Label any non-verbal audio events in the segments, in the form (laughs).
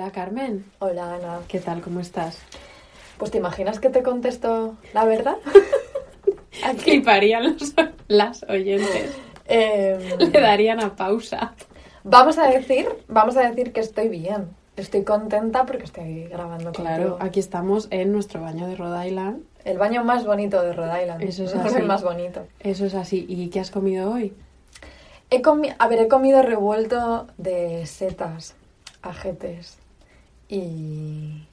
Hola Carmen, Hola Ana. ¿qué tal? ¿Cómo estás? Pues te imaginas que te contesto la verdad. (laughs) Fliparían los, las oyentes. Eh, Le darían a pausa. vamos a decir, vamos a decir que estoy bien. Estoy contenta porque estoy grabando Claro, contigo. aquí estamos en nuestro baño de Rhode Island. El baño más bonito de Rhode Island. Eso es (laughs) así. el más bonito. Eso es así. ¿Y qué has comido hoy? He comi a ver, he comido revuelto de setas, ajetes y...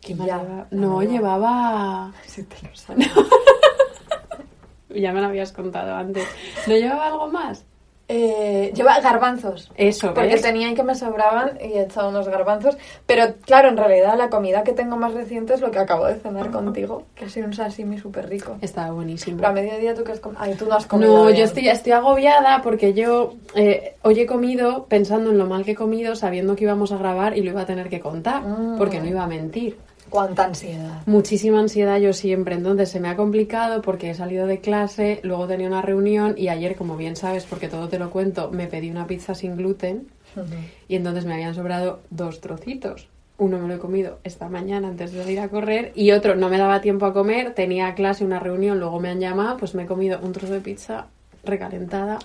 ¿Qué más lleva- No, verdad. llevaba... Si te lo (laughs) sabes. Ya me lo habías contado antes. ¿No llevaba algo más? Eh, lleva garbanzos. Eso, Porque ¿ves? tenía y que me sobraban y he echado unos garbanzos. Pero claro, en realidad la comida que tengo más reciente es lo que acabo de cenar contigo, que ha sido un sashimi súper rico. Estaba buenísimo. Pero a mediodía tú que has comido... Ay, tú no has comido No, bien. yo estoy, estoy agobiada porque yo eh, hoy he comido pensando en lo mal que he comido, sabiendo que íbamos a grabar y lo iba a tener que contar, Mm. porque no iba a mentir. Cuánta ansiedad. Muchísima ansiedad yo siempre, entonces se me ha complicado porque he salido de clase, luego tenía una reunión y ayer, como bien sabes, porque todo te lo cuento, me pedí una pizza sin gluten y entonces me habían sobrado dos trocitos. Uno me lo he comido esta mañana antes de ir a correr y otro no me daba tiempo a comer, tenía clase, una reunión, luego me han llamado, pues me he comido un trozo de pizza recalentada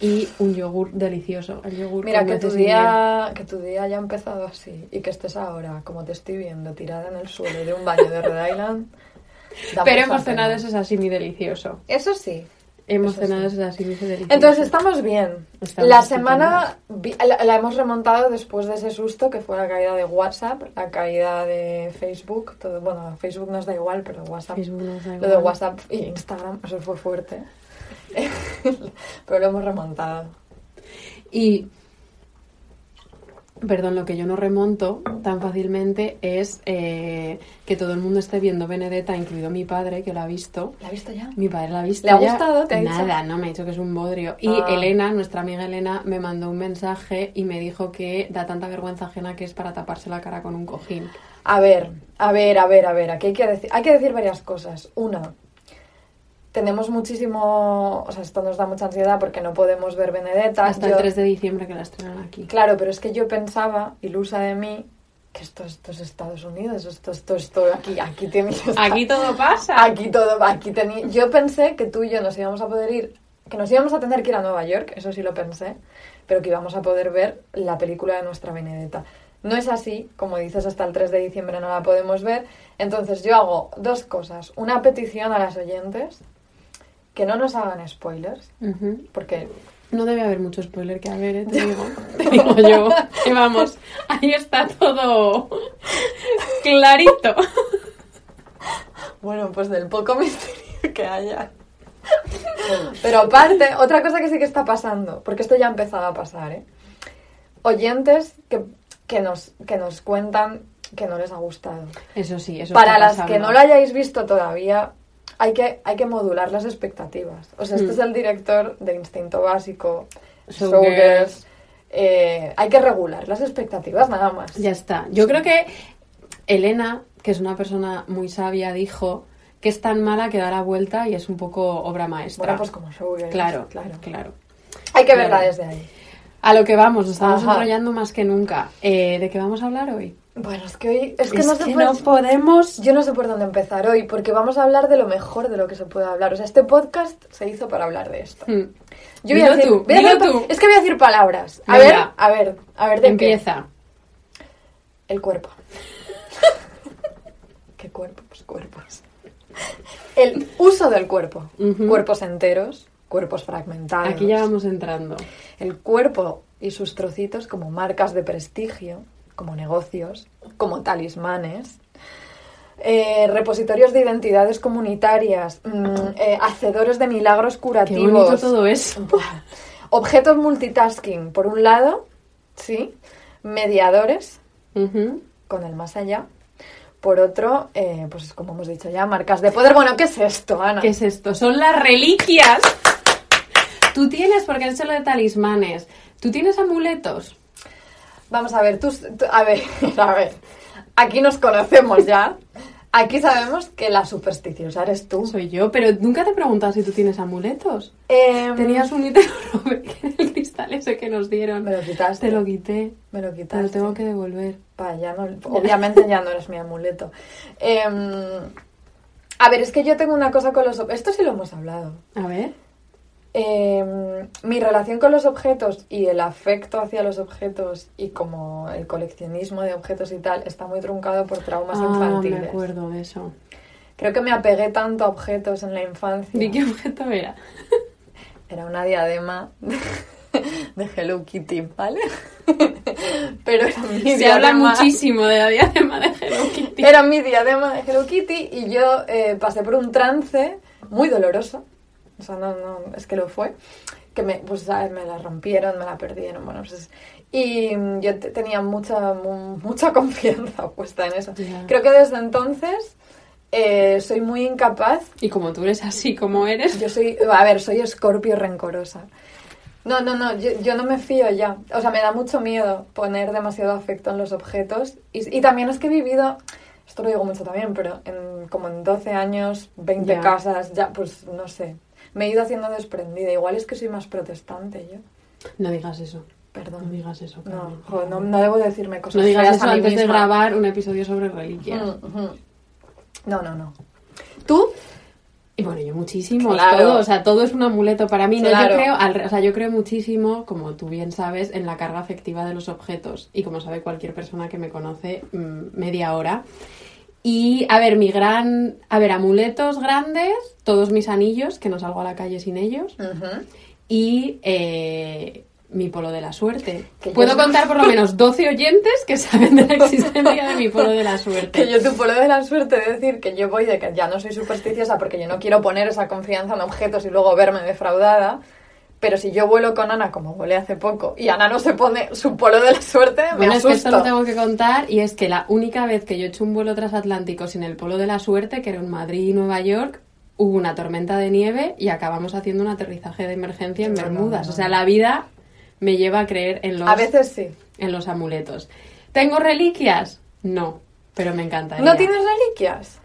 y un yogur delicioso. El yogur Mira, que tu, día, que tu día haya empezado así y que estés ahora, como te estoy viendo, tirada en el suelo de un baño de Rhode Island. Pero hemos cenado pena. ese sashimi delicioso. Eso sí. Hemos Eso cenado sí. ese sashimi delicioso. Entonces estamos bien. Estamos la semana vi- la, la hemos remontado después de ese susto que fue la caída de WhatsApp, la caída de Facebook. Todo, bueno, Facebook nos da igual, pero WhatsApp. Nos da Lo de igual. WhatsApp y Instagram, eso fue fuerte. (laughs) pero lo hemos remontado. Y, perdón, lo que yo no remonto tan fácilmente es eh, que todo el mundo esté viendo Benedetta, incluido mi padre, que lo ha visto. ¿La has visto ya? Mi padre la ha visto ¿Le ha ya. gustado? ¿Te ha dicho? Nada, no me ha dicho que es un bodrio. Y Ah. Elena, nuestra amiga Elena, me mandó un mensaje y me dijo que da tanta vergüenza ajena que es para taparse la cara con un cojín. A ver, a ver, a ver, a ver. Aquí hay que decir, hay que decir varias cosas. Una, tenemos muchísimo, o sea, esto nos da mucha ansiedad porque no podemos ver Benedetta. Hasta Yo- el 3 de diciembre que la estrenan aquí. Claro, pero es que yo pensaba, ilusa de mí, que esto, esto es Estados Unidos, esto, esto, esto, aquí, aquí tienes... (laughs) Aquí todo pasa. Aquí todo, aquí. Yo pensé que tú y yo nos íbamos a poder ir, que nos íbamos a tener que ir a Nueva York, eso sí lo pensé, pero que íbamos a poder ver la película de nuestra Benedetta. No es así, como dices, hasta el 3 de diciembre no la podemos ver. Entonces yo hago dos cosas. Una petición a las oyentes, que no nos hagan spoilers, porque No debe haber mucho spoiler que haber, ¿eh? te digo. Te digo yo. Y vamos, ahí está todo clarito. Bueno, pues del poco misterio que haya. Pero aparte, otra cosa que sí que está pasando, porque esto ya ha empezado a pasar, ¿eh? Oyentes que, que, nos, que nos cuentan que no les ha gustado. Eso sí, eso Para las pasando. que no lo hayáis visto todavía, hay que, hay que modular las expectativas. O sea, este es el director de Instinto Básico, Showgirls. Eh, hay que regular las expectativas nada más. Ya está. Yo creo que Elena, que es una persona muy sabia, dijo que es tan mala que da la vuelta y es un poco obra maestra. Bueno, pues como Showgirls. claro, claro. claro. Hay que Claro. verla desde ahí. A lo que vamos, nos estamos Ajá. enrollando más que nunca. Eh, ¿De qué vamos a hablar hoy? Bueno, es que hoy... Es que, no, se puede- no podemos... Yo no sé por dónde empezar hoy, porque vamos a hablar de lo mejor de lo que se puede hablar. O sea, este podcast se hizo para hablar de esto. Hmm. Yo voy Dilo a decir, tú, voy a dilo tú. Es que voy a decir palabras. A ver, a ver, a ver de qué. Empieza. El cuerpo. (laughs) ¿Qué cuerpo? Pues cuerpos. El uso del cuerpo. Cuerpos enteros, cuerpos fragmentados. Aquí ya vamos entrando. El cuerpo y sus trocitos como marcas de prestigio, como negocios, como talismanes, eh, repositorios de identidades comunitarias, mm, eh, hacedores de milagros curativos. todo eso. Objetos multitasking, por un lado, sí, mediadores con el más allá. Por otro, eh, pues como hemos dicho ya, marcas de poder. Bueno, ¿qué es esto, Ana? ¿Qué es esto? Son las reliquias. Tú tienes, porque has hecho lo de talismanes, tú tienes amuletos. Vamos a ver, tú, tú- a ver, (laughs) a ver. Aquí nos conocemos ya. Aquí sabemos que la supersticiosa eres tú. Soy yo, pero nunca te he preguntado si tú tienes amuletos. Em, Tenías un ítero (laughs) el cristal ese que nos dieron. Me lo quitaste. Te lo quité. Me lo Te quitaste. lo tengo que devolver. Pa, ya no- obviamente ya no eres mi amuleto. Em, a ver, es que yo tengo una cosa con los... Esto sí lo hemos hablado. A ver. Em, mi relación con los objetos y el afecto hacia los objetos y como el coleccionismo de objetos y tal está muy truncado por traumas Ah, infantiles. me acuerdo de eso. Creo que me apegué tanto a objetos en la infancia. ¿De qué objeto era? (laughs) Era una diadema de Hello Kitty, ¿vale? (laughs) Pero era mi Se diadema. habla muchísimo de la diadema de Hello Kitty. Era mi diadema de Hello Kitty y yo eh, pasé por un trance muy doloroso. O sea, no, no, es que lo fue. Que me, pues, ¿sabes? me la rompieron, me la perdieron. Bueno, pues es- y yo te- tenía mucha, mu- mucha (laughs) confianza puesta en eso. Creo que desde entonces eh, soy muy incapaz Y como tú eres así como eres, yo soy, a ver, soy escorpio rencorosa. No, no, no, yo, yo no me fío ya. O sea, me da mucho miedo poner demasiado afecto en los objetos. Y, y también es que he vivido, esto lo digo mucho también, pero en, como en 12 años, 20 Ya. casas, ya, pues no sé. Me he ido haciendo desprendida. Igual es que soy más protestante yo. no digas eso. No Perdón. digas eso. No, joder, no, no debo decirme cosas No digas eso antes de grabar un episodio sobre reliquias. Mm, ujú. No, no, no. ¿Tú? Y bueno, yo muchísimo, Claro. todo, o sea, todo es un amuleto para mí. No, yo creo, al o sea, yo creo muchísimo, como tú bien sabes, en la carga afectiva de los objetos. Y como sabe cualquier persona que me conoce, mm, media hora. Y, a ver, mi gran, a ver, amuletos grandes, todos mis anillos, que no salgo a la calle sin ellos. Y eh, mi polo de la suerte. Que yo- Puedo contar por lo menos 12 oyentes que saben de la existencia de mi polo de la suerte. (laughs) Que yo tu polo de la suerte de decir que yo voy de que ya no soy supersticiosa porque yo no quiero poner esa confianza en objetos y luego verme defraudada. Pero si yo vuelo con Ana como volé hace poco y Ana no se pone su polo de la suerte, me Bueno, es que esto lo tengo que contar y es que la única vez que yo he hecho un vuelo transatlántico sin el polo de la suerte, que era en Madrid y Nueva York, hubo una tormenta de nieve y acabamos haciendo un aterrizaje de emergencia en Bermudas. O sea, la vida me lleva a creer en los, A veces sí. en los amuletos. ¿Tengo reliquias? No, pero me encantaría. ¿No tienes reliquias?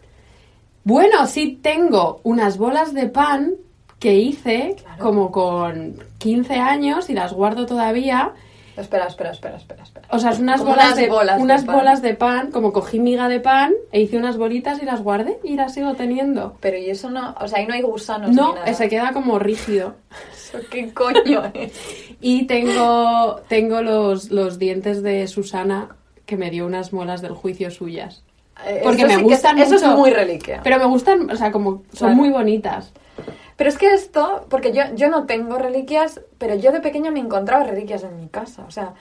Bueno, sí tengo unas bolas de pan que hice Claro. como con 15 años y las guardo todavía. Espera, espera, espera, espera, espera. O sea, es unas bolas, unas de, bolas de unas pan. bolas de pan, como cogí miga de pan e hice unas bolitas y las guardé y las sigo teniendo. Pero y eso no, o sea, ahí no hay gusanos No, ni nada. se queda como rígido. (laughs) ¿Eso ¿Qué coño (laughs) es? Y tengo, tengo los, los dientes de Susana que me dio unas molas del juicio suyas. Eh, Porque eso me sí que gustan Eso es muy reliquia. Pero me gustan, o sea, como son Claro. muy bonitas. Pero es que esto, porque yo, yo no tengo reliquias, pero yo de pequeña me encontraba reliquias en mi casa. O sea,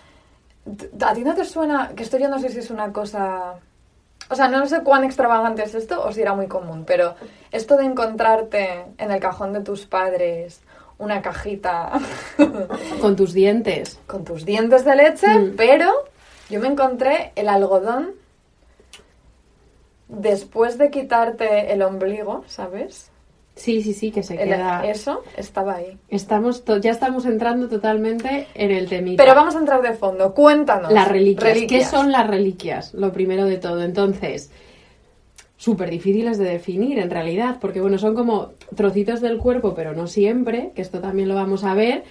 ¿a ti no te suena? Que esto yo no sé si es una cosa... O sea, no sé cuán extravagante es esto o si era muy común, pero esto de encontrarte en el cajón de tus padres una cajita (laughs) Con tus dientes. con tus dientes de leche, Mm. pero yo me encontré el algodón después de quitarte el ombligo, ¿sabes? Sí, sí, sí, que se queda. eso estaba ahí. Estamos ya estamos entrando totalmente en el temita. Pero vamos a entrar de fondo. Cuéntanos. Las reliquias. ¿Qué son las reliquias? Lo primero de todo. Entonces, súper difíciles de definir en realidad, porque bueno, son como trocitos del cuerpo, pero no siempre, que esto también lo vamos a ver,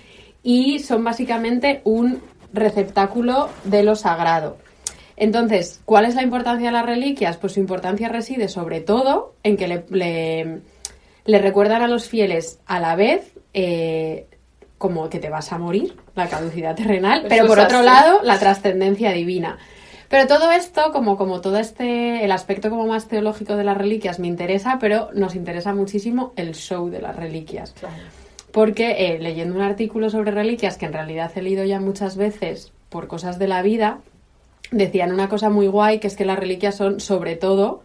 y son básicamente un receptáculo de lo sagrado. Entonces, ¿cuál es la importancia de las reliquias? Pues su importancia reside sobre todo en que le, le- le recuerdan a los fieles a la vez eh, como que te vas a morir, la caducidad terrenal, pero por otro así. lado, la trascendencia divina. Pero todo esto, como, como todo este, el aspecto como más teológico de las reliquias me interesa, pero nos interesa muchísimo el show de las reliquias. Claro. Porque eh, leyendo un artículo sobre reliquias, que en realidad he leído ya muchas veces por cosas de la vida, decían una cosa muy guay, que es que las reliquias son sobre todo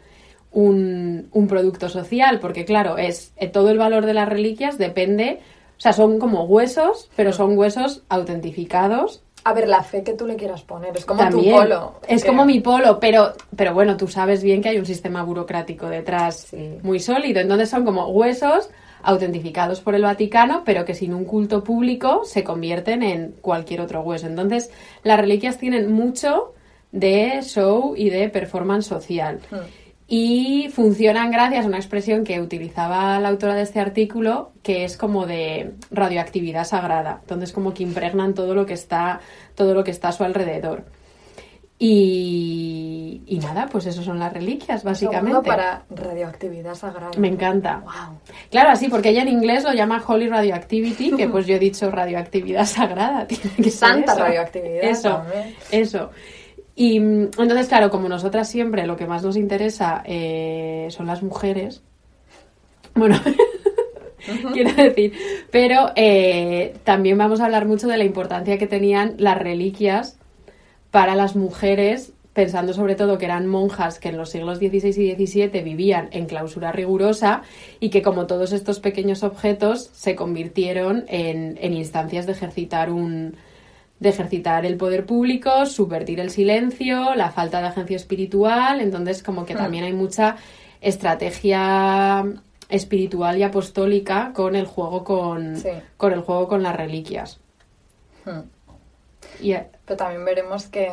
un, un producto social, porque claro, es eh, todo el valor de las reliquias depende, o sea, son como huesos, pero son huesos autentificados. A ver, la fe que tú le quieras poner. Es como También. tu polo. Es que- como mi polo, pero, pero bueno, tú sabes bien que hay un sistema burocrático detrás Sí. muy sólido. Entonces son como huesos autentificados por el Vaticano, pero que sin un culto público se convierten en cualquier otro hueso. Entonces, las reliquias tienen mucho de show y de performance social. Hmm. Y funcionan gracias a una expresión que utilizaba la autora de este artículo, que es como de radioactividad sagrada. Entonces como que impregnan todo lo que está, todo lo que está a su alrededor. Y, y nada, pues eso son las reliquias, básicamente. Segundo para radioactividad sagrada. Me encanta. Wow. Claro, así, porque ella en inglés lo llama Holy Radioactivity, que pues yo he dicho radioactividad sagrada. (laughs) Tiene que ser Santa eso. radioactividad Eso, también. eso. Y mm, entonces, claro, como nosotras siempre lo que más nos interesa eh, son las mujeres, bueno, (laughs) quiero decir, pero eh, también vamos a hablar mucho de la importancia que tenían las reliquias para las mujeres, pensando sobre todo que eran monjas que en los siglos XVI y XVII vivían en clausura rigurosa y que como todos estos pequeños objetos se convirtieron en, en instancias de ejercitar un de ejercitar el poder público, subvertir el silencio, la falta de agencia espiritual, entonces como que también hay mucha estrategia espiritual y apostólica con el juego con, Sí. con el juego con las reliquias. Hmm. Y, eh, Pero también veremos que...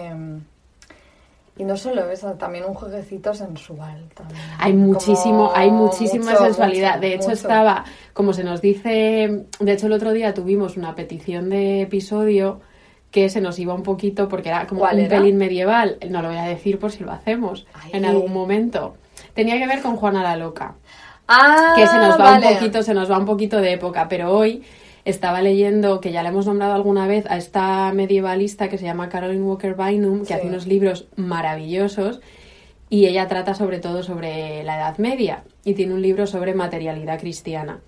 Y no solo eso, también un jueguecito sensual. También. Hay muchísimo, Como hay muchísima mucho, sensualidad. mucho, de hecho, mucho. estaba, como se nos dice, de hecho el otro día tuvimos una petición de episodio que se nos iba un poquito porque era como ¿Cuál un era? pelín medieval. No lo voy a decir por si lo hacemos Ay. en algún momento. Tenía que ver con Juana la Loca, Ah, que se nos va vale. un poquito, se nos va un poquito de época, pero hoy estaba leyendo, que ya le hemos nombrado alguna vez, a esta medievalista que se llama Caroline Walker Bynum, que Sí. hace unos libros maravillosos y ella trata sobre todo sobre la Edad Media y tiene un libro sobre materialidad cristiana.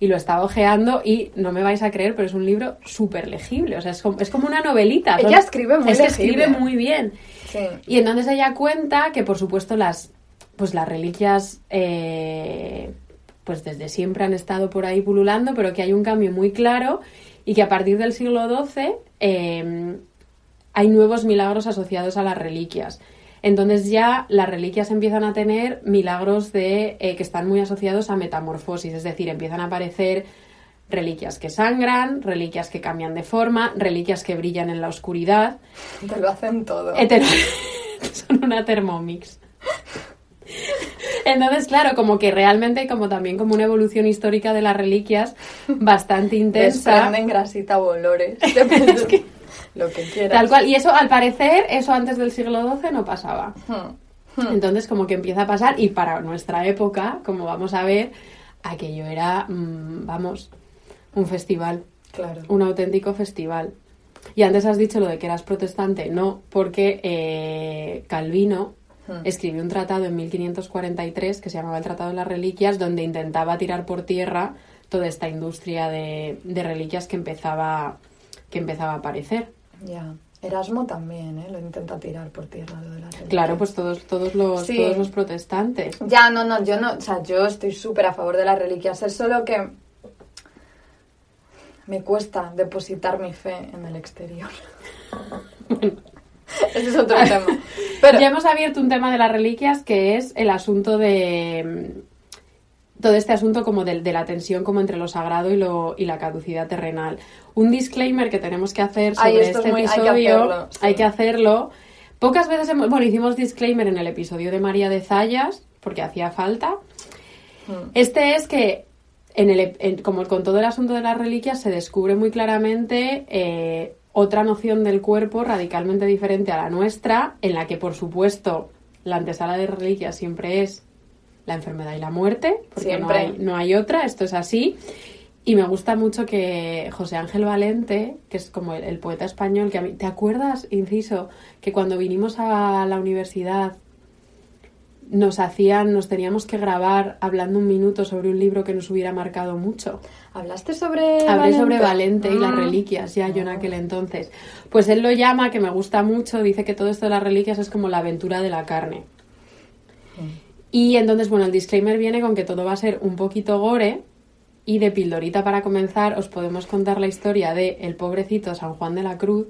Y lo estaba ojeando y no me vais a creer, pero es un libro súper legible. O sea, es como, es como una novelita. Son- Ella escribe muy Es que legible. escribe muy bien. Sí. Y entonces ella cuenta que, por supuesto, las, pues las reliquias, eh, pues desde siempre han estado por ahí pululando, pero que hay un cambio muy claro y que a partir del siglo XII eh, hay nuevos milagros asociados a las reliquias. Entonces ya las reliquias empiezan a tener milagros de eh, que están muy asociados a metamorfosis, es decir, empiezan a aparecer reliquias que sangran, reliquias que cambian de forma, reliquias que brillan en la oscuridad. Te lo hacen todo. Hetero- (laughs) son una Thermomix. Entonces, claro, como que realmente como también como una evolución histórica de las reliquias bastante intensa. Desprenden grasita o olores. Depende (laughs) Lo que quieras. Tal cual. Y eso, al parecer, eso antes del siglo XII no pasaba. Hmm. Entonces, como que empieza a pasar, y para nuestra época, como vamos a ver, aquello era, mm, vamos, un festival, Claro. un auténtico festival. Y antes has dicho lo de que eras protestante, no, porque eh, Calvino Hmm. escribió un tratado en 1543 que se llamaba el Tratado de las Reliquias, donde intentaba tirar por tierra toda esta industria de, de reliquias que empezaba, que empezaba a aparecer. Ya. Erasmo también, ¿eh? Lo intenta tirar por tierra lo de reliquias. Claro, pues todos, todos, los, Sí. todos los protestantes. Ya, no, no, yo no, o sea, yo estoy súper a favor de las reliquias, es solo que me cuesta depositar mi fe en el exterior. (laughs) Ese es otro tema. (laughs) Pero, Ya hemos abierto un tema de las reliquias que es el asunto de todo este asunto como de, de la tensión como entre lo sagrado y lo y la caducidad terrenal. Un disclaimer que tenemos que hacer Ay, sobre es este muy- hay que episodio, hacerlo, sí. hay que hacerlo. Pocas veces hemos, bueno, hicimos disclaimer en el episodio de María de Zayas porque hacía falta. Mm. Este es que, en el, en- como con todo el asunto de las reliquias, se descubre muy claramente eh, otra noción del cuerpo radicalmente diferente a la nuestra, en la que, por supuesto, la antesala de reliquias siempre es la enfermedad y la muerte, porque no hay, no hay otra, esto es así. Y me gusta mucho que José Ángel Valente, que es como el, el poeta español, que a mí, ¿te acuerdas, inciso, que cuando vinimos a la universidad nos hacían, nos teníamos que grabar hablando un minuto sobre un libro que nos hubiera marcado mucho. ¿hablaste sobre Hablé sobre Valente y las Mm. reliquias ya yo en aquel entonces. Pues él lo llama, que me gusta mucho, dice que todo esto de las reliquias es como la aventura de la carne. Y entonces, bueno, el disclaimer viene con que todo va a ser un poquito gore. Y de pildorita para comenzar, os podemos contar la historia de el pobrecito San Juan de la Cruz.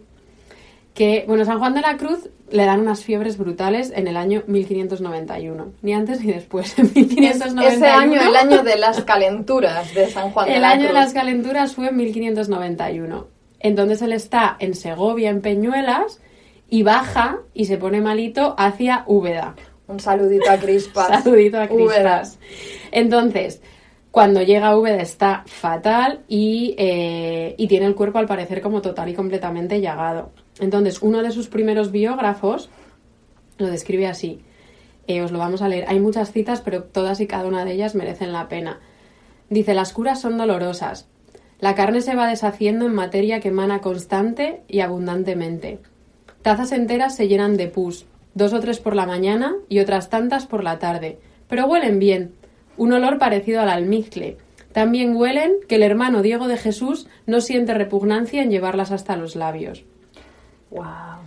Que, bueno, San Juan de la Cruz le dan unas fiebres brutales en el año 1591. Ni antes ni después. (laughs) En Es- 1591. ese año, el año de las calenturas de San Juan de El la año de Cruz. las calenturas fue en 1591. Entonces él está en Segovia, en Peñuelas, y baja y se pone malito hacia Úbeda. Un saludito a Crispas. (laughs) Saludito a. Crispas. Entonces, cuando llega Úbeda está fatal y, eh, y tiene el cuerpo al parecer como total y completamente llagado. Entonces, uno de sus primeros biógrafos lo describe así. Eh, os lo vamos a leer. Hay muchas citas, pero todas y cada una de ellas merecen la pena. Dice, las curas son dolorosas. La carne se va deshaciendo en materia que emana constante y abundantemente. Tazas enteras se llenan de pus, dos o tres por la mañana y otras tantas por la tarde, pero huelen bien, un olor parecido al almizcle. También huelen que el hermano Diego de Jesús no siente repugnancia en llevarlas hasta los labios. Wow.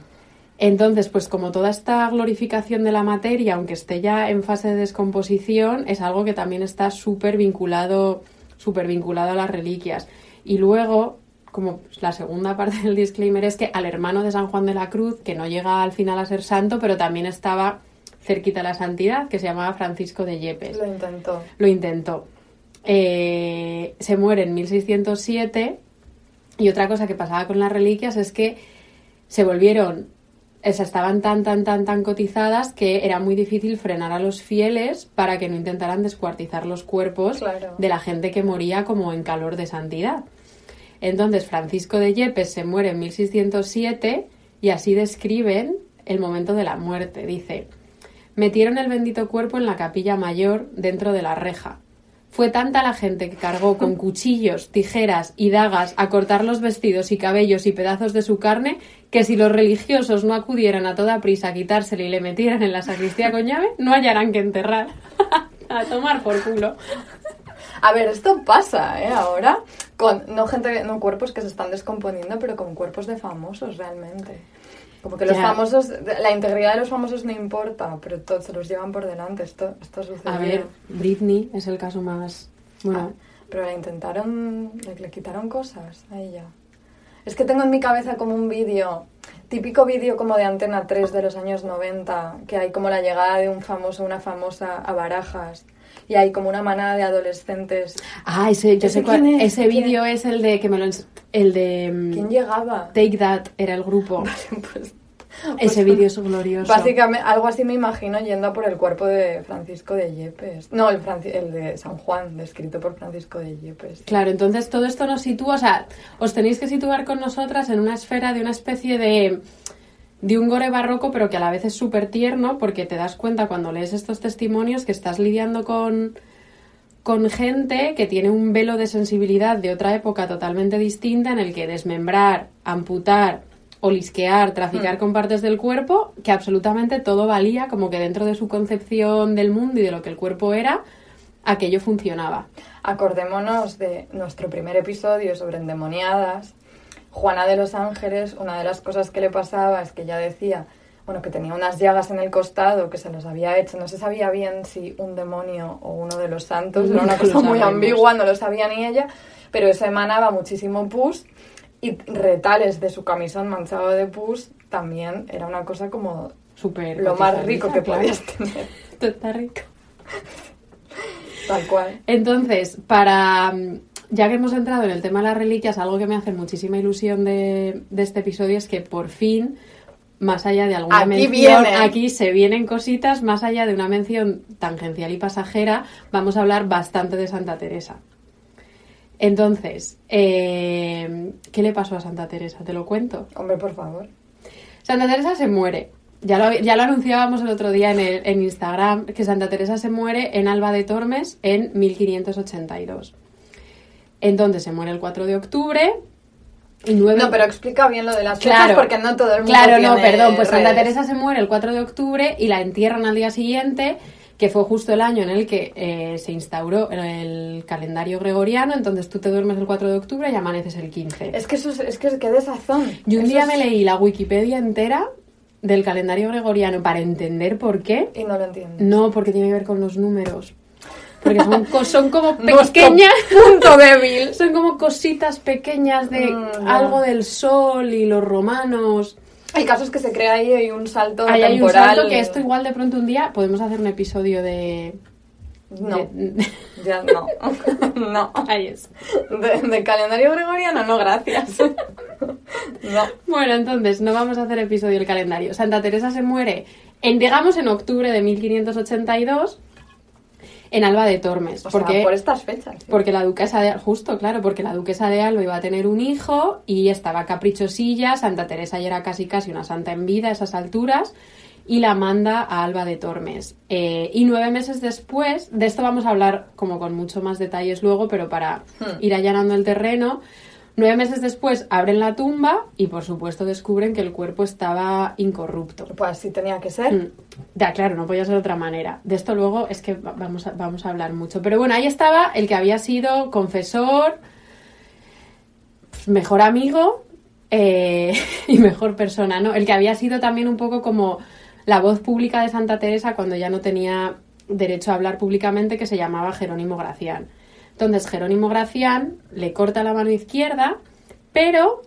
Entonces, pues como toda esta glorificación de la materia, aunque esté ya en fase de descomposición, es algo que también está súper vinculado, súper vinculado a las reliquias. Y luego, como la segunda parte del disclaimer es que al hermano de San Juan de la Cruz, que no llega al final a ser santo, pero también estaba cerquita a la santidad, que se llamaba Francisco de Yepes. Lo intentó. Lo intentó. Eh, se muere en 1607 y otra cosa que pasaba con las reliquias es que se volvieron, o sea, estaban tan, tan, tan, tan cotizadas que era muy difícil frenar a los fieles para que no intentaran descuartizar los cuerpos Claro. de la gente que moría como en calor de santidad. Entonces Francisco de Yepes se muere en 1607 y así describen el momento de la muerte. Dice, metieron el bendito cuerpo en la capilla mayor dentro de la reja. Fue tanta la gente que cargó con (laughs) cuchillos, tijeras y dagas a cortar los vestidos y cabellos y pedazos de su carne que si los religiosos no acudieran a toda prisa a quitársele y le metieran en la sacristía con llave, no hallarán que enterrar. (laughs) a tomar por culo. A ver, esto pasa, ¿eh? Ahora, con no gente, no cuerpos que se están descomponiendo, pero con cuerpos de famosos realmente. Como que los Ya. famosos, la integridad de los famosos no importa, pero todos se los llevan por delante. Esto, esto sucede. A ver, Britney es el caso más... Bueno, Pero le intentaron, le, le quitaron cosas a ella. Es que tengo en mi cabeza como un vídeo, típico vídeo como de Antena 3 de los años 90, que hay como la llegada de un famoso, una famosa a Barajas, y hay como una manada de adolescentes. Ah, ese, yo ¿Ese sé cuál. es? Ese vídeo es el de que me lo el de mm, ¿Quién llegaba? Take That era el grupo. (laughs) Pues- Ese pues, vídeo es glorioso. Básicamente, algo así me imagino yendo a por el cuerpo de Francisco de Yepes. No, el, Franci- el de San Juan, descrito por Francisco de Yepes. Claro, entonces todo esto nos sitúa, o sea, os tenéis que situar con nosotras en una esfera de una especie de de un gore barroco, pero que a la vez es súper tierno, porque te das cuenta cuando lees estos testimonios que estás lidiando con, con gente que tiene un velo de sensibilidad de otra época totalmente distinta en el que desmembrar, amputar, olisquear, traficar Hmm. con partes del cuerpo, que absolutamente todo valía, como que dentro de su concepción del mundo y de lo que el cuerpo era, aquello funcionaba. Acordémonos de nuestro primer episodio sobre endemoniadas. Juana de los Ángeles, una de las cosas que le pasaba es que ella decía, bueno, que tenía unas llagas en el costado que se los había hecho. No se sabía bien si un demonio o uno de los santos, era una (laughs) cosa muy ambigua, no lo sabía ni ella, pero eso emanaba muchísimo pus y retales de su camisón manchado de pus también era una cosa como Súper lo más rico que podías tener, (laughs) está rico. (laughs) tal cual. Entonces, para mm, ya que hemos entrado en el tema de las reliquias, algo que me hace muchísima ilusión de, de este episodio es que por fin, más allá de alguna Aquí mención, viene. aquí se vienen cositas, más allá de una mención tangencial y pasajera, vamos a hablar bastante de Santa Teresa. Entonces, eh, ¿qué le pasó a Santa Teresa? Te lo cuento. Hombre, por favor. Santa Teresa se muere. Ya lo, ya lo anunciábamos el otro día en, el- en Instagram, que Santa Teresa se muere en Alba de Tormes en 1582. Entonces se muere el 4 de octubre. No, pero explica bien lo de las fechas Claro. porque no todo el mundo Claro, no, perdón, pues Santa. Teresa se muere el 4 de octubre y la entierran al día siguiente, que fue justo el año en el que eh, se instauró el calendario gregoriano, entonces tú te duermes el 4 de octubre y amaneces el 15. Es que eso es, es que qué desazón. Y un Eso día es- me leí la Wikipedia entera del calendario gregoriano para entender por qué. Y no lo entiendo. No, porque tiene que ver con los números. Porque son, son como (laughs) pequeñas. (laughs) punto débil. (laughs) Son como cositas pequeñas de Mm, algo del sol y los romanos. El caso es que se crea ahí hay un salto Ahí hay un temporal. salto que esto igual de pronto un día podemos hacer un episodio de... No, de- (laughs) ya no. (laughs) no. Ahí es. De, de calendario gregoriano, no, gracias. (laughs) no. Bueno, entonces no vamos a hacer episodio del calendario. Santa Teresa se muere en, digamos en octubre de 1582 en Alba de Tormes. O porque, sea, por estas fechas. sí. porque la duquesa de justo, claro, porque la duquesa de Alba iba a tener un hijo y estaba caprichosilla, Santa Teresa ya era casi casi una santa en vida a esas alturas y la manda a Alba de Tormes. Eh, y nueve meses después, de esto vamos a hablar como con mucho más detalles luego, pero para Hmm. ir allanando el terreno, nueve meses después abren la tumba y por supuesto descubren que el cuerpo estaba incorrupto. Pues así tenía que ser. Mm. Ya, claro, no podía ser de otra manera. De esto luego es que va- vamos a, vamos a hablar mucho. Pero bueno, ahí estaba el que había sido confesor, mejor amigo eh, (laughs) y mejor persona, ¿no? El que había sido también un poco como la voz pública de Santa Teresa cuando ya no tenía derecho a hablar públicamente, que se llamaba Jerónimo Gracián. Entonces Jerónimo Gracián le corta la mano izquierda, pero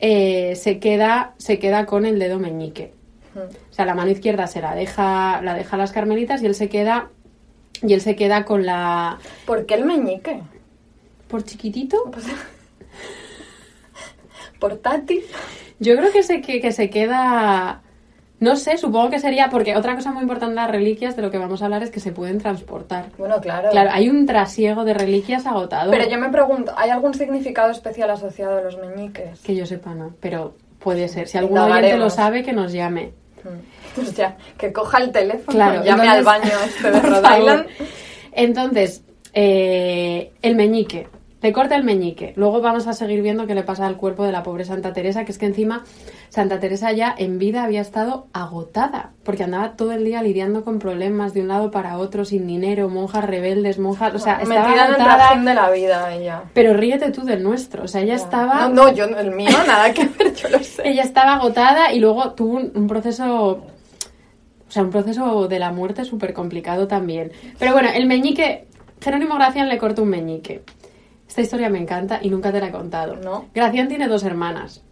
eh, se, queda, se queda con el dedo meñique. O sea, la mano izquierda se la deja, la deja a las carmelitas y él se queda y él se queda con la ¿Por qué el meñique? por chiquitito. Pues- (laughs) Portátil. Yo creo que se que, que se queda no sé, supongo que sería porque otra cosa muy importante de las reliquias de lo que vamos a hablar es que se pueden transportar. Bueno, claro. Claro, hay un trasiego de reliquias agotado. Pero yo me pregunto, ¿hay algún significado especial asociado a los meñiques? Que yo sepa, no. Pero puede ser. Si algún oyente lo sabe, que nos llame. Mm. (laughs) Pues ya, que coja el teléfono, Claro, llame entonces- al baño este de (laughs) Rhode. Island. Entonces, eh, el meñique. Le corta el meñique. Luego vamos a seguir viendo qué le pasa al cuerpo de la pobre Santa Teresa, que es que encima Santa Teresa ya en vida había estado agotada, porque andaba todo el día lidiando con problemas de un lado para otro, sin dinero, monjas rebeldes, monjas, o sea, estaba Metida en el agotada. de la vida ella. Pero ríete tú del nuestro, o sea, ella estaba No, no, yo, el mío, (laughs) nada que ver, yo lo sé. ella estaba agotada y luego tuvo un, un proceso, o sea, un proceso de la muerte súper complicado también. Pero bueno, el meñique, Jerónimo Gracián le cortó un meñique. Esta historia me encanta y nunca te la he contado. No. Gracián tiene dos hermanas.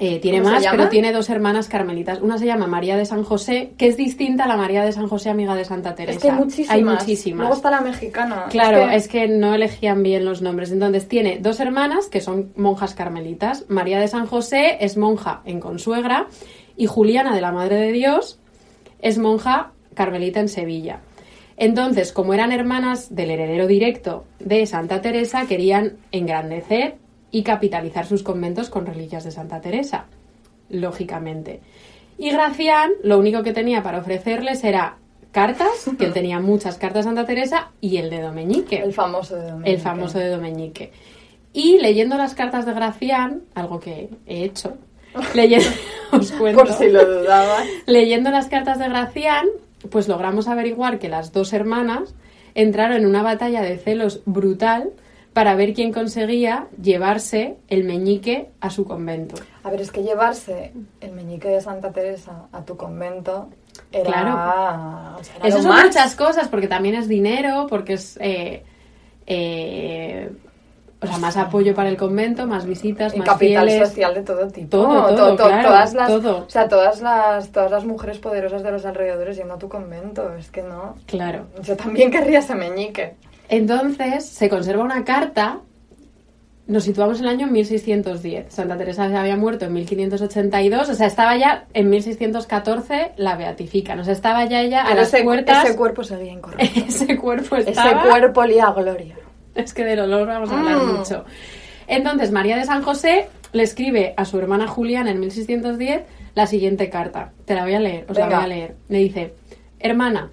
Eh, tiene ¿Cómo se más, pero tiene dos hermanas carmelitas. Una se llama María de San José, que es distinta a la María de San José, amiga de Santa Teresa. Es que hay muchísimas. Hay muchísimas. Luego está la mexicana. Claro, es es que... no elegían bien los nombres. Entonces tiene dos hermanas que son monjas carmelitas. María de San José es monja en Consuegra y Juliana de la Madre de Dios es monja carmelita en Sevilla. Entonces, como eran hermanas del heredero directo de Santa Teresa, querían engrandecer y capitalizar sus conventos con reliquias de Santa Teresa, lógicamente. Y Gracián lo único que tenía para ofrecerles era cartas, que él tenía muchas cartas de Santa Teresa, y el de Domeñique, El famoso de Domenico. el famoso de Domeñique. Y leyendo las cartas de Gracián, algo que he hecho, leyendo, (laughs) os cuento, Por si lo dudabas. leyendo las cartas de Gracián, pues logramos averiguar que las dos hermanas entraron en una batalla de celos brutal para ver quién conseguía llevarse el meñique a su convento. A ver, es que llevarse el meñique de Santa Teresa a tu convento era... Claro. o sea, era Eso son más. muchas cosas, porque también es dinero, porque es eh, eh, o sea, más apoyo para el convento, más visitas, Y más capital fieles. social de todo tipo. Todo, To- todo, to- claro, todas las, todo. O sea, todas las, todas las mujeres poderosas de los alrededores yendo a tu convento. Es que no. Claro. Yo también querría ese meñique. Entonces se conserva una carta. Nos situamos en el año 1610. Santa Teresa se había muerto en 1582, o sea, estaba ya en 1614 la beatifican, o sea, estaba ya ella a Pero las ese, puertas. ese cuerpo seguía incorrecto. (laughs) ese cuerpo estaba. ese cuerpo olía a gloria. Es que del olor vamos a hablar Mm. mucho. Entonces, María de San José le escribe a su hermana Juliana en 1610 la siguiente carta. Te la voy a leer, os la voy a leer. Le dice, hermana,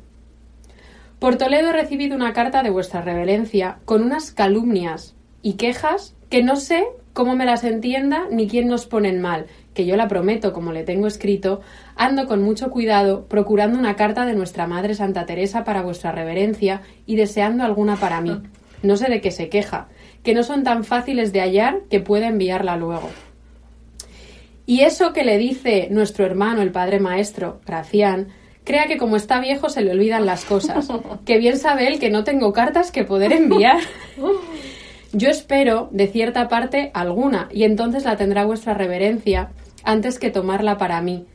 por Toledo he recibido una carta de vuestra reverencia con unas calumnias y quejas que no sé cómo me las entienda ni quién nos ponen mal, que yo la prometo, como le tengo escrito, ando con mucho cuidado procurando una carta de nuestra Madre Santa Teresa para vuestra reverencia y deseando alguna para mí. No sé de qué se queja, que no son tan fáciles de hallar que pueda enviarla luego. Y eso que le dice nuestro hermano, el padre maestro, Gracián, crea que como está viejo se le olvidan las cosas, (laughs) que bien sabe él que no tengo cartas que poder enviar. (laughs) Yo espero, de cierta parte, alguna, y entonces la tendrá vuestra reverencia antes que tomarla para mí.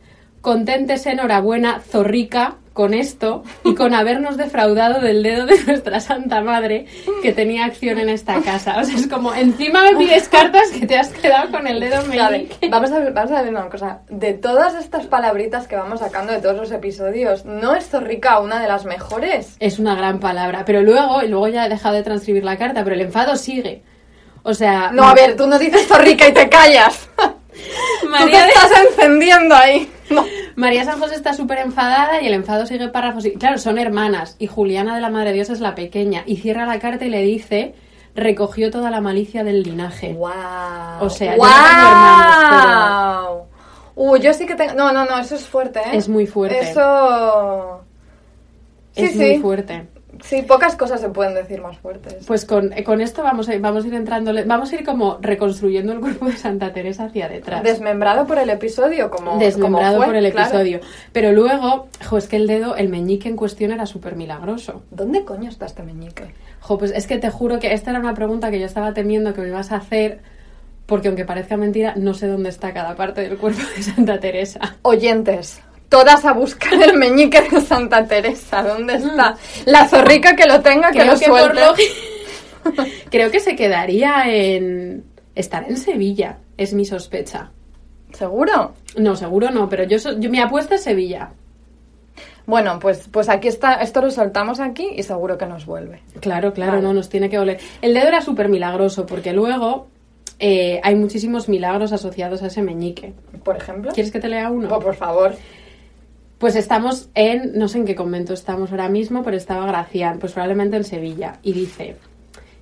Conténtese, enhorabuena, zorrica, con esto y con habernos defraudado del dedo de nuestra Santa Madre que tenía acción en esta casa. O sea, es como, encima me pides cartas que te has quedado con el dedo meñique. Vamos a, ver, vamos a ver una cosa. De todas estas palabritas que vamos sacando de todos los episodios, ¿no es Zorrica una de las mejores? Es una gran palabra. Pero luego, y luego ya he dejado de transcribir la carta, pero el enfado sigue. O sea... No, a ver, tú no dices Zorrica y te callas. (laughs) María tú te estás encendiendo ahí. María San José está súper enfadada y el enfado sigue párrafos. Y, claro, son hermanas. Y Juliana de la Madre Dios es la pequeña. Y cierra la carta y le dice: recogió toda la malicia del linaje. ¡Wow! O sea, yo tengo hermanos, Uh, yo sí que tengo. No, no, no, eso es fuerte, ¿eh? Es muy fuerte. Eso. es muy fuerte. Sí, pocas cosas se pueden decir más fuertes. Pues con, esto vamos a, vamos a ir entrando, vamos a ir como reconstruyendo el cuerpo de Santa Teresa hacia detrás. Desmembrado por el episodio, como Desmembrado por el episodio. Pero luego, jo, es que el dedo, el meñique en cuestión era súper milagroso. ¿Dónde coño está este meñique? Jo, pues es que te juro que esta era una pregunta que yo estaba temiendo que me ibas a hacer porque aunque parezca mentira, no sé dónde está cada parte del cuerpo de Santa Teresa. Oyentes, todas a buscar el meñique de Santa Teresa. ¿Dónde mm. está? La zorrica que lo tenga, que lo suelte. (laughs) Creo que se quedaría en... Estar en Sevilla, es mi sospecha. ¿Seguro? No, seguro no, pero yo, yo mi apuesta es Sevilla. Bueno, pues, pues aquí está, esto lo soltamos aquí y seguro que nos vuelve. Claro, claro, no, nos tiene que oler. El dedo era súper milagroso porque luego eh, hay muchísimos milagros asociados a ese meñique. Por ejemplo. ¿Quieres que te lea uno? Oh, por favor. Pues estamos en, no sé en qué convento estamos ahora mismo, pero estaba Gracián, pues probablemente en Sevilla. Y dice,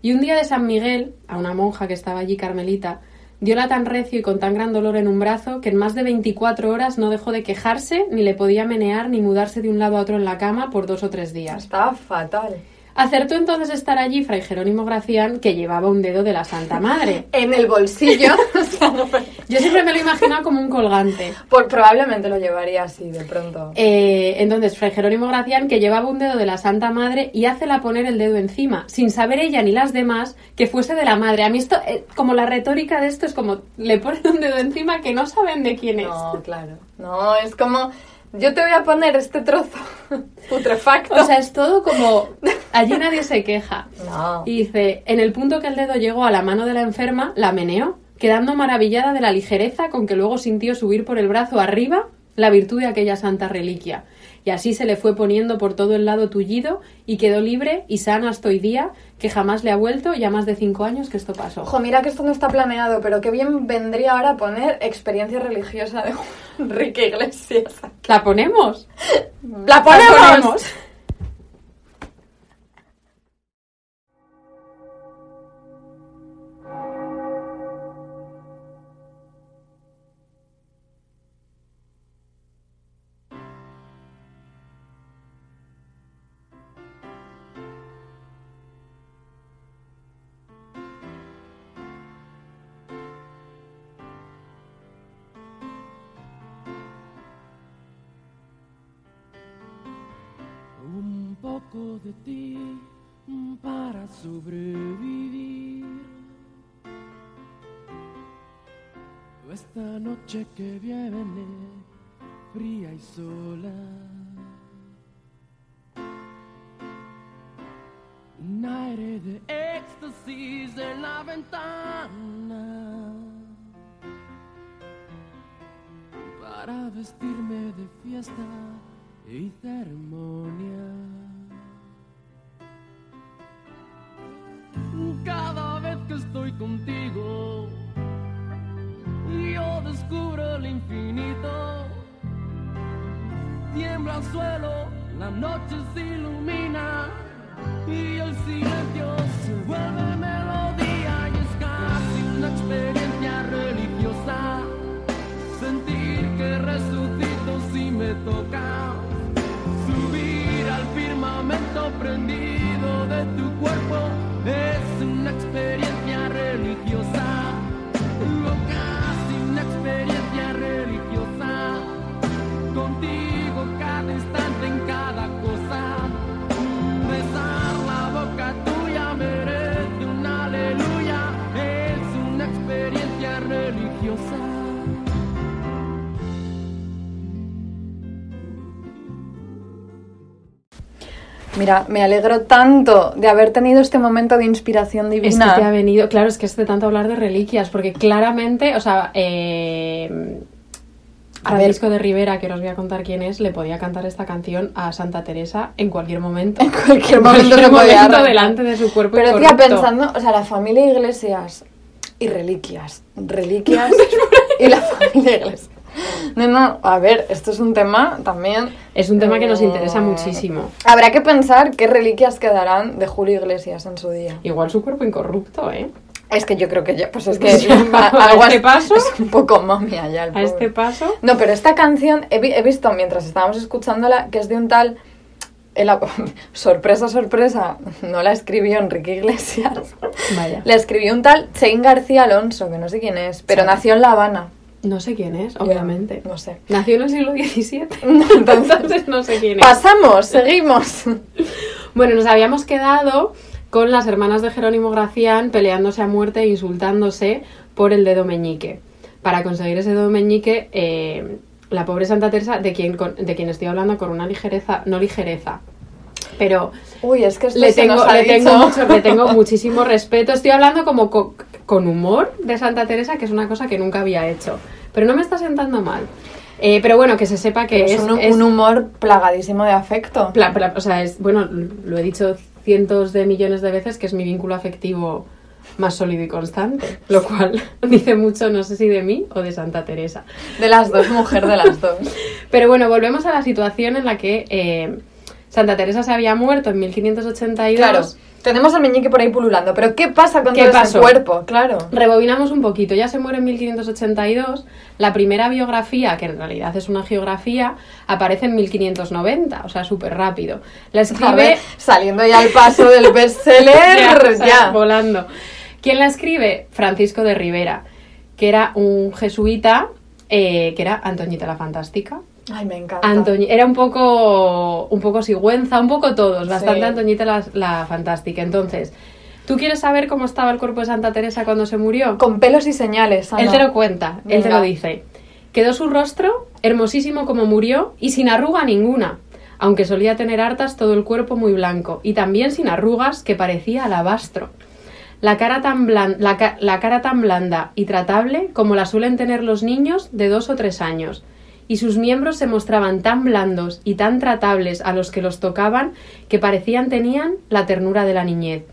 y un día de San Miguel, a una monja que estaba allí, Carmelita, diola tan recio y con tan gran dolor en un brazo que en más de 24 horas no dejó de quejarse, ni le podía menear, ni mudarse de un lado a otro en la cama por dos o tres días. Estaba fatal. Acertó entonces estar allí Fray Jerónimo Gracián, que llevaba un dedo de la Santa Madre. (laughs) en el bolsillo. (laughs) Yo siempre me lo imaginaba como un colgante. Por, probablemente lo llevaría así de pronto. Eh, entonces, Fray Jerónimo Gracián, que llevaba un dedo de la Santa Madre y la poner el dedo encima, sin saber ella ni las demás que fuese de la madre. A mí esto, eh, como la retórica de esto es como, le ponen un dedo encima que no saben de quién es. No, claro. No, es como yo te voy a poner este trozo (laughs) putrefacto. O sea, es todo como. Allí nadie se queja. No. Y dice: En el punto que el dedo llegó a la mano de la enferma, la meneó, quedando maravillada de la ligereza con que luego sintió subir por el brazo arriba la virtud de aquella santa reliquia y así se le fue poniendo por todo el lado tullido y quedó libre y sana hasta hoy día, que jamás le ha vuelto ya más de cinco años que esto pasó. Ojo, mira que esto no está planeado, pero qué bien vendría ahora poner experiencia religiosa de (laughs) Enrique Iglesias. ¿La ponemos? (laughs) ¡La ponemos! ¿La ponemos? Noche que viene fría y sola. Un aire de éxtasis en la ventana. Para vestirme de fiesta y ceremonia. cada vez que estoy contigo. Infinito. Tiembla el suelo, la noche se ilumina y el silencio se vuelve melodía Mira, me alegro tanto de haber tenido este momento de inspiración Es que divina. te ha venido, claro, es que es de tanto hablar de reliquias, porque claramente, o sea, eh, A ver. Francisco de Rivera, que os voy a contar quién es, le podía cantar esta canción a Santa Teresa en cualquier momento. (laughs) En cualquier momento cualquier se podía momento delante de su cuerpo Pero tía, pensando, o sea, la familia Iglesias y reliquias, reliquias (laughs) y la familia Iglesias. No, no, a ver, esto es un tema también... Es un tema que nos eh, interesa muchísimo. Habrá que pensar qué reliquias quedarán de Julio Iglesias en su día. Igual su cuerpo incorrupto, ¿eh? Es que yo creo que ya, pues es que (laughs) (laughs) a- este as- paso. es un poco momia ya el A este paso. No, pero esta canción he, vi- he visto mientras estábamos escuchándola que es de un tal. el (laughs) sorpresa, sorpresa, no la escribió Enrique Iglesias. Vaya. La escribió un tal Chain García Alonso, que no sé quién es, pero Sí. nació en La Habana. No sé quién es, obviamente. No sé. Nació en el siglo XVII. (laughs) (laughs) Entonces, no sé quién es. pasamos, seguimos. (laughs) Bueno, nos habíamos quedado con las hermanas de Jerónimo Gracián peleándose a muerte e insultándose por el dedo meñique. Para conseguir ese dedo meñique, eh, la pobre Santa Teresa, de quien, con- de quien estoy hablando con una ligereza, no ligereza, pero Uy, es que esto le tengo, le, mucho, le tengo muchísimo respeto. Estoy hablando como co- con humor de Santa Teresa, que es una cosa que nunca había hecho. Pero no me está sentando mal. Eh, pero bueno, que se sepa que es, es, un, es- un humor plagadísimo de afecto. Pla- pla- o sea, es, bueno, lo he dicho cientos de millones de veces que es mi vínculo afectivo más sólido y constante, lo cual (laughs) dice mucho, no sé si de mí o de Santa Teresa. De las dos, mujer de las dos. (laughs) Pero bueno, volvemos a la situación en la que eh, Santa Teresa se había muerto en 1582. Claro, tenemos al meñique por ahí pululando, pero ¿qué pasa con ¿Qué todo pasó? ese cuerpo? Claro. Rebobinamos un poquito, ya se muere en 1582, la primera biografía, que en realidad es una geografía, aparece en 1590, o sea, súper rápido. La escribe... ver, saliendo ya al paso del (laughs) bestseller, Ya, volando. ¿Quién la escribe? Francisco de Rivera, que era un jesuita, eh, que era Antoñita la Fantástica. Ay, me encanta. Antoñi- era un poco, un poco Sigüenza, un poco todos, bastante Sí. Antoñita la, la Fantástica. Entonces, ¿tú quieres saber cómo estaba el cuerpo de Santa Teresa cuando se murió? Con pelos y señales, Ana. Él te lo cuenta, él te Venga. lo dice. Quedó su rostro hermosísimo como murió y sin arruga ninguna, aunque solía tener hartas todo el cuerpo muy blanco y también sin arrugas que parecía alabastro. La cara, tan blan- la, ca- la cara tan blanda y tratable como la suelen tener los niños de dos o tres años, y sus miembros se mostraban tan blandos y tan tratables a los que los tocaban que parecían tenían la ternura de la niñez,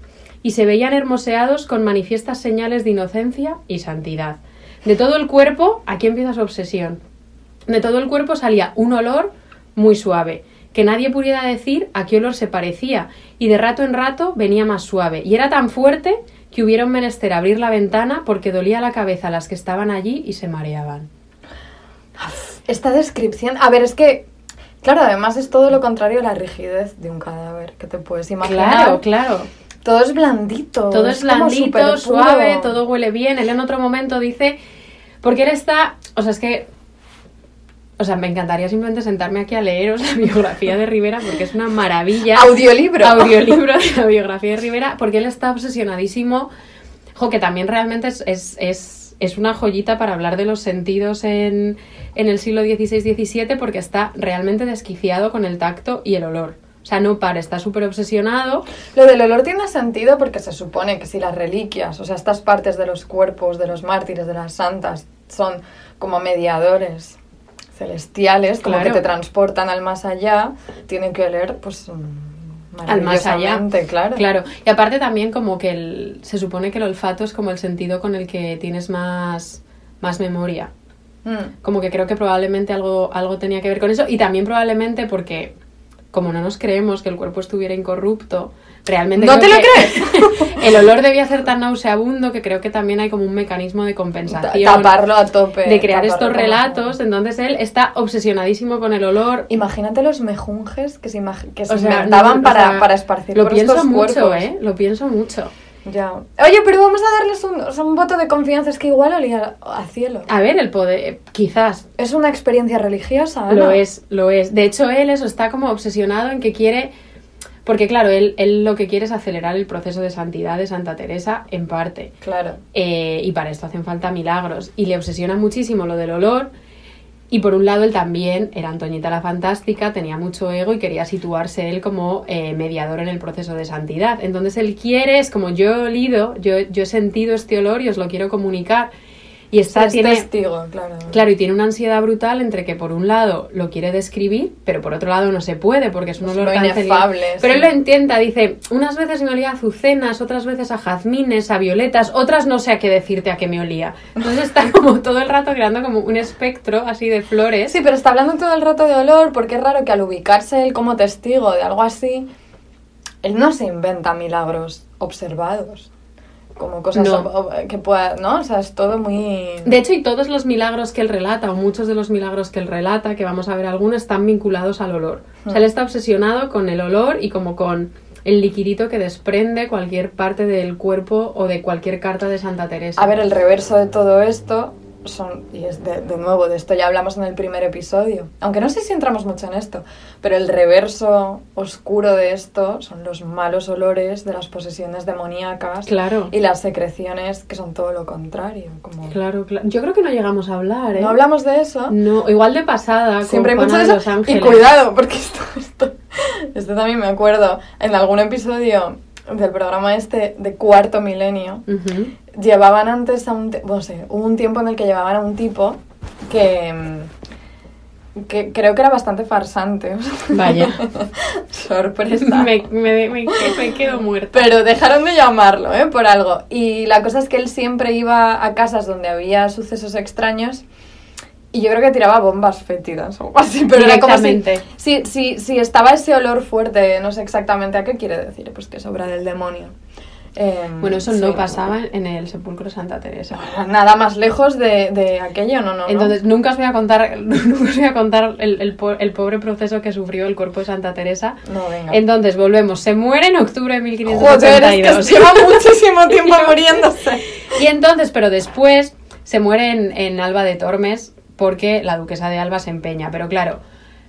y se veían hermoseados con manifiestas señales de inocencia y santidad. De todo el cuerpo, aquí empieza su obsesión, de todo el cuerpo salía un olor muy suave, que nadie pudiera decir a qué olor se parecía, y de rato en rato venía más suave, y era tan fuerte que hubieron menester abrir la ventana porque dolía la cabeza a las que estaban allí y se mareaban. Esta descripción... A ver, es que... Claro, además es todo lo contrario a la rigidez de un cadáver, que te puedes imaginar. Claro, claro. Todo es blandito. Todo es blandito, suave, todo huele bien. Él en otro momento dice, porque él está, o sea, es que, o sea, me encantaría simplemente sentarme aquí a leeros (laughs) la biografía de Rivera porque es una maravilla. Audiolibro. Audiolibro de la biografía de Rivera, porque él está obsesionadísimo, jo, que también realmente es, es, es, es una joyita para hablar de los sentidos en, en el siglo XVI-XVII porque está realmente desquiciado con el tacto y el olor. O sea, no para, está súper obsesionado. Lo del olor tiene sentido porque se supone que si las reliquias, o sea, estas partes de los cuerpos de los mártires, de las santas, son como mediadores celestiales, como Claro. que te transportan al más allá, tienen que oler, pues, mm, al más allá. claro. Claro. Y aparte también como que el, se supone que el olfato es como el sentido con el que tienes más, más memoria. Mm. Como que creo que probablemente algo, algo tenía que ver con eso. Y también probablemente porque como no nos creemos que el cuerpo estuviera incorrupto, realmente... ¿No te lo que (laughs) el olor debía ser tan nauseabundo que creo que también hay como un mecanismo de compensación. Taparlo a tope. de crear estos relatos, entonces él está obsesionadísimo con el olor Imagínate los mejunjes que se, que se O sea, inventaban no, o para, sea, para esparcir Lo por pienso estos mucho, cuerpos. ¿eh? Lo pienso mucho. Ya. Oye, pero vamos a darles un, o sea, un voto de confianza, es que igual olía a cielo. A ver, el poder, quizás Es una experiencia religiosa, lo Ana. es, lo es. De hecho, él eso está como obsesionado en que quiere, porque claro, él, él lo que quiere es acelerar el proceso de santidad de Santa Teresa en parte. Claro. Eh, y para esto hacen falta milagros. Y le obsesiona muchísimo lo del olor. Y por un lado, él también era Antoñita la Fantástica, tenía mucho ego y quería situarse él como eh, mediador en el proceso de santidad. Entonces él quiere, es como yo he olido, yo, yo he sentido este olor y os lo quiero comunicar. Y está, tiene, testigo, claro. Claro, y tiene una ansiedad brutal entre que por un lado lo quiere describir, pero por otro lado no se puede porque es un olor tan inefable, Pero sí. él lo intenta, dice, unas veces me olía a azucenas, otras veces a jazmines, a violetas, otras no sé a qué decirte a qué me olía. Entonces está (laughs) como todo el rato creando como un espectro así de flores. Sí, pero está hablando todo el rato de olor porque es raro que al ubicarse él como testigo de algo así, él no se inventa milagros observados. Como cosas No. que pueda, ¿no? O sea, es todo muy... De hecho, y todos los milagros que él relata, o muchos de los milagros que él relata, que vamos a ver algunos, están vinculados al olor. O sea, él está obsesionado con el olor y como con el liquidito que desprende cualquier parte del cuerpo o de cualquier carta de Santa Teresa. A ver, el reverso de todo esto son, y es de, de nuevo, de esto ya hablamos en el primer episodio, aunque no sé si entramos mucho en esto, pero el reverso oscuro de esto son los malos olores de las posesiones demoníacas Claro. y las secreciones que son todo lo contrario. Como... Claro, claro. Yo creo que no llegamos a hablar, ¿eh? No hablamos de eso. No, igual de pasada. Siempre hay mucho de eso. Y cuidado, porque esto, esto, esto también me acuerdo. En algún episodio del programa este de Cuarto Milenio, llevaban antes a un... No sé, hubo un tiempo en el que llevaban a un tipo que... mm, que creo que era bastante farsante. Vaya. (laughs) Sorpresa. me, me, me, me quedo muerta. Pero dejaron de llamarlo, ¿eh? Por algo. Y la cosa es que él siempre iba a casas donde había sucesos extraños y yo creo que tiraba bombas fétidas o algo así, pero era como si, si, si, si estaba ese olor fuerte, no sé exactamente a qué quiere decir, pues que es obra del demonio. Em, Bueno, eso sí. no pasaba en el sepulcro de Santa Teresa. Nada más lejos de, de aquello, no, no. no. Entonces, nunca os voy a contar, (laughs) nunca os voy a contar el, el po- el pobre proceso que sufrió el cuerpo de Santa Teresa. No, venga. Entonces, volvemos. Se muere en octubre de Joder, 1582. es que lleva muchísimo tiempo (laughs) muriéndose. Y entonces, pero después se muere en, en Alba de Tormes porque la duquesa de Alba se empeña. Pero claro,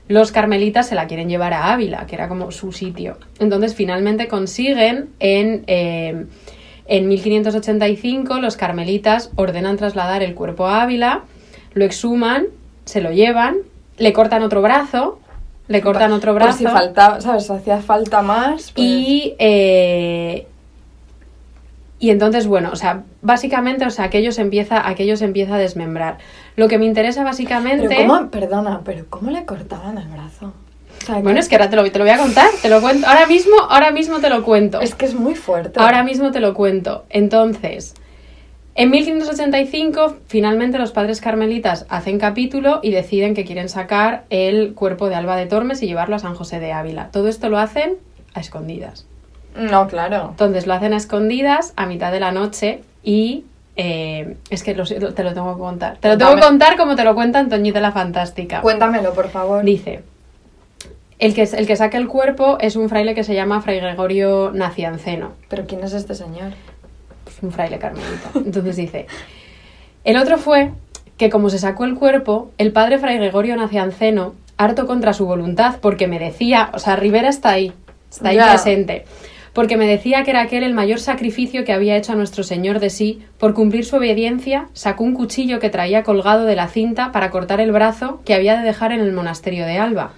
los carmelitas se la quieren llevar a Ávila, que era como su sitio. Entonces, finalmente consiguen en, eh, en 1585, los carmelitas ordenan trasladar el cuerpo a Ávila, lo exhuman, se lo llevan, le cortan otro brazo, le cortan otro Por brazo. si faltaba, ¿sabes? Hacía falta más. pues- Y, eh, y entonces, bueno, o sea, básicamente, o sea, aquello se empieza, aquello se empieza a desmembrar. Lo que me interesa básicamente. Pero cómo, perdona, pero ¿cómo le cortaban el brazo? O sea, Bueno, es que ahora te lo, te lo voy a contar, te lo cuento. Ahora mismo, ahora mismo te lo cuento. es que es muy fuerte. Ahora mismo te lo cuento. Entonces, en 1585, finalmente los padres carmelitas hacen capítulo y deciden que quieren sacar el cuerpo de Alba de Tormes y llevarlo a San José de Ávila. Todo esto lo hacen a escondidas. No, claro. Entonces lo hacen a escondidas a mitad de la noche y eh, es que te lo tengo que contar. Te lo tengo que contar como te lo cuenta Antoñita la Fantástica. Cuéntamelo, por favor. Dice, el que, el que saca el cuerpo es un fraile que se llama Fray Gregorio Nacianceno. Pero ¿quién es este señor? Pues un fraile carmelita. Entonces dice, el otro fue que como se sacó el cuerpo, el padre Fray Gregorio Nacianceno, harto contra su voluntad, porque me decía, o sea, Rivera está ahí, está ahí Ya. presente, porque me decía que era aquel el mayor sacrificio que había hecho a nuestro Señor de sí, por cumplir su obediencia, sacó un cuchillo que traía colgado de la cinta para cortar el brazo que había de dejar en el monasterio de Alba.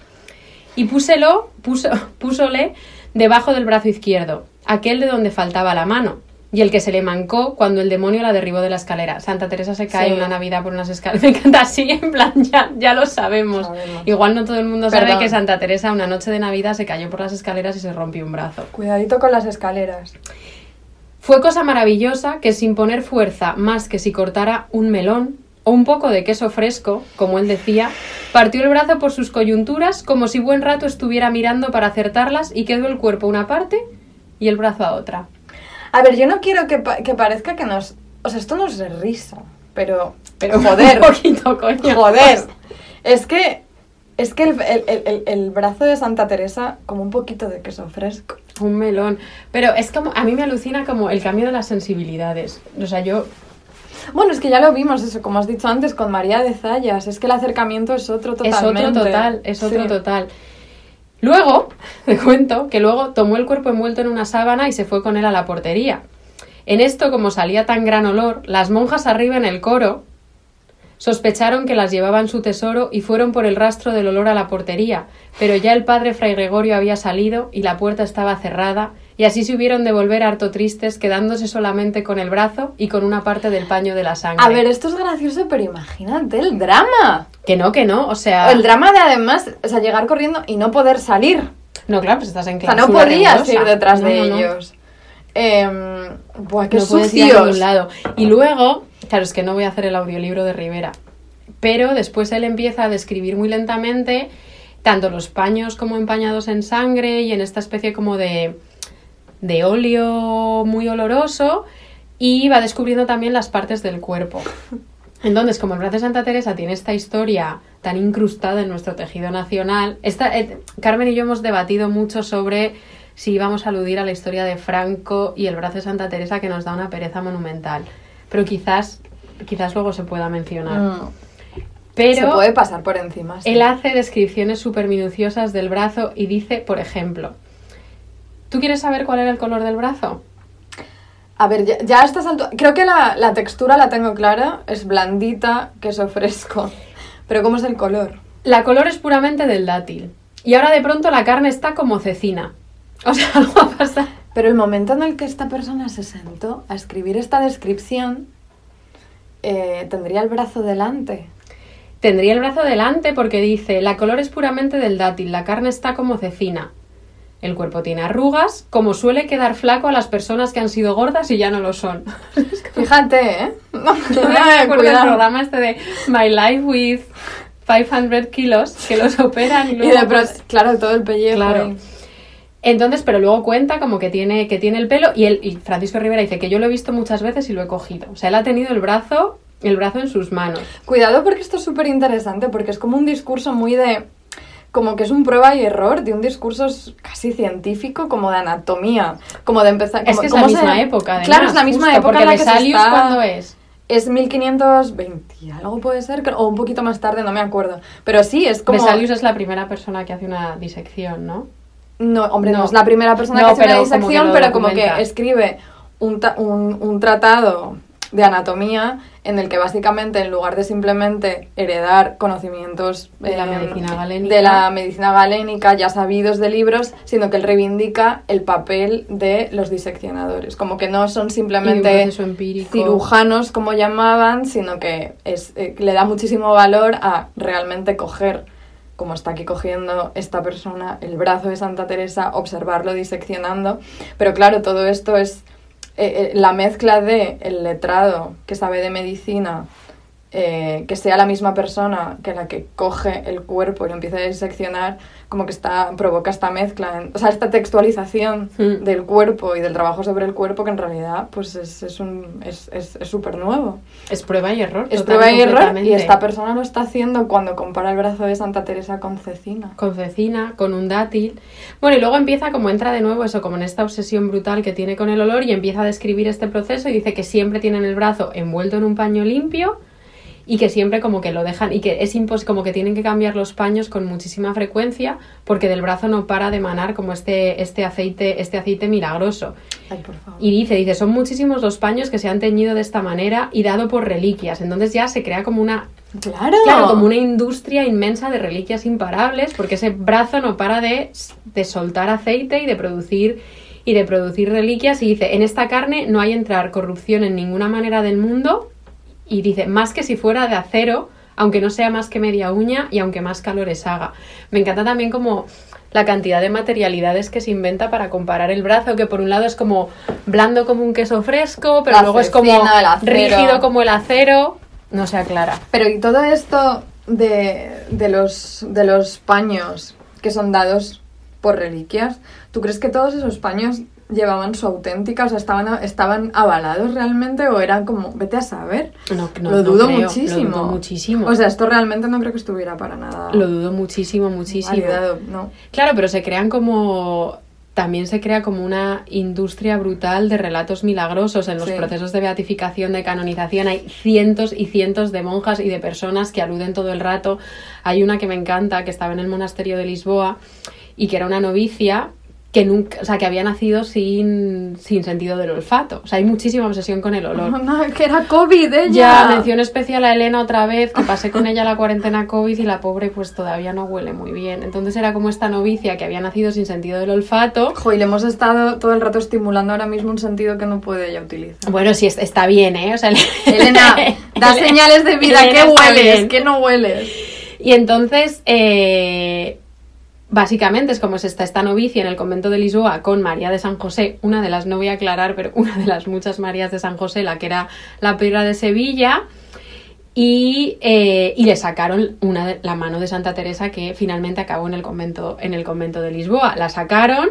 Y púselo, puso, (laughs) púsole debajo del brazo izquierdo, aquel de donde faltaba la mano, y el que se le mancó cuando el demonio la derribó de la escalera. Santa Teresa se cae Sí. una Navidad por unas escaleras. (laughs) Me encanta así, en plan, ya, ya lo sabemos. Sabemos. Igual no todo el mundo sabe que Santa Teresa una noche de Navidad se cayó por las escaleras y se rompió un brazo. Cuidadito con las escaleras. Fue cosa maravillosa que sin poner fuerza más que si cortara un melón o un poco de queso fresco, como él decía, partió el brazo por sus coyunturas como si buen rato estuviera mirando para acertarlas y quedó el cuerpo una parte y el brazo a otra. A ver, yo no quiero que, pa- que parezca que nos... O sea, esto no es de risa, pero... Pero (laughs) joder, un poquito, coño. joder. Es que... Es que el, el- el- el- el brazo de Santa Teresa, como un poquito de queso fresco. Un melón. Pero es como, a mí me alucina como el cambio de las sensibilidades. O sea, yo Bueno, es que ya lo vimos, eso, como has dicho antes, con María de Zayas. Es que el acercamiento es otro totalmente. Es otro total, es otro Sí. total. Luego, (laughs) te cuento que luego tomó el cuerpo envuelto en una sábana y se fue con él a la portería. En esto, como salía tan gran olor, las monjas arriba en el coro Sospecharon que las llevaban su tesoro y fueron por el rastro del olor a la portería, pero ya el padre Fray Gregorio había salido y la puerta estaba cerrada, y así se hubieron de volver harto tristes, quedándose solamente con el brazo y con una parte del paño de la sangre. A ver, esto es gracioso, pero imagínate el drama. Que no, que no, o sea... El drama de además, o sea, llegar corriendo y no poder salir. No, claro, pues estás en O sea, no podías ir detrás No, de no, no. ellos. Em, buah, qué ir a sucios. ningún lado. Y luego, claro, es que no voy a hacer el audiolibro de Rivera, pero después él empieza a describir muy lentamente tanto los paños como empañados en sangre y en esta especie como de, de óleo muy oloroso y va descubriendo también las partes del cuerpo. Entonces, como el brazo de Santa Teresa tiene esta historia tan incrustada en nuestro tejido nacional, esta, eh, Carmen y yo hemos debatido mucho sobre si íbamos a aludir a la historia de Franco y el brazo de Santa Teresa que nos da una pereza monumental. Pero quizás, quizás luego se pueda mencionar. Mm, Pero Se puede pasar por encima. sí. él hace descripciones súper minuciosas del brazo y dice, por ejemplo, ¿tú quieres saber cuál era el color del brazo? A ver, ya, ya a estas alturas. Creo que la, la textura la tengo clara. Es blandita, queso fresco. Pero ¿cómo es el color? La color es puramente del dátil. Y ahora de pronto la carne está como cecina. O sea, (laughs) algo ha pasado. Pero el momento en el que esta persona se sentó a escribir esta descripción, eh, tendría el brazo delante. Tendría el brazo delante porque dice, la color es puramente del dátil, la carne está como cecina. El cuerpo tiene arrugas, como suele quedar flaco a las personas que han sido gordas y ya no lo son. (laughs) Fíjate, ¿eh? (laughs) No, me (laughs) acuerdo del programa este de My Life with 500 kilos, que los operan y Y luego... de pronto, pues, claro, todo el pellejo. Claro. Entonces, pero luego cuenta como que tiene, que tiene el pelo y, él, y Francisco Rivera dice que yo lo he visto muchas veces y lo he cogido. O sea, él ha tenido el brazo, el brazo en sus manos. Cuidado porque esto es súper interesante, porque es como un discurso muy de... Como que es un prueba y error de un discurso casi científico, como de anatomía, como de empezar... es como- que es la se- misma época, además. Claro, es la misma justo, época porque en la que se está- ¿cuándo es? Es 1520, y algo puede ser, o un poquito más tarde, no me acuerdo. Pero sí, es como... Vesalius es la primera persona que hace una disección, ¿no? No, hombre, no, No. es la primera persona No, que hace una disección, pero como que escribe un, un, un tratado de anatomía en el que básicamente en lugar de simplemente heredar conocimientos De la eh, medicina galénica. de la medicina galénica ya sabidos de libros, sino que él reivindica el papel de los diseccionadores, como que no son simplemente cirujanos como llamaban, sino que es, eh, le da muchísimo valor a realmente coger, como está aquí cogiendo esta persona, el brazo de Santa Teresa, observarlo diseccionando. Pero claro, todo esto es eh, eh, la mezcla de el letrado que sabe de medicina, eh, que sea la misma persona que la que coge el cuerpo y lo empieza a diseccionar, como que está, provoca esta mezcla, en- o sea, esta textualización Mm. del cuerpo y del trabajo sobre el cuerpo que en realidad pues es es un es es- súper nuevo. Es prueba y error. Es prueba y error y esta persona lo está haciendo cuando compara el brazo de Santa Teresa con Cecina. con cecina, con un dátil. Bueno, y luego empieza como entra de nuevo eso, como en esta obsesión brutal que tiene con el olor y empieza a describir este proceso y dice que siempre tienen el brazo envuelto en un paño limpio y que siempre como que lo dejan y que es impos como que tienen que cambiar los paños con muchísima frecuencia porque del brazo no para de emanar como este este aceite este aceite milagroso. Ay, por favor. Y dice, dice, son muchísimos los paños que se han teñido de esta manera y dado por reliquias. Entonces ya se crea como una Claro. Claro, como una industria inmensa de reliquias imparables, porque ese brazo no para de, de soltar aceite y de producir y de producir reliquias. Y dice, en esta carne no hay entrar corrupción en ninguna manera del mundo. Y dice, más que si fuera de acero, aunque no sea más que media uña y aunque más calores haga. Me encanta también como la cantidad de materialidades que se inventa para comparar el brazo, que por un lado es como blando como un queso fresco, pero La luego es como rígido como el acero. No se aclara. Pero y todo esto de, de los de los paños que son dados por reliquias, ¿tú crees que todos esos paños llevaban su auténtica, o sea, estaban, estaban avalados realmente o eran como, vete a saber? No, no, lo no dudo creo, muchísimo. Lo dudo muchísimo. O sea, esto realmente no creo que estuviera para nada lo dudo muchísimo, muchísimo. validado, no. Claro, pero se crean como. También se crea como una industria brutal de relatos milagrosos. En los Sí. procesos de beatificación, de canonización, hay cientos y cientos de monjas y de personas que aluden todo el rato. Hay una que me encanta, que estaba en el monasterio de Lisboa y que era una novicia que nunca, o sea, que había nacido sin, sin sentido del olfato. O sea, hay muchísima obsesión con el olor. (laughs) No, que era COVID ella. Ya, mención especial a Elena otra vez, que pasé con ella la cuarentena COVID y la pobre pues todavía no huele muy bien. Entonces era como esta novicia que había nacido sin sentido del olfato. Jo, y le hemos estado todo el rato estimulando ahora mismo un sentido que no puede ella utilizar. Bueno, sí, es- está bien, ¿eh? O sea, Elena, (laughs) da señales de vida. Elena ¿Qué está hueles? ¿Qué no hueles? Y entonces, eh, básicamente es como se está esta novicia en el convento de Lisboa con María de San José, una de las, no voy a aclarar, pero una de las muchas Marías de San José, la que era la priora de Sevilla. Y, eh, y le sacaron una de- la mano de Santa Teresa que finalmente acabó en el convento, en el convento de Lisboa. La sacaron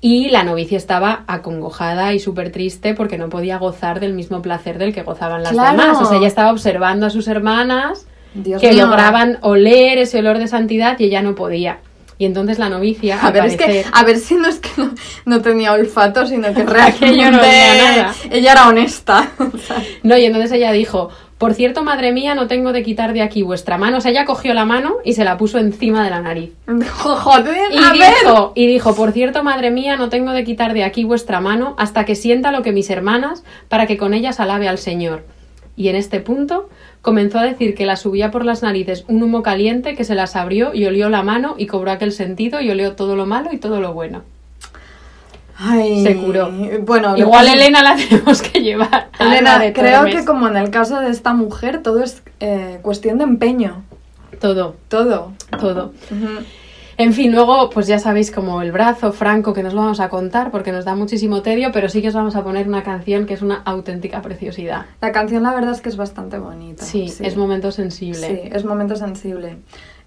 y la novicia estaba acongojada y súper triste porque no podía gozar del mismo placer del que gozaban las Claro. demás. O sea, ella estaba observando a sus hermanas Dios que mío. lograban oler ese olor de santidad y ella no podía. Y entonces la novicia, A ver, es que, a ver si no es que no, no tenía olfato, sino que (laughs) realmente no olía nada. ella era honesta. (laughs) No, y entonces ella dijo, por cierto, madre mía, no tengo de quitar de aquí vuestra mano. O sea, ella cogió la mano y se la puso encima de la nariz. (laughs) Joder, Y a ver. dijo, y dijo, por cierto, madre mía, no tengo de quitar de aquí vuestra mano hasta que sienta lo que mis hermanas, para que con ellas alabe al Señor. Y en este punto comenzó a decir que la subía por las narices un humo caliente que se las abrió y olió la mano y cobró aquel sentido y olió todo lo malo y todo lo bueno. Ay, Se curó. Bueno, Igual Elena la (laughs) tenemos que llevar. Elena, de creo que como en el caso de esta mujer, todo es eh, cuestión de empeño. Todo, Todo. todo. Ujú. En fin, luego, pues ya sabéis como el brazo franco que nos lo vamos a contar porque nos da muchísimo tedio, pero sí que os vamos a poner una canción que es una auténtica preciosidad. La canción, la verdad es que es bastante bonita. Sí, es momento sensible. Sí, es momento sensible.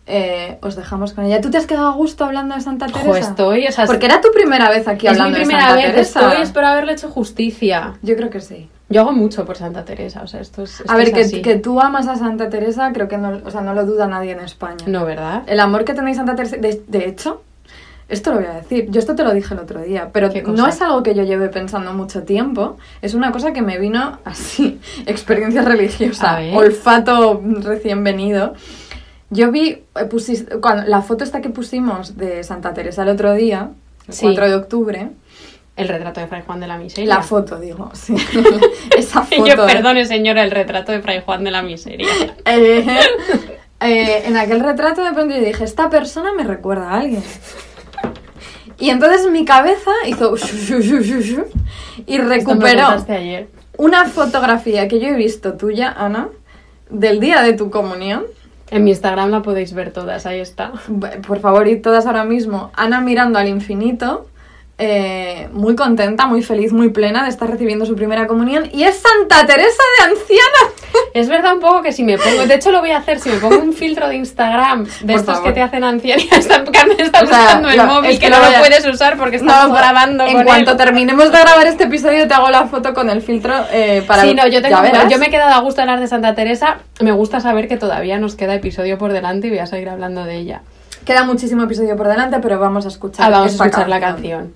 Eh, os dejamos con ella. ¿Tú te has quedado a gusto hablando de Santa Teresa? Jo, estoy, o sea, Porque era tu primera vez aquí es mi hablando primera de Santa vez, Teresa. estoy, espero haberle hecho justicia. Yo creo que sí. Yo hago mucho por Santa Teresa, o sea, esto es. esto A ver, es que, así. que tú amas a Santa Teresa, creo que no, o sea, no lo duda nadie en España. No, ¿verdad? El amor que tenéis Santa Teresa, de, de hecho, esto lo voy a decir, yo esto te lo dije el otro día, pero no es algo que yo lleve pensando mucho tiempo, es una cosa que me vino así, (laughs) experiencia religiosa, olfato recién venido. Yo vi, eh, pusis- cuando, la foto esta que pusimos de Santa Teresa el otro día, el Sí. 4 de octubre, El retrato de Fray Juan de la Miseria. la foto, digo, sí, (laughs) esa foto. Yo, perdone, señora, el retrato de Fray Juan de la Miseria. (laughs) Eh, eh, en aquel retrato de pronto yo dije, esta persona me recuerda a alguien. Y entonces mi cabeza hizo y recuperó ayer. una fotografía que yo he visto tuya, Ana, del día de tu comunión. En mi Instagram la podéis ver todas, ahí está. Por favor, id todas ahora mismo. Ana mirando al infinito, eh, muy contenta, muy feliz, muy plena de estar recibiendo su primera comunión. Y es Santa Teresa de anciana. (laughs) Es verdad un poco que si me pongo, de hecho lo voy a hacer, si me pongo un filtro de Instagram de Por estos favor. que te hacen anciana, está, Carmen está O sea, buscando el lo- móvil es que, que no lo puedes usar porque estamos No, grabando En con cuanto él. terminemos de grabar este episodio, te hago la foto con el filtro eh, para. Sí, no, yo, tengo, yo me he quedado a gusto hablar de Santa Teresa. Me gusta saber que todavía nos queda episodio por delante y voy a seguir hablando de ella. Queda muchísimo episodio por delante, pero vamos a escuchar. Ah, vamos a escuchar la canción.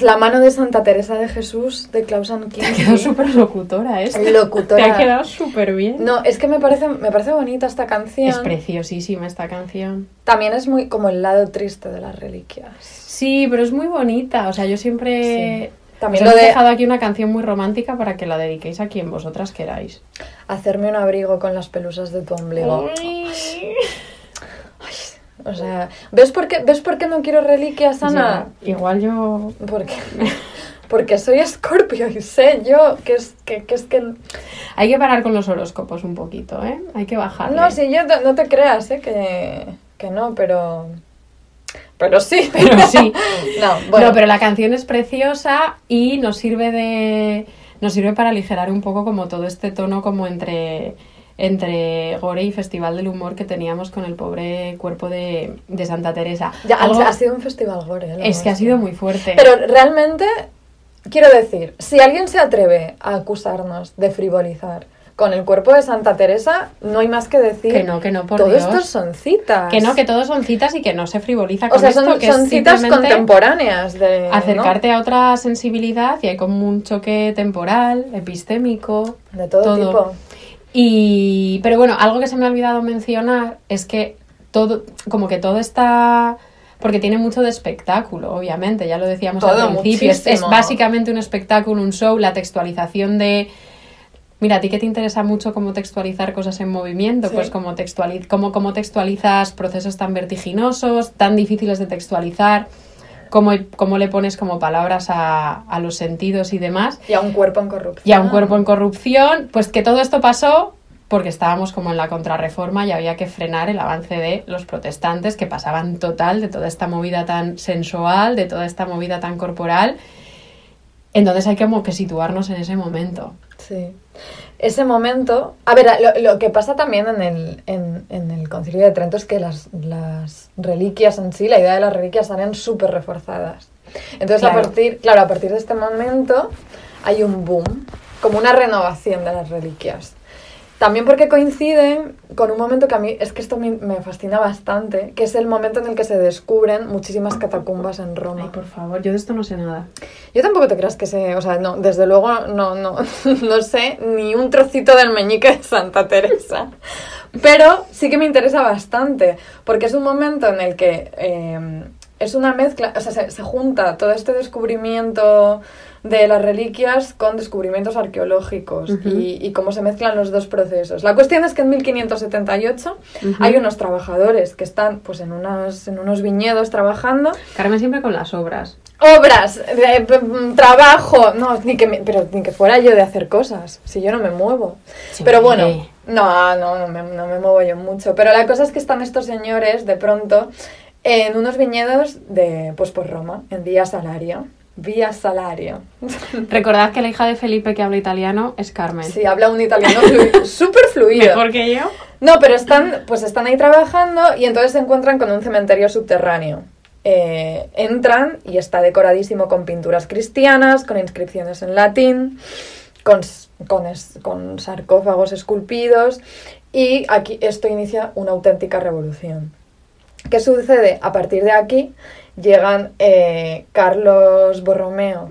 Pues la mano de Santa Teresa de Jesús de Klaus and Te ha quedado súper locutora esta. (laughs) Locutora. Te ha quedado súper bien. No, es que me parece, me parece bonita esta canción. Es preciosísima esta canción. También es muy como el lado triste de las reliquias. Sí, pero es muy bonita. O sea, yo siempre... Sí. También Os lo he de dejado aquí una canción muy romántica para que la dediquéis a quien vosotras queráis. hacerme un abrigo con las pelusas de tu ombligo. Ay. O sea, ¿ves por qué, ¿ves por qué no quiero reliquias, Ana? Ya, igual yo... Porque, porque soy escorpio y sé yo que es que, que es que... Hay que parar con los horóscopos un poquito, ¿eh? Hay que bajarle. No, si yo no te creas, ¿eh? Que, que no, pero... Pero sí. (laughs) Pero sí. (laughs) no, bueno. No, pero la canción es preciosa y nos sirve de... Nos sirve para aligerar un poco como todo este tono como entre entre Gore y Festival del Humor que teníamos con el pobre cuerpo de, de Santa Teresa. Ya, ha- Algo- ha sido un festival gore. ¿eh? es que ha sido muy fuerte. Pero realmente, quiero decir, si alguien se atreve a acusarnos de frivolizar con el cuerpo de Santa Teresa, no hay más que decir. Que no, que no, por Todo Dios. esto son citas. Que no, que todos son citas y que no se frivoliza O con sea, esto, son, que son es citas contemporáneas de. ¿no? acercarte a otra sensibilidad y hay como un choque temporal, epistémico, De todo, todo. tipo. Y, pero bueno, algo que se me ha olvidado mencionar es que todo, como que todo está, porque tiene mucho de espectáculo, obviamente, ya lo decíamos Todo, al principio, es, básicamente un espectáculo, un show, la textualización de... Mira, a ti que te interesa mucho cómo textualizar cosas en movimiento, Sí. pues cómo, textuali cómo, cómo textualizas procesos tan vertiginosos, tan difíciles de textualizar, cómo, cómo le pones como palabras a, a los sentidos y demás Y a un cuerpo en corrupción. y a un cuerpo en corrupción, pues que todo esto pasó porque estábamos como en la contrarreforma y había que frenar el avance de los protestantes que pasaban total de toda esta movida tan sensual, de toda esta movida tan corporal. Entonces hay como que situarnos en ese momento. Sí. Ese momento. A ver, lo, lo que pasa también en el, en, en el Concilio de Trento es que las, las reliquias en sí, la idea de las reliquias salen súper reforzadas. Entonces, a partir, claro, a partir de este momento hay un boom, como una renovación de las reliquias. También porque coinciden con un momento que a mí, es que esto me, me fascina bastante, que es el momento en el que se descubren muchísimas catacumbas en Roma. Ay, por favor, yo de esto no sé nada. Yo tampoco te creas que sé, o sea, no, desde luego no, no, (laughs) no sé ni un trocito del meñique de Santa Teresa. Pero sí que me interesa bastante, porque es un momento en el que eh, es una mezcla, o sea, se, se junta todo este descubrimiento de las reliquias con descubrimientos arqueológicos y, y cómo se mezclan los dos procesos. La cuestión es que en 1578 Ujú. hay unos trabajadores que están pues en, unas, en unos viñedos trabajando Carmen siempre con las obras. obras, de- p- trabajo, no, ni que me- pero ni que fuera yo de hacer cosas, si yo no me muevo. Sí. Pero bueno, no, no, no me, no me muevo yo mucho. Pero la cosa es que están estos señores de pronto en unos viñedos de, pues por Roma, en Vía Salaria. Vía Salario. (laughs) Recordad que la hija de Felipe que habla italiano es Carmen. Sí, habla un italiano (laughs) súper fluido. Mejor que yo. No, pero están, pues están ahí trabajando y entonces se encuentran con un cementerio subterráneo. Eh, entran y está decoradísimo con pinturas cristianas, con inscripciones en latín, con, con, es- con sarcófagos esculpidos y aquí esto inicia una auténtica revolución. ¿Qué sucede? A partir de aquí llegan eh, Carlos Borromeo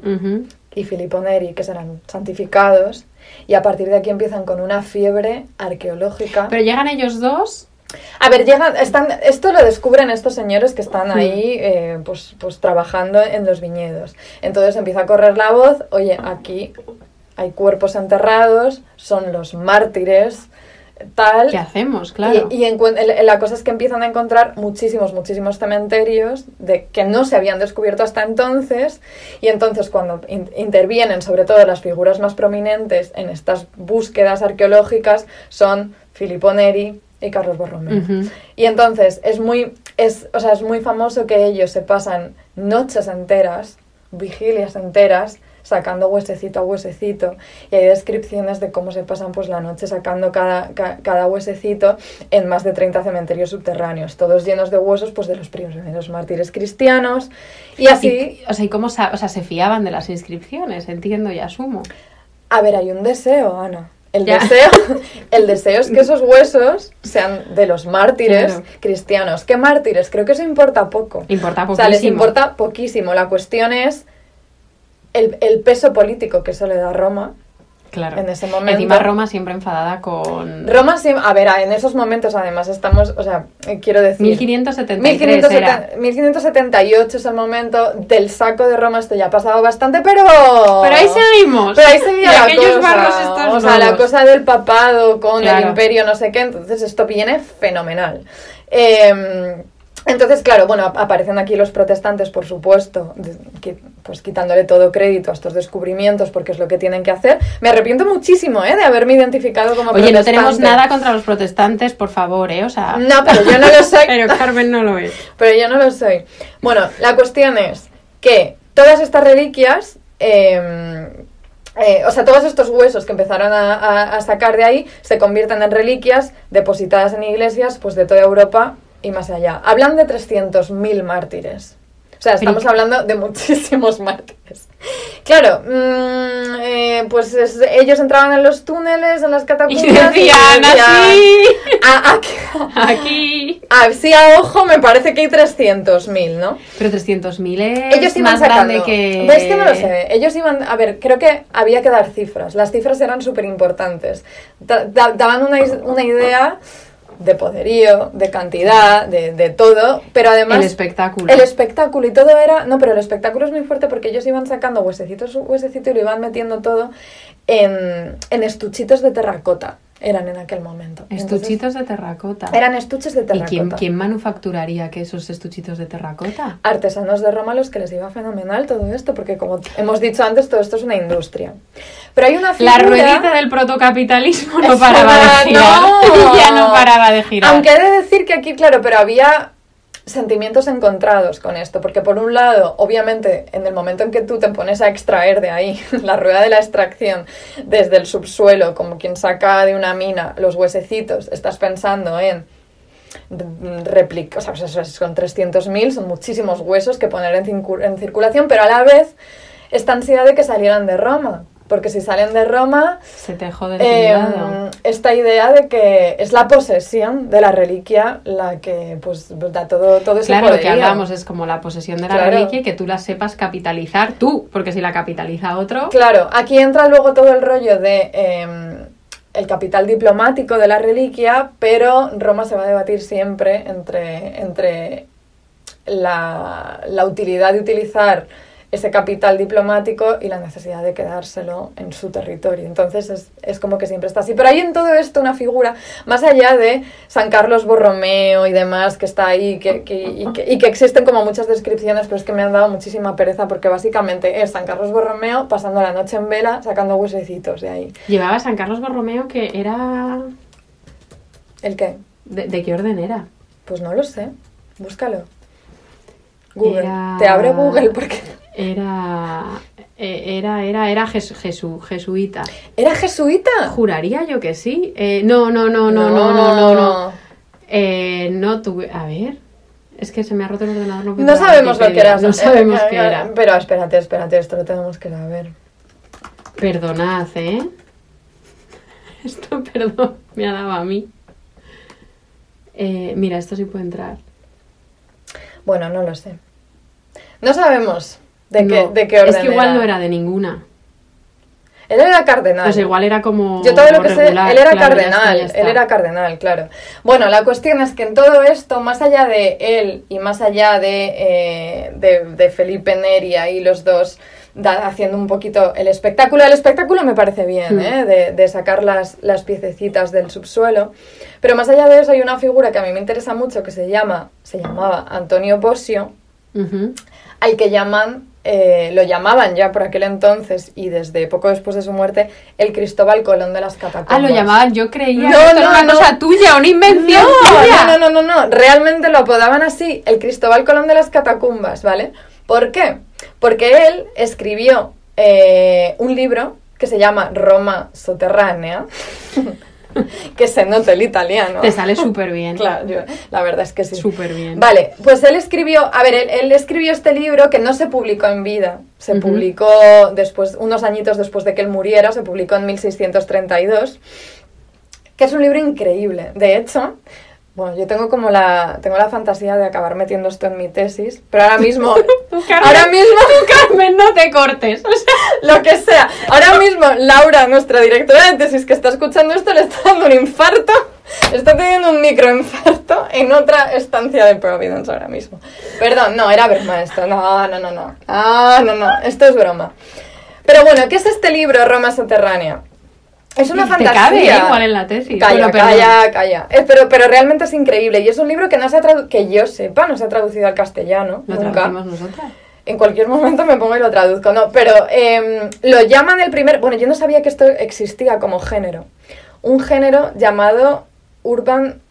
y Filippo Neri, que serán santificados, y a partir de aquí empiezan con una fiebre arqueológica. Pero llegan ellos dos. A ver, llegan, están, esto lo descubren estos señores que están Sí. ahí, eh, pues, pues trabajando en los viñedos. Entonces empieza a correr la voz, oye, aquí hay cuerpos enterrados, son los mártires, tal. ¿Qué hacemos? Claro. Y, la cosa es que empiezan a encontrar muchísimos, muchísimos cementerios de, que no se habían descubierto hasta entonces. Y entonces cuando in- intervienen, sobre todo las figuras más prominentes en estas búsquedas arqueológicas, son Filippo Neri y Carlos Borromeo. Y entonces es muy, es, o sea, es muy famoso que ellos se pasan noches enteras, vigilias enteras, sacando huesecito a huesecito. Y hay descripciones de cómo se pasan pues la noche sacando cada, ca- cada huesecito en más de 30 cementerios subterráneos, todos llenos de huesos pues de los primeros mártires cristianos. Y así, Y, o sea, ¿y cómo o sea, se fiaban de las inscripciones? Entiendo y asumo. a ver, hay un deseo, Ana. El Ya. deseo, (laughs) el deseo es que esos huesos sean de los mártires Claro. cristianos. ¿Qué mártires? Creo que eso importa poco. Importa O sea, les poquísimo. importa poquísimo. La cuestión es el, el peso político que eso le da a Roma Claro. en ese momento. Encima Roma siempre enfadada con... Roma, sí, a ver, en esos momentos además estamos, o sea, eh, quiero decir... 1573 1570 era. 1578 es el momento del saco de Roma, esto ya ha pasado bastante, pero... Pero ahí seguimos. Pero ahí seguía la aquellos cosa. o sea, la cosa del papado con el Claro. imperio, no sé qué, entonces esto viene fenomenal. Eh, entonces, claro, bueno, ap- aparecen aquí los protestantes, por supuesto, pues quitándole todo crédito a estos descubrimientos porque es lo que tienen que hacer. Me arrepiento muchísimo, ¿eh? De haberme identificado como Oye, no tenemos nada contra los protestantes, por favor, ¿eh? O sea... No, pero yo no lo soy. (laughs) Pero Carmen no lo es. (laughs) Pero yo no lo soy. Bueno, la cuestión es que todas estas reliquias, eh, eh, o sea, todos estos huesos que empezaron a, a- a sacar de ahí, se convierten en reliquias depositadas en iglesias pues de toda Europa y más allá. Hablan de 300.000 mártires. O sea, estamos hablando de muchísimos (laughs) mártires. Claro, mm, eh, pues es- ellos entraban en los túneles, en las Y catacumbas decían así... "Ah, aquí- (laughs) Aquí... Así a ojo me parece que hay 300.000, ¿no? Pero 300.000 es Ellos iban más sacando. grande que... ¿Ves que no lo sé? Ellos iban. A ver, creo que había que dar cifras. Las cifras eran súper importantes. daban una, una idea de poderío, de cantidad, de, de todo, pero además. El espectáculo. El espectáculo y todo era. No, pero el espectáculo es muy fuerte porque ellos iban sacando huesecitos, huesecito y lo iban metiendo todo en, en estuchitos de terracota. Eran en aquel momento. Entonces, Estuchitos de terracota. eran estuches de ¿Y terracota. quién, quién manufacturaría que esos estuchitos de terracota? artesanos de Roma a los que les iba fenomenal todo esto, porque como hemos dicho antes, todo esto es una industria. Pero hay una figura... La ruedita del protocapitalismo no paraba de girar. no. (laughs) ya no paraba de girar. Aunque he de decir que aquí, claro, pero había sentimientos encontrados con esto, porque por un lado, obviamente, en el momento en que tú te pones a extraer de ahí (laughs) la rueda de la extracción desde el subsuelo, como quien saca de una mina los huesecitos, estás pensando en replicar, o sea, pues son 300.000, son muchísimos huesos que poner en circulación, pero a la vez esta ansiedad de que salieran de Roma, porque si salen de Roma, Se te jode eh, esta idea de que es la posesión de la reliquia la que pues da todo, todo ese Claro, lo que hablamos es como la posesión de la Claro. reliquia y que tú la sepas capitalizar tú, porque si la capitaliza otro, Claro, aquí entra luego todo el rollo de eh, el capital diplomático de la reliquia, pero Roma se va a debatir siempre entre, entre la, la utilidad de utilizar ese capital diplomático y la necesidad de quedárselo en su territorio. Entonces es, es como que siempre está así. Pero hay en todo esto una figura, más allá de San Carlos Borromeo y demás, que está ahí que, que- y, que, y que existen como muchas descripciones, pero es que me han dado muchísima pereza porque básicamente es San Carlos Borromeo pasando la noche en vela, sacando huesecitos de ahí. llevaba San Carlos Borromeo que era... ¿El qué? ¿De, de qué orden era? Pues no lo sé. Búscalo. Google. Era- Te abre Google porque... Era... eh, Era, era, era jesu- jesu- jesuita. ¿Era jesuita? Juraría yo que sí. Eh, no, no, no, no, no, no, no, no. Eh, no tuve... A ver... Es que se me ha roto el ordenador. No a sabemos lo que era. No Eh, sabemos eh, qué eh, era. Pero espérate, espérate, esto lo tenemos que saber. Perdonad, ¿eh? (laughs) Esto, perdón, me ha dado a mí. Eh, mira, esto sí puede entrar. Bueno, no lo sé. No sabemos de, qué, de qué orden Es que igual no era de ninguna. Él era cardenal. Pues igual era como. Yo todo lo que sé, él era claro, ya cardenal, está, ya está. él era cardenal, claro. Bueno, la cuestión es que en todo esto, más allá de él y más allá de, eh, de, de Felipe Neri y los dos da- haciendo un poquito el espectáculo, el espectáculo me parece bien, Hmm. ¿eh? de, de sacar las, las piececitas del subsuelo, pero más allá de eso hay una figura que a mí me interesa mucho que se llama, se llamaba Antonio Bosio, al que llaman, eh, lo llamaban ya por aquel entonces y desde poco después de su muerte, el Cristóbal Colón de las Catacumbas. Ah, lo llamaban, yo creía No, que no, era una no. cosa tuya, una invención tuya. No, no, no, no, no, realmente lo apodaban así, el Cristóbal Colón de las Catacumbas, ¿vale? ¿Por qué? Porque él escribió eh, un libro que se llama Roma Soterránea, (laughs) (laughs) que se nota el italiano. Te sale súper bien. (laughs) Claro, yo- la verdad es que sí. Súper bien. Vale, pues él escribió, a ver, él, él escribió este libro que no se publicó en vida, se publicó después, unos añitos después de que él muriera, se publicó en 1632, que es un libro increíble. De hecho, Bueno, yo tengo como la, tengo la fantasía de acabar metiendo esto en mi tesis, pero ahora mismo, (laughs) Tú, Carmen, ahora mismo, tú, Carmen, no te cortes. O sea, (laughs) lo que sea, ahora mismo Laura, nuestra directora de tesis que está escuchando esto, le está dando un infarto, está teniendo un microinfarto en otra estancia de Providence ahora mismo. Perdón, no, era broma esto, no, no, no, no, ah, no, no, esto es broma. Pero bueno, ¿qué es este libro, Roma Subterránea? Es una te fantasía. cabe ¿eh? igual en la tesis. Calla, Bueno, calla, calla. Pero, pero realmente es increíble. Y es un libro que no se ha que yo sepa, no se ha traducido al castellano. Lo nunca. traducimos nosotras. En cualquier momento me pongo y lo traduzco, no. Pero em, lo llaman el primer. Bueno, yo no sabía que esto existía como género. Un género llamado Urban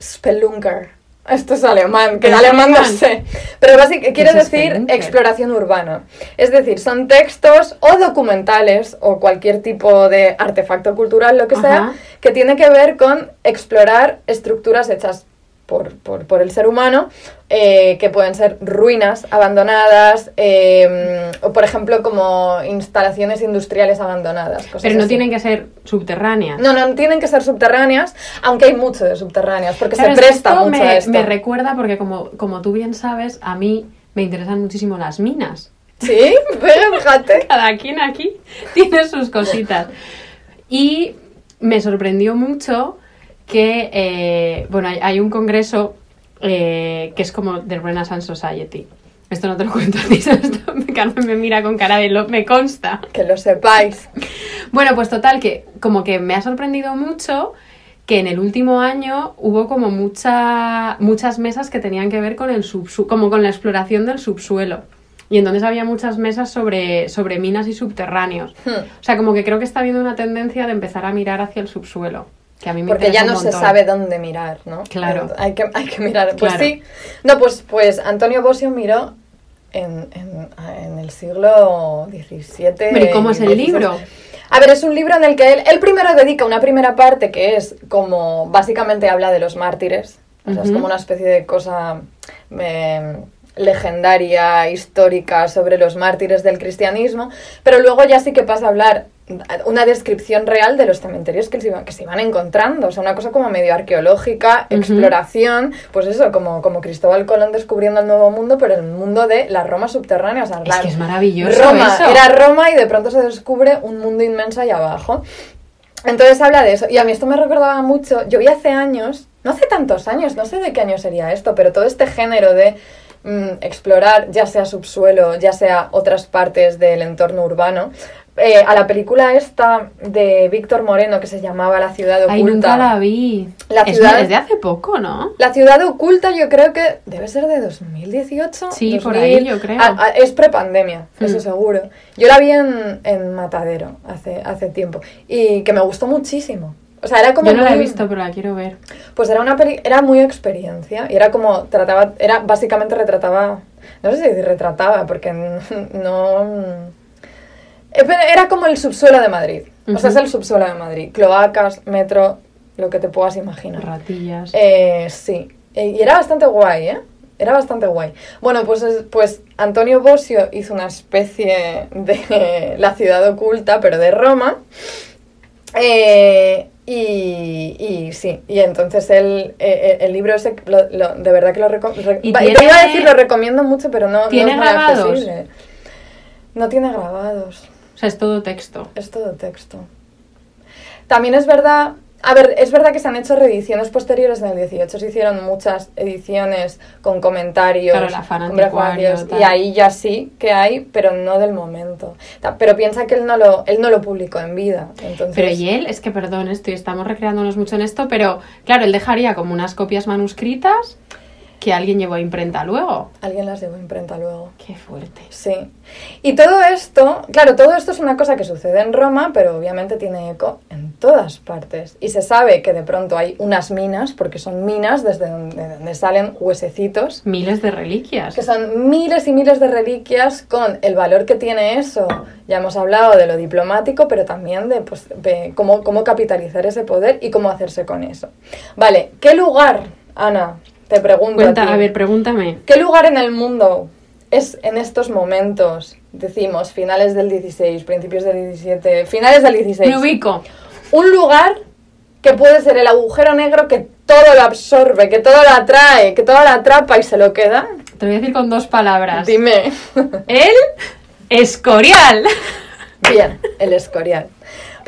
Spelunker. Esto es alemán, que en ¿Es alemán no sé. Pero básicamente quiere decir exploración urbana. Es decir, son textos o documentales o cualquier tipo de artefacto cultural, lo que sea, que tiene que ver con explorar estructuras hechas por, por- por el ser humano, eh, que pueden ser ruinas abandonadas, eh, o por ejemplo como instalaciones industriales abandonadas. cosas Pero no así. tienen que ser subterráneas. No, no tienen que ser subterráneas, aunque hay mucho de subterráneas, porque Claro, se presta esto mucho me, a esto. me recuerda porque como, como tú bien sabes, a mí me interesan muchísimo las minas. Sí, pero fíjate. (laughs) Cada quien aquí tiene sus cositas. Y me sorprendió mucho que, eh, bueno, hay, hay un congreso eh, que es como The Renaissance Society. Esto no te lo cuento a ti, (laughs) esto Carmen me mira con cara de lo, me consta. Que lo sepáis. (laughs) Bueno, pues total, que como que me ha sorprendido mucho que en el último año hubo como mucha, muchas mesas que tenían que ver con el subsu como con la exploración del subsuelo. Y entonces había muchas mesas sobre, sobre minas y subterráneos. Hmm. O sea, como que creo que está habiendo una tendencia de empezar a mirar hacia el subsuelo. Que a mí me Porque ya no se sabe dónde mirar, ¿no? Claro. Hay que, hay que mirar. Pues Claro. sí. No, pues, pues Antonio Bosio miró en, en- en el siglo XVII. Pero ¿y cómo es el libro? A ver, es un libro en el que él, él primero dedica una primera parte que es como, básicamente habla de los mártires. O sea, es como una especie de cosa eh, legendaria, histórica sobre los mártires del cristianismo, pero luego ya sí que pasa a hablar una descripción real de los cementerios que se iban, que se iban encontrando, o sea, una cosa como medio arqueológica, exploración, pues eso, como, como Cristóbal Colón descubriendo el nuevo mundo, pero el mundo de la Roma subterránea, o sea, Es la- que es maravilloso Roma eso. era Roma y de pronto se descubre un mundo inmenso ahí abajo. Entonces habla de eso. Y a mí esto me recordaba mucho. Yo vi hace años, no hace tantos años, no sé de qué año sería esto, pero todo este género de mm, explorar, ya sea subsuelo, ya sea otras partes del entorno urbano. Eh, a la película esta de Víctor Moreno que se llamaba La ciudad oculta. Ay, nunca la vi. La es, ciudad- es de hace poco, ¿no? La ciudad oculta yo creo que debe ser de 2018. Sí, por 2000. ahí yo creo. Es prepandemia, eso Mm. seguro. Yo la vi en, en Matadero hace, hace tiempo y que me gustó muchísimo. O sea, era como Yo no la he visto, pero la quiero ver. Pues era una peli, era muy experiencia y era como trataba, era básicamente retrataba, no sé si retrataba porque (laughs) no era como el subsuelo de Madrid. O sea, es el subsuelo de Madrid, cloacas, metro, lo que te puedas imaginar. Ratillas. Eh, sí, Eh, y era bastante guay, ¿eh? Era bastante guay. Bueno, pues, es- pues Antonio Bosio hizo una especie de (laughs) la ciudad oculta, pero de Roma. Eh, y, y sí, y entonces el, eh, el libro ese, lo- lo- de verdad que lo recomiendo. ¿Y Te iba a decir, lo recomiendo mucho, pero no, no ¿Tiene es muy grabados? accesible. No tiene grabados. O sea, es todo texto. Es todo texto. También es verdad, a ver, es verdad que se han hecho reediciones posteriores en el 18, se hicieron muchas ediciones con comentarios, Claro, anticuario, prefacios, tal. y ahí ya sí que hay, pero no del momento. Pero piensa que él no lo, él no lo publicó en vida, entonces... Pero y él, es que perdón, estoy, estamos recreándonos mucho en esto, pero claro, él dejaría como unas copias manuscritas que alguien llevó a imprenta luego. Alguien las llevó a imprenta luego. Qué fuerte. Sí. Y todo esto, claro, todo esto es una cosa que sucede en Roma, pero obviamente tiene eco en todas partes. Y se sabe que de pronto hay unas minas, porque son minas desde donde, de donde salen huesecitos, Miles de reliquias. que son miles y miles de reliquias con el valor que tiene eso. Ya hemos hablado de lo diplomático, pero también de, pues, de cómo, cómo capitalizar ese poder y cómo hacerse con eso. Vale, ¿qué lugar, Ana? Te pregunto. Cuenta, ti. a ver, pregúntame. ¿Qué lugar en el mundo es en estos momentos, decimos, finales del 16, principios del 17, finales del 16? Me ubico. Un lugar que puede ser el agujero negro que todo lo absorbe, que todo lo atrae, que todo lo atrapa y se lo queda? Te voy a decir con dos palabras. Dime. El escorial. Bien, el escorial.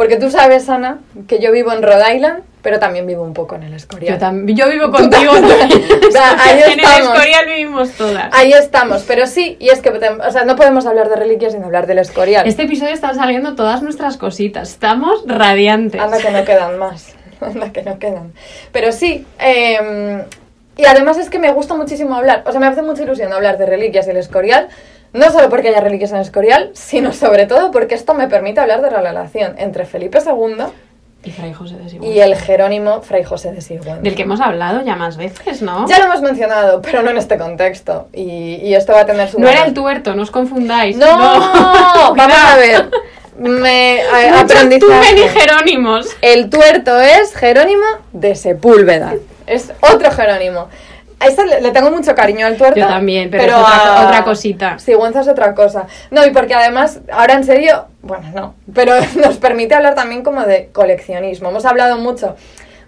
Porque tú sabes, Ana, que yo vivo en Rhode Island, pero también vivo un poco en el escorial. Yo, también, yo vivo contigo. (laughs) Ahí en el escorial vivimos todas. Ahí estamos, pero sí, y es que o sea, no podemos hablar de reliquias sin hablar del escorial. Este episodio están saliendo todas nuestras cositas. Estamos radiantes. Anda que no quedan más. (laughs) Anda que no quedan. Pero sí, eh, y además es que me gusta muchísimo hablar, o sea, me hace mucha ilusión hablar de reliquias y el escorial, no solo porque haya reliquias en el escorial, sino sobre todo porque esto me permite hablar de la relación entre Felipe II Y Fray José de Sigüenza. y el Jerónimo Fray José de Sigüenza. Del que hemos hablado ya más veces, ¿no? Ya lo hemos mencionado, pero no en este contexto. Y, y esto va a tener su... No era el tuerto, no os confundáis. ¡No! (laughs) Vamos Cuidado. a ver. Me, (laughs) a- Muchos aprendizaje. Y Jerónimos. El tuerto es Jerónimo de Sepúlveda. Es otro Jerónimo. A ese le, tengo mucho cariño al tuerto. Yo también, pero es otra- otra cosita. Sigüenza es otra cosa. No, y porque además, ahora en serio, bueno, no, pero (laughs) nos permite hablar también como de coleccionismo. Hemos hablado mucho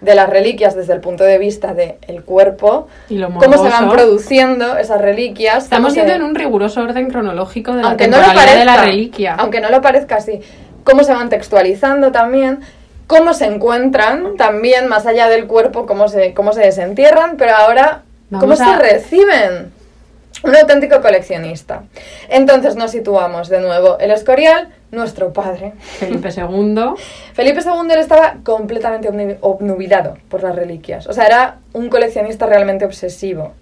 de las reliquias desde el punto de vista del cuerpo, Y lo cómo se van produciendo esas reliquias. Estamos se- yendo en un riguroso orden cronológico de la aunque no lo parezca, de la reliquia. aunque no lo parezca así, cómo se van textualizando también, cómo se encuentran también más allá del cuerpo, cómo se, cómo se desentierran, pero ahora cómo se reciben. Un auténtico coleccionista. Entonces nos situamos de nuevo. El Escorial, nuestro padre. Felipe II. (laughs) Felipe II él estaba completamente obnu- obnubilado por las reliquias. O sea, era un coleccionista realmente obsesivo.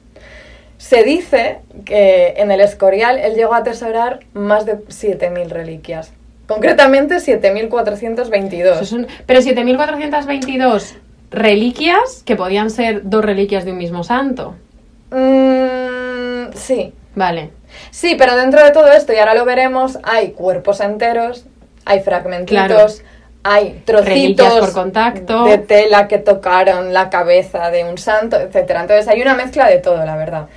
Se dice que en el Escorial él llegó a atesorar más de 7.000 reliquias. Concretamente 7.422. Eso son- Pero 7.422 reliquias que podían ser dos reliquias de un mismo santo. Mm, sí. Vale. Sí, pero dentro de todo esto, y ahora lo veremos, hay cuerpos enteros, hay fragmentitos, Claro. hay trocitos por contacto. de tela que tocaron la cabeza de un santo, etcétera. Entonces hay una mezcla de todo, la verdad.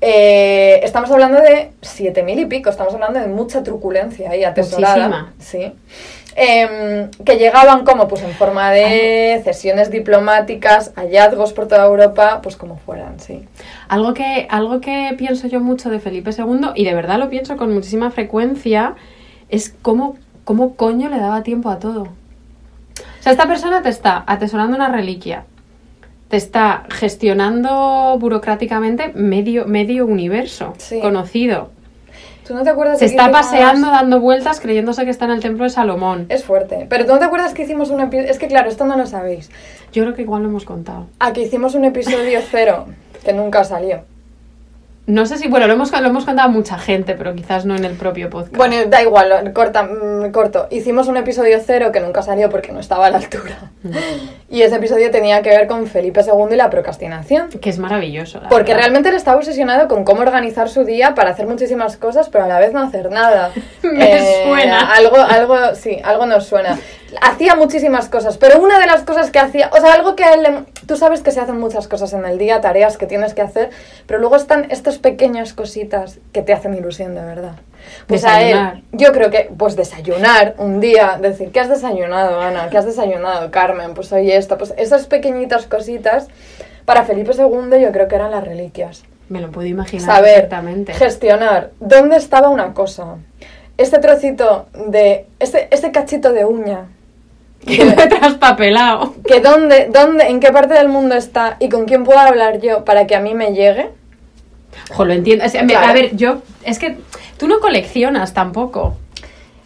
Eh, estamos hablando de siete mil y pico, estamos hablando de mucha truculencia ahí atesorada. Muchísima. Sí. Em, que llegaban como pues en forma de cesiones diplomáticas, hallazgos por toda Europa, pues como fueran, sí. Algo que, algo que pienso yo mucho de Felipe II, y de verdad lo pienso con muchísima frecuencia, es cómo, cómo coño le daba tiempo a todo. O sea, esta persona te está atesorando una reliquia, te está gestionando burocráticamente medio, medio universo Sí. conocido. ¿Tú no te acuerdas Se está paseando, dando vueltas, creyéndose que está en el templo de Salomón. Es fuerte. Pero ¿tú no te acuerdas que hicimos un episodio? Es que claro, esto no lo sabéis. Yo creo que igual lo hemos contado. Ah, que hicimos un episodio cero, que nunca salió. No sé si, bueno, lo hemos, lo hemos contado a mucha gente, pero quizás no en el propio podcast. Bueno, da igual, corta, mm, corto. Hicimos un episodio cero que nunca salió porque no estaba a la altura. Y ese episodio tenía que ver con Felipe II y la procrastinación. que es maravilloso. Porque verdad. realmente él estaba obsesionado con cómo organizar su día para hacer muchísimas cosas, pero a la vez no hacer nada. (laughs) Eh, Me suena. Algo, algo, sí, algo nos suena. Hacía muchísimas cosas, pero una de las cosas que hacía, o sea, algo que a él, le- tú sabes que se hacen muchas cosas en el día, tareas que tienes que hacer, pero luego están estas pequeñas cositas que te hacen ilusión de verdad. Pues a Desayunar. él, yo creo que, pues desayunar un día, decir, ¿qué has desayunado, Ana? ¿Qué has desayunado, Carmen? Pues hoy esto, pues esas pequeñitas cositas, para Felipe II yo creo que eran las reliquias. Me lo puedo imaginar Saber, perfectamente. gestionar, dónde estaba una cosa. Este trocito de, este, este cachito de uña, (laughs) Que he (laughs) traspapelado. que dónde, dónde, en qué parte del mundo está y con quién puedo hablar yo para que a mí me llegue. Ojo, lo entiendo. Es- me-. A ver, yo. Es que tú no coleccionas tampoco.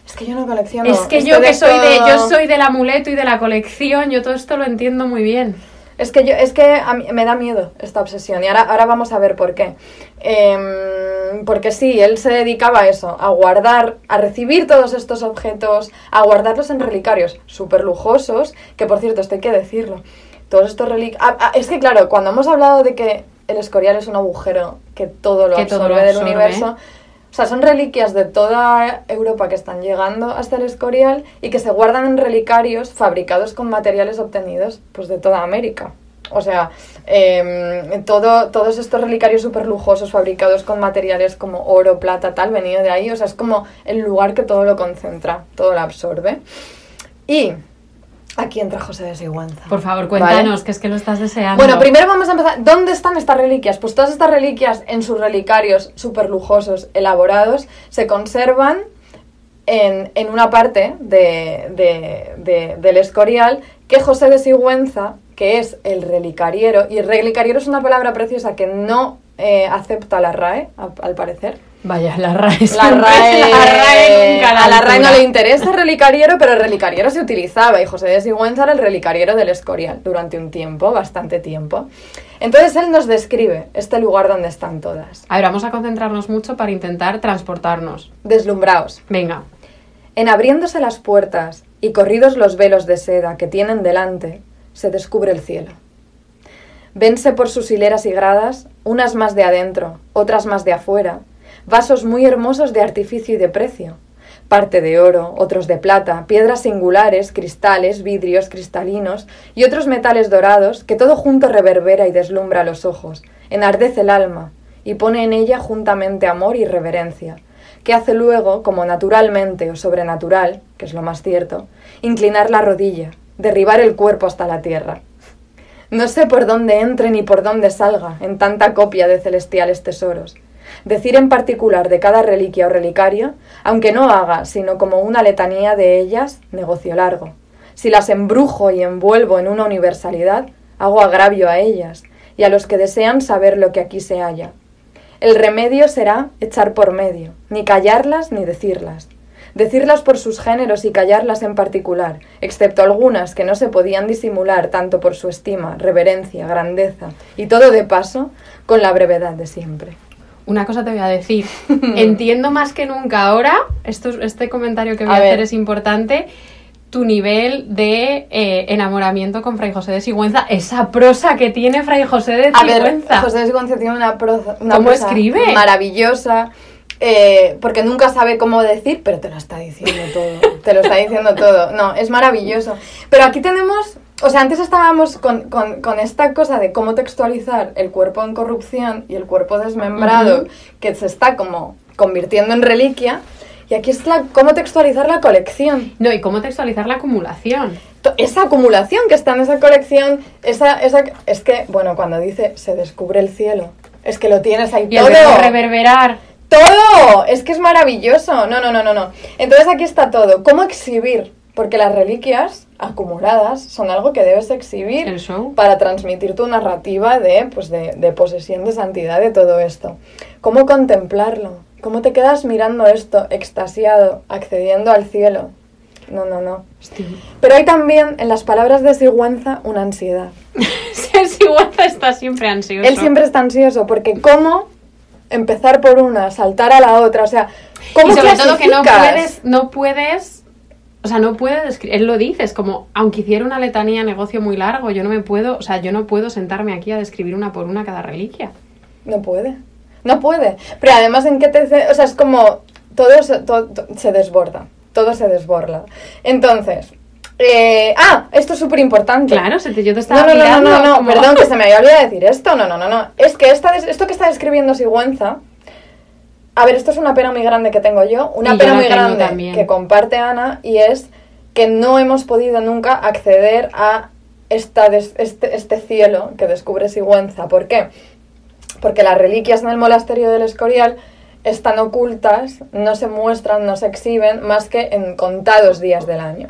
Es que yo no colecciono. es que esto yo que soy de. Yo soy del amuleto y de la colección. Yo todo esto lo entiendo muy bien. Es que yo, es que a mí me da miedo esta obsesión y ahora, ahora vamos a ver por qué. Em, porque sí, él se dedicaba a eso, a guardar, a recibir todos estos objetos, a guardarlos en relicarios súper lujosos, que por cierto, esto hay que decirlo. Todos estos relicarios... es que claro, cuando hemos hablado de que el escorial es un agujero que todo lo Que todo absorbe del universo, o sea, son reliquias de toda Europa que están llegando hasta el Escorial y que se guardan en relicarios fabricados con materiales obtenidos pues, de toda América. O sea, em, todo, todos estos relicarios súper lujosos fabricados con materiales como oro, plata, tal, venido de ahí. O sea, es como el lugar que todo lo concentra, todo lo absorbe. Y Aquí entra José de Sigüenza. Por favor, cuéntanos, que es que lo estás deseando. Bueno, primero vamos a empezar. ¿Dónde están estas reliquias? Pues todas estas reliquias en sus relicarios súper lujosos, elaborados, se conservan en, en una parte de, de- de- del Escorial que José de Sigüenza, que es el relicariero, y el relicariero es una palabra preciosa que no eh, acepta la RAE, al- al parecer. Vaya, la RAE. La RAE, la RAE nunca la a la RAE no le interesa el relicariero, pero el relicariero se utilizaba y José de Sigüenza era el relicariero del Escorial durante un tiempo, bastante tiempo. Entonces él nos describe este lugar donde están todas. A ver, vamos a concentrarnos mucho para intentar transportarnos. Deslumbraos. Venga. En abriéndose las puertas y corridos los velos de seda que tienen delante, se descubre el cielo. Vense por sus hileras y gradas, unas más de adentro, otras más de afuera, vasos muy hermosos de artificio y de precio, parte de oro, otros de plata, piedras singulares, cristales, vidrios cristalinos y otros metales dorados que todo junto reverbera y deslumbra los ojos, enardece el alma y pone en ella juntamente amor y reverencia, que hace luego, como naturalmente o sobrenatural, que es lo más cierto, inclinar la rodilla, derribar el cuerpo hasta la tierra. No sé por dónde entre ni por dónde salga en tanta copia de celestiales tesoros. Decir en particular de cada reliquia o relicario, aunque no haga sino como una letanía de ellas, negocio largo. Si las embrujo y envuelvo en una universalidad, hago agravio a ellas y a los que desean saber lo que aquí se halla. El remedio será echar por medio, ni callarlas ni decirlas. Decirlas por sus géneros y callarlas en particular, excepto algunas que no se podían disimular tanto por su estima, reverencia, grandeza, y todo de paso, con la brevedad de siempre. Una cosa te voy a decir. (laughs) Entiendo más que nunca ahora, esto, es- este comentario que voy A a, ver. hacer es importante, tu nivel de eh, enamoramiento con Fray José de Sigüenza, esa prosa que tiene Fray José de A ver, Sigüenza. José de Sigüenza tiene una prosa, una ¿Cómo prosa escribe? maravillosa, eh, porque nunca sabe cómo decir, pero te lo está diciendo todo. te lo está diciendo todo. No, es maravilloso. Pero aquí tenemos, o sea, antes estábamos con, con- con esta cosa de cómo textualizar el cuerpo en corrupción y el cuerpo desmembrado, que se está como convirtiendo en reliquia. Y aquí es la, cómo textualizar la colección. No, y cómo textualizar la acumulación. Esa acumulación que está en esa colección, esa, esa, es que, bueno, cuando dice se descubre el cielo, es que lo tienes ahí Y todo. reverberar. ¡Todo! Es que es maravilloso. No, no, no, no, no. Entonces aquí está todo. ¿Cómo exhibir? Porque las reliquias acumuladas son algo que debes exhibir El show. para transmitir tu narrativa de, pues de, de posesión, de santidad, de todo esto. ¿Cómo contemplarlo? ¿Cómo te quedas mirando esto, extasiado, accediendo al cielo? No, no, no. Pero hay también en las palabras de Sigüenza una ansiedad. (laughs) El Sigüenza está siempre ansioso. Él siempre está ansioso porque cómo empezar por una, saltar a la otra, o sea, ¿cómo y sobre todo que no puedes, no puedes, o sea, no puede describir, él lo dice, es como, aunque hiciera una letanía negocio muy largo, yo no me puedo, o sea, yo no puedo sentarme aquí a describir una por una cada reliquia. No puede. No puede. Pero además en qué te... O sea, es como... Todo se, todo- to- se desborda. Todo se desborda. Entonces... eh, ah, esto es súper importante. Claro, se te- yo te estaba no, no, no, no, no, perdón, que se me había olvidado decir esto. No, no, no, no. Es que esta, des- esto que está describiendo Sigüenza... A ver, esto es una pena muy grande que tengo yo. Una Y pena muy grande también. que comparte Ana y es que no hemos podido nunca acceder a esta des- este, este cielo que descubre Sigüenza. ¿Por qué? porque las reliquias en el monasterio del Escorial están ocultas, no se muestran, no se exhiben más que en contados días del año.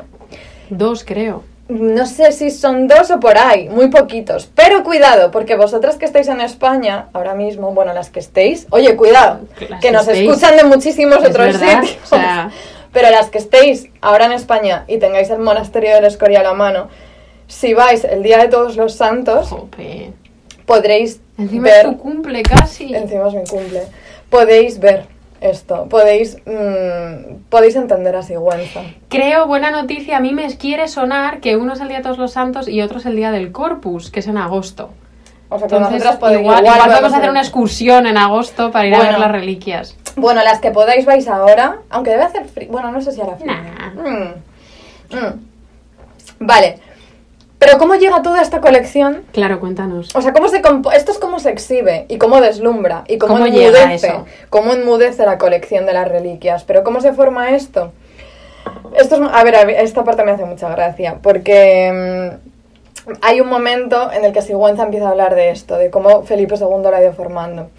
Dos, creo. No sé si son dos o por ahí, muy poquitos. Pero cuidado, porque vosotras que estáis en España ahora mismo, bueno, las que estéis, oye, cuidado, Las que que nos estéis. escuchan de muchísimos otros verdad, sitios. o sea- (laughs) Pero las que estéis ahora en España y tengáis el monasterio del Escorial a mano, si vais el día de todos los santos, Jope. podréis Encima ver es tu cumple casi. encima es mi cumple, podéis ver esto, podéis, mm, podéis entender a Sigüenza. Creo, buena noticia, a mí me quiere sonar que uno es el día de todos los santos y otro es el día del Corpus, que es en agosto. O sea, que Entonces, podemos, igual, igual igual podemos hacer una excursión en agosto para ir a ver las reliquias. Bueno, las que podáis vais ahora, aunque debe hacer frío. Bueno, no sé si hará frío. Nah. Mm. Mm. Vale. Pero ¿cómo llega toda esta colección? Claro, cuéntanos. O sea, ¿cómo se esto es cómo se exhibe y cómo deslumbra y cómo, ¿Cómo llega enmudece, eso? cómo enmudece la colección de las reliquias. Pero ¿cómo se forma esto? Esto es, a ver, esta parte me hace mucha gracia, porque mm, hay un momento en el que Sigüenza empieza a hablar de esto, de cómo Felipe II la ha ido formando.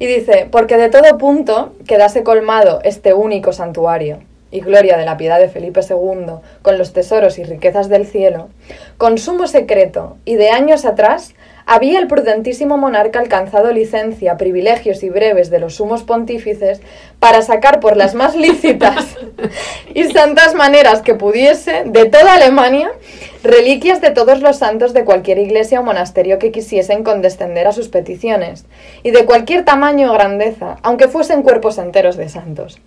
Y dice, porque de todo punto quedase colmado este único santuario y gloria de la piedad de Felipe II, con los tesoros y riquezas del cielo, con sumo secreto y de años atrás había el prudentísimo monarca alcanzado licencia, privilegios y breves de los sumos pontífices para sacar por las más lícitas (laughs) y santas maneras que pudiese de toda Alemania reliquias de todos los santos de cualquier iglesia o monasterio que quisiesen condescender a sus peticiones, y de cualquier tamaño o grandeza, aunque fuesen cuerpos enteros de santos.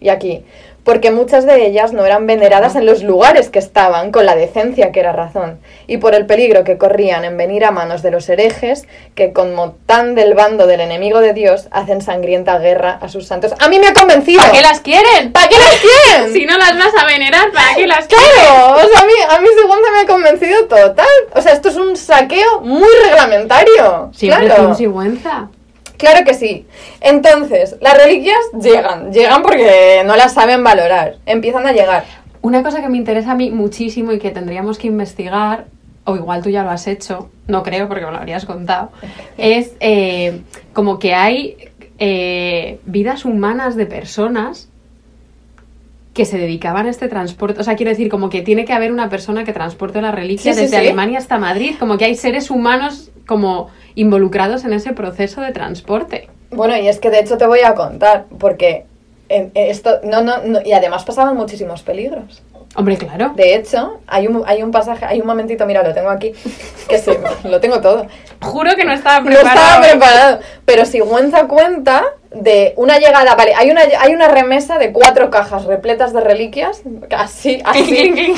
Y aquí, porque muchas de ellas no eran veneradas en los lugares que estaban, con la decencia que era razón, y por el peligro que corrían en venir a manos de los herejes, que como tan del bando del enemigo de Dios, hacen sangrienta guerra a sus santos. ¡A mí me ha convencido! ¿Para qué las quieren? ¿Para qué las quieren? Si no las vas a venerar, ¿para qué las quieren? Claro, o sea, a mí, a mí segunda me ha convencido total. O sea, esto es un saqueo muy reglamentario. Siempre claro. con sigüenza. Claro que sí. Entonces, las reliquias llegan, llegan porque no las saben valorar, empiezan a llegar. Una cosa que me interesa a mí muchísimo y que tendríamos que investigar, o igual tú ya lo has hecho, no creo porque me lo habrías contado, es eh, como que hay eh, vidas humanas de personas que se dedicaban a este transporte. O sea, quiero decir, como que tiene que haber una persona que transporte la reliquia Sí, desde sí. Alemania hasta Madrid, como que hay seres humanos como involucrados en ese proceso de transporte. Bueno, y es que de hecho te voy a contar, porque en esto, no, no, no, y además pasaban muchísimos peligros. Hombre, claro. De hecho, hay un, hay un pasaje, hay un momentito, mira, lo tengo aquí, (laughs) que sí, lo tengo todo. Juro que no estaba No preparado. estaba preparado. Pero Sigüenza cuenta de una llegada, vale, hay una, hay una remesa de cuatro cajas repletas de reliquias, así, (laughs) así, (laughs)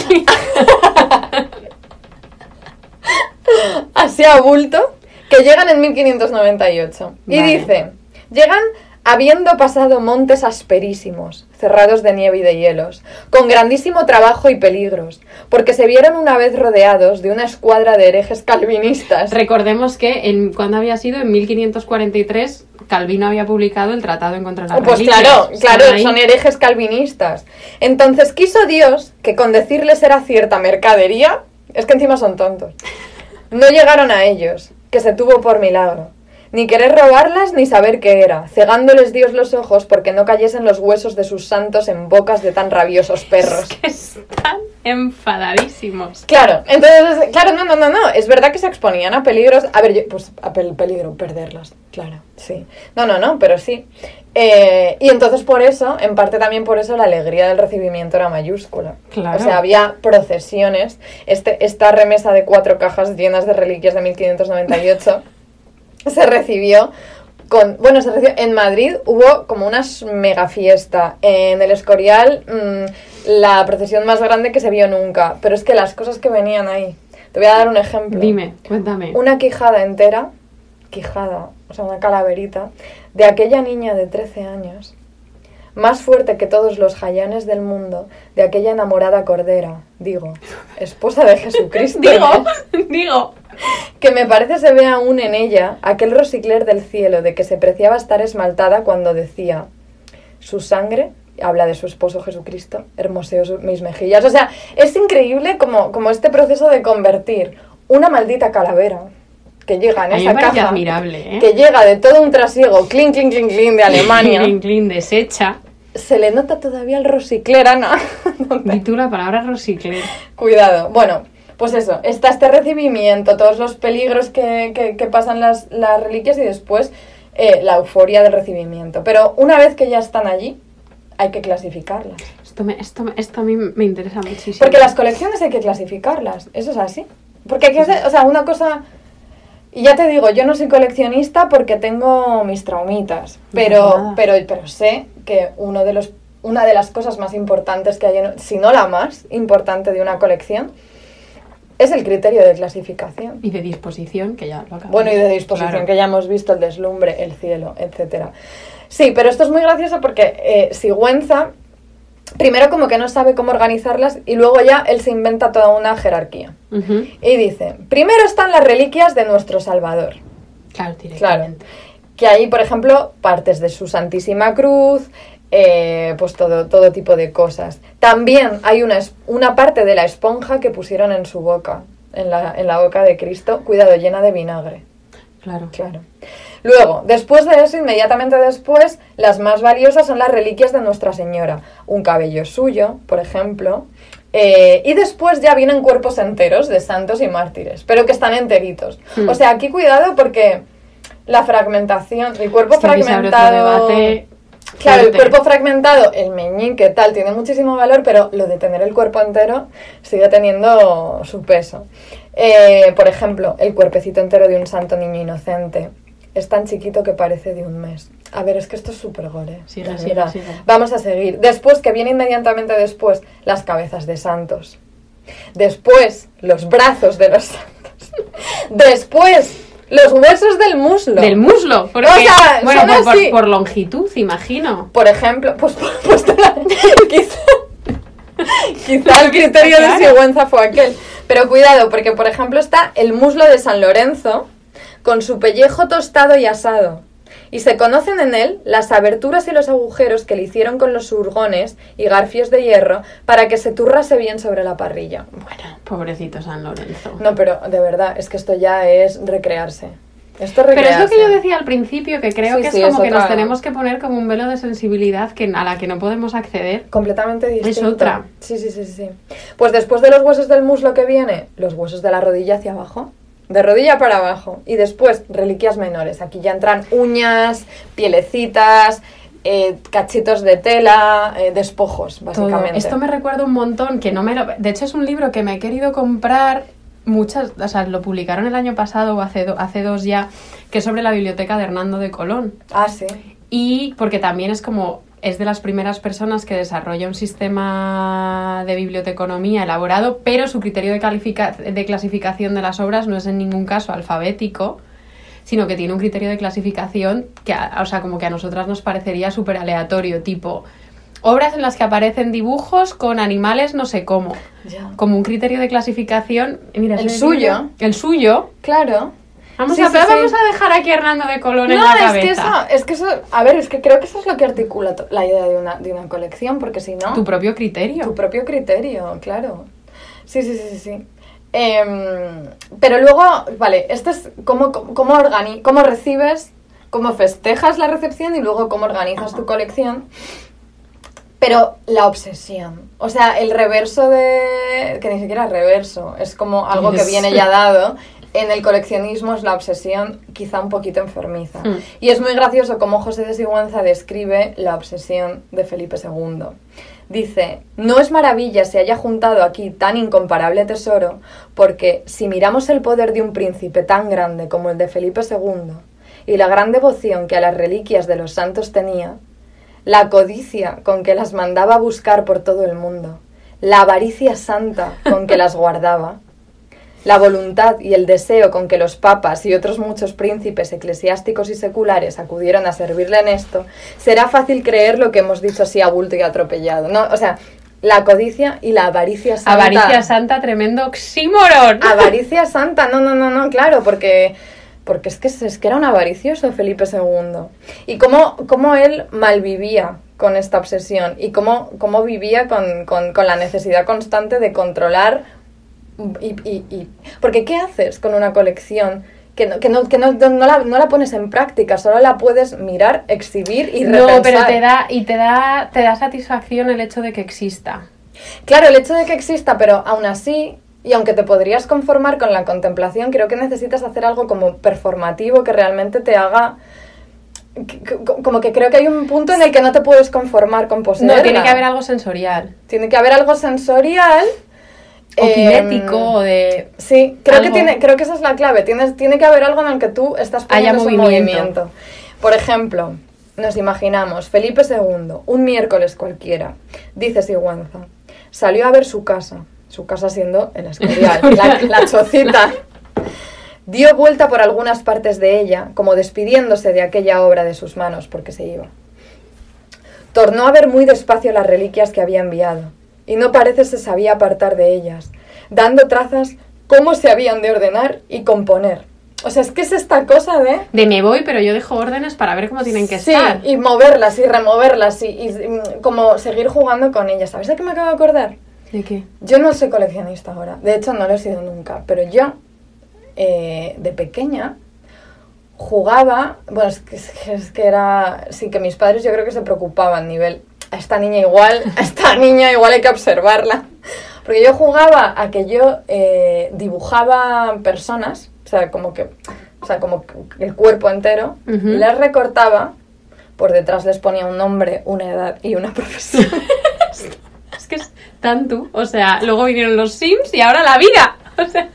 así a bulto, que llegan en 1598. Y dice, llegan habiendo pasado montes asperísimos, cerrados de nieve y de hielos, con grandísimo trabajo y peligros, porque se vieron una vez rodeados de una escuadra de herejes calvinistas. Recordemos que en, cuando había sido en 1543 Calvino había publicado el Tratado en contra de las Pues reliquias. claro, claro, ahí. son herejes calvinistas. Entonces quiso Dios que con decirles era cierta mercadería, es que encima son tontos, no llegaron a ellos, que se tuvo por milagro. Ni querer robarlas ni saber qué era, cegándoles Dios los ojos porque no cayesen los huesos de sus santos en bocas de tan rabiosos perros. que están enfadadísimos. Claro, entonces, claro, no, no, no, no, es verdad que se exponían a peligros, a ver, yo- pues a pel- peligro, perderlas, claro, sí. No, no, no, pero sí. Eh, y entonces por eso, en parte también por eso, la alegría del recibimiento era mayúscula. Claro. O sea, había procesiones, este, esta remesa de cuatro cajas llenas de reliquias de 1598 (laughs) se recibió con, bueno, se recibió, en Madrid hubo como una mega fiesta. En el Escorial, mm, la procesión más grande que se vio nunca. Pero es que las cosas que venían ahí. Te voy a dar un ejemplo. Dime, cuéntame. Una quijada entera, quijada, o sea, una calaverita, de aquella niña de 13 años, más fuerte que todos los jayanes del mundo, de aquella enamorada cordera, digo, esposa de Jesucristo. (laughs) Digo, ¿eh? digo. que me parece se ve aún en ella aquel rosicler del cielo de que se preciaba estar esmaltada cuando decía su sangre habla de su esposo Jesucristo hermoseó mis mejillas o sea es increíble como, como este proceso de convertir una maldita calavera que llega en esa caja admirable, ¿eh? que llega de todo un trasiego clean clean clean clean de (laughs) Alemania Clean, clean, deshecha. Se le nota todavía el rosicler Ana Di (laughs) tú la palabra rosicler. Cuidado. Bueno, pues eso, está este recibimiento, todos los peligros que, que- que pasan las, las reliquias y después eh, la euforia del recibimiento. Pero una vez que ya están allí, hay que clasificarlas. Esto, me, esto, me- esto a mí me interesa muchísimo. Porque las colecciones hay que clasificarlas, eso es así. Porque hay que hacer, o sea, una cosa... Y ya te digo, yo no soy coleccionista porque tengo mis traumitas, pero, pero, pero sé que uno de los, una de las cosas más importantes que hay, en- si no la más importante de una colección, es el criterio de clasificación. Y de disposición, que ya lo acabamos. Bueno, y de disposición, Claro. que ya hemos visto el deslumbre, el cielo, etcétera. Sí, pero esto es muy gracioso porque eh, Sigüenza, primero como que no sabe cómo organizarlas y luego ya él se inventa toda una jerarquía. Y dice, primero están las reliquias de nuestro Salvador. Claro, Claro. directamente. Que ahí, por ejemplo, partes de su Santísima Cruz, eh, pues todo, todo tipo de cosas. También hay una, una parte de la esponja que pusieron en su boca, en la, en la boca de Cristo, cuidado, llena de vinagre. Claro. Claro. Luego, después de eso, inmediatamente después, las más valiosas son las reliquias de Nuestra Señora. Un cabello suyo, por ejemplo. eh, y después ya vienen cuerpos enteros de santos y mártires, pero que están enteritos. Hmm. O sea, aquí cuidado porque la fragmentación, el cuerpo Es que aquí se abre otro fragmentado... Claro, el cuerpo fragmentado, el meñique tal, tiene muchísimo valor, pero lo de tener el cuerpo entero sigue teniendo su peso. Eh, por ejemplo, el cuerpecito entero de un santo niño inocente es tan chiquito que parece de un mes. A ver, es que esto es súper gore. Verdad. sigue. Vamos a seguir. Después, que viene inmediatamente después, las cabezas de santos. Después, los brazos de los santos. Después, los huesos del muslo. Del muslo. Porque, O sea, bueno, por, por- así. por longitud, imagino. Por ejemplo, pues, (laughs) pues quizá, quizá el criterio de. Sigüenza fue aquel. Pero cuidado, porque por ejemplo está el muslo de San Lorenzo con su pellejo tostado y asado. Y se conocen en él las aberturas y los agujeros que le hicieron con los surgones y garfios de hierro para que se turrase bien sobre la parrilla. Bueno, Pobrecito San Lorenzo. no, pero de verdad, es que esto ya es recrearse. Esto es Pero es lo que yo decía al principio, que creo Sí, que es sí, como es que nos otra- tenemos que poner como un velo de sensibilidad que, a la que no podemos acceder. Completamente distinto. otra. Sí, sí, sí, sí, sí. Pues después de los huesos del muslo que viene, los huesos de la rodilla hacia abajo. De rodilla para abajo. Y después, reliquias menores. Aquí ya entran uñas, pielecitas, eh, cachitos de tela, eh, despojos, Todo. básicamente. Esto me recuerda un montón, que no me lo... De hecho, es un libro que me he querido comprar muchas... O sea, lo publicaron el año pasado o hace, do- hace dos ya, que es sobre la biblioteca de Hernando de Colón. Ah, sí. Y porque también es como, es de las primeras personas que desarrolla un sistema de biblioteconomía elaborado, pero su criterio de, clasificación de las obras no es en ningún caso alfabético, sino que tiene un criterio de clasificación que, a- o sea, como que a nosotras nos parecería súper aleatorio, tipo, obras en las que aparecen dibujos con animales no sé cómo. Como un criterio de clasificación... Mira, ¿El suyo? El suyo. Claro. Vamos, Sí, a, sí, pero sí. vamos a dejar aquí a Hernando de Colón en No, la es cabeza. que, eso, es que eso, a ver, es que creo que eso es lo que articula la idea de una, de una colección, porque si no... Tu propio criterio. Tu propio criterio, claro. Sí, sí, sí, sí. sí. Em, pero luego, vale, esto es cómo, cómo, organi- cómo recibes, cómo festejas la recepción y luego cómo organizas tu colección. Pero la obsesión, o sea, el reverso de... que ni siquiera es reverso, es como algo que Es- viene ya dado. En el coleccionismo es la obsesión quizá un poquito enfermiza. Hmm. Y es muy gracioso cómo José de Sigüenza describe la obsesión de Felipe II. Dice, no es maravilla se haya juntado aquí tan incomparable tesoro, porque si miramos el poder de un príncipe tan grande como el de Felipe II, y la gran devoción que a las reliquias de los santos tenía, la codicia con que las mandaba a buscar por todo el mundo, la avaricia santa con que las guardaba, la voluntad y el deseo con que los papas y otros muchos príncipes eclesiásticos y seculares acudieron a servirle en esto, será fácil creer lo que hemos dicho así a bulto y atropellado. ¿no? O sea, la codicia y la avaricia santa. Avaricia santa, tremendo oxímoron. (laughs) Avaricia santa, no, no, no, no, claro, porque, porque es, que, es que era un avaricioso Felipe II. Y cómo, cómo él malvivía con esta obsesión y cómo, cómo vivía con, con- con la necesidad constante de controlar. Y, y- y- porque ¿qué haces con una colección? Que no, que no, que no, no la, no la pones en práctica, solo la puedes mirar, exhibir y repensar. No, pero te da, y te da, te da satisfacción el hecho de que exista. Claro, el hecho de que exista, pero aún así, y aunque te podrías conformar con la contemplación, creo que necesitas hacer algo como performativo que realmente te haga... Como que creo que hay un punto en el que no te puedes conformar con poseerla. No, tiene que haber algo sensorial. Tiene que haber algo sensorial. O kinético, o de... Sí, creo que, tiene, creo que esa es la clave. Tienes, tiene que haber algo en el que tú estás Haya poniendo movimiento. movimiento. Por ejemplo, nos imaginamos, Felipe II, un miércoles cualquiera, dice Sigüenza, salió a ver su casa, su casa siendo el Escorial, la, (laughs) la chocita. Dio vuelta por algunas partes de ella, como despidiéndose de aquella obra de sus manos, porque se iba. Tornó a ver muy despacio las reliquias que había enviado, y no parece se sabía apartar de ellas, dando trazas cómo se habían de ordenar y componer. O sea, es que es esta cosa de... De me voy, pero yo dejo órdenes para ver cómo tienen que sí, estar. y moverlas y removerlas y, y, mm, como seguir jugando con ellas. ¿Sabes de qué me acabo de acordar? ¿De qué? Yo no soy coleccionista ahora. De hecho, no lo he sido nunca. Pero yo, eh, de pequeña, jugaba... Bueno, es que, es que- es que era... Sí, que mis padres yo creo que se preocupaban. Nivel, a esta niña igual, a esta (laughs) niña igual hay que observarla. Porque yo jugaba a que yo eh, dibujaba personas, o sea, como que... O sea, como el cuerpo entero, Ujú. y les recortaba, por detrás les ponía un nombre, una edad y una (laughs) profesión. Es que es tan tú. O sea, luego vinieron los Sims y ahora la vida. O sea,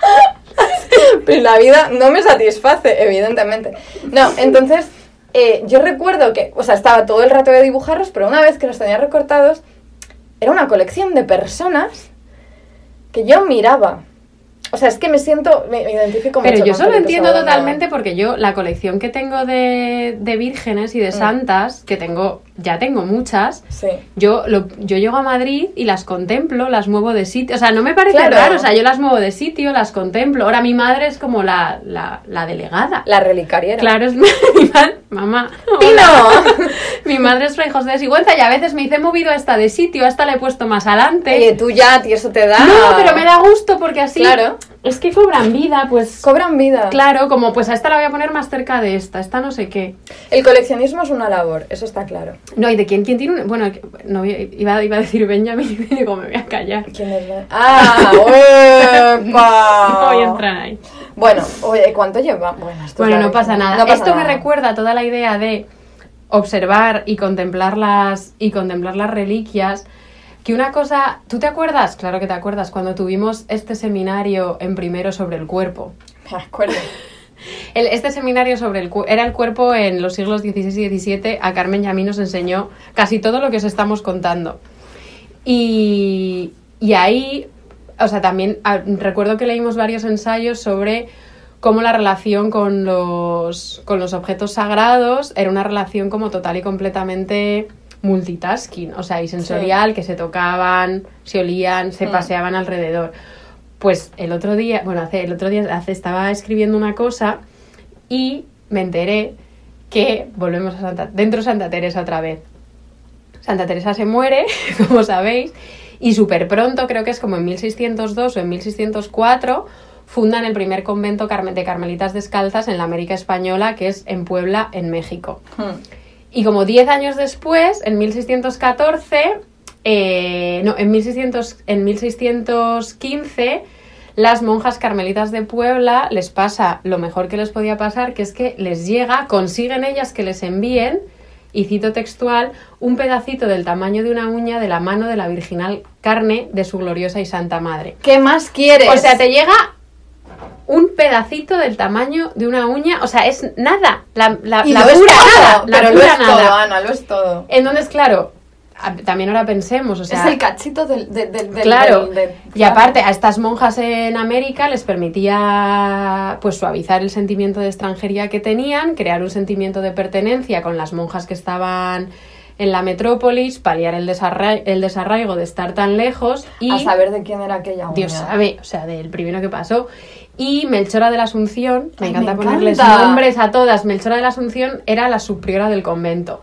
(laughs) Pero la vida no me satisface, evidentemente. No, entonces, eh, yo recuerdo que, o sea, estaba todo el rato de dibujarlos, pero una vez que los tenía recortados, era una colección de personas que yo miraba. O sea, es que me siento, me, me identifico mucho Pero yo con solo entiendo totalmente porque yo la colección que tengo de, de vírgenes y de Mm. santas, que tengo, ya tengo muchas, Sí. yo, lo, yo llego a Madrid y las contemplo, las muevo de sitio. O sea, no me parece Claro. raro, o sea, yo las muevo de sitio, las contemplo. Ahora mi madre es como la, la, la delegada. La relicariera. Claro, es (laughs) mi madre, mamá. Hola. (laughs) mi madre es Fray José de Sigüenza y a veces me dice, he movido a esta de sitio, a esta la he puesto más adelante. Oye, tú ya, tío, eso te da... No, pero me da gusto porque así. Claro. Es que cobran vida, pues. Cobran vida. Claro, como pues a esta la voy a poner más cerca de esta, esta no sé qué. El coleccionismo es una labor, eso está claro. No, ¿y de quién, quién tiene un.? Bueno, no iba, iba a decir Benjamin y (laughs) digo, me voy a callar. ¿Quién es? la- ¡Ah! (laughs) ¡Epa! No voy a entrar ahí. Bueno, oye, ¿cuánto lleva? Bueno, esto es Bueno, no pasa nada. No pasa Esto me nada. recuerda toda la idea de observar y contemplar las, y contemplar las reliquias. Que una cosa. ¿Tú te acuerdas? Claro que te acuerdas, cuando tuvimos este seminario en primero sobre el cuerpo. Me acuerdo. (laughs) El- este seminario sobre el era el cuerpo en los siglos XVI y XVII. A Carmen y a mí nos enseñó casi todo lo que os estamos contando. Y, y ahí, o sea, también recuerdo que leímos varios ensayos sobre cómo la relación con los, con los objetos sagrados era una relación como total y completamente multitasking, o sea, y sensorial, que se tocaban, se olían, se Mm. paseaban alrededor. Pues el otro día, bueno, hace, el otro día hace, estaba escribiendo una cosa y me enteré que volvemos a Santa, dentro de Santa Teresa otra vez. Santa Teresa se muere, (laughs) como sabéis, y súper pronto, creo que es como en 1602 o en 1604, fundan el primer convento de carmelitas descalzas en la América Española, que es en Puebla, en México. Hmm. Y como 10 años después, en 1614, eh, no, en, 1600, en 1615, las monjas carmelitas de Puebla les pasa lo mejor que les podía pasar, que es que les llega, consiguen ellas que les envíen, y cito textual, un pedacito del tamaño de una uña de la mano de la virginal carne de su gloriosa y santa madre. ¿Qué más quieres? O sea, te llega un pedacito del tamaño de una uña, o sea, es nada, la, la, y la lo es todo, nada, la pero lo es nada. todo, Ana, lo es todo. Entonces, claro, a- también ahora pensemos, o sea, es el cachito del... del- del- del- claro, del- del- y aparte a estas monjas en América les permitía pues suavizar el sentimiento de extranjería que tenían, crear un sentimiento de pertenencia con las monjas que estaban en la metrópolis, paliar el, desarra- el desarraigo de estar tan lejos y A saber de quién era aquella uña. Dios sabe, o sea, del primero que pasó. Y Melchora de la Asunción, me encanta me ponerles encanta. nombres a todas. Melchora de la Asunción era la subpriora del convento.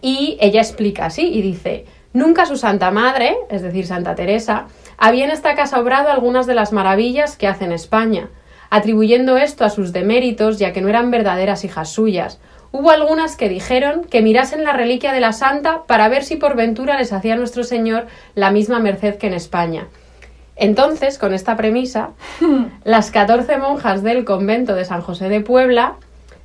Y ella explica así y dice: Nunca su Santa Madre, es decir, Santa Teresa, había en esta casa obrado algunas de las maravillas que hace en España, atribuyendo esto a sus deméritos, ya que no eran verdaderas hijas suyas. Hubo algunas que dijeron que mirasen la reliquia de la Santa para ver si por ventura les hacía nuestro Señor la misma merced que en España. Entonces, con esta premisa, (laughs) las 14 monjas del convento de San José de Puebla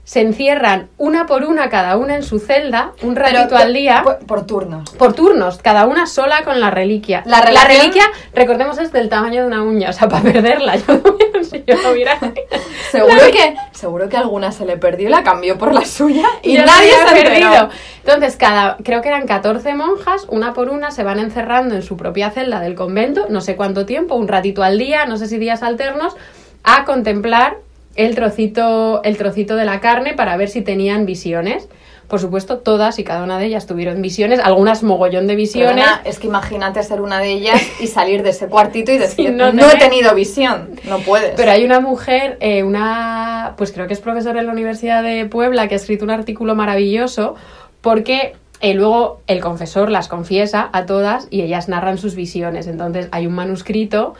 se encierran una por una cada una en su celda, un ratito al día, Por, por turnos. por turnos, cada una sola con la reliquia. La reliquia, recordemos, es del tamaño de una uña, o sea, para perderla. (laughs) Yo no hubiera- si yo no hubiera... (laughs) Seguro que, seguro que alguna se le perdió y la cambió por la suya y Yo nadie se había perdido. Entonces, cada, creo que eran 14 monjas, una por una, se van encerrando en su propia celda del convento, no sé cuánto tiempo, un ratito al día, no sé si días alternos, a contemplar el trocito, el trocito de la carne para ver si tenían visiones. Por supuesto, todas y cada una de ellas tuvieron visiones, algunas mogollón de visiones. Perdona, es que imagínate ser una de ellas y salir de ese cuartito y (laughs) decir, no no, he tenido visión. No puedes. Pero hay una mujer, eh, una, pues creo que es profesora en la Universidad de Puebla, que ha escrito un artículo maravilloso porque eh, luego el confesor las confiesa a todas y ellas narran sus visiones. Entonces hay un manuscrito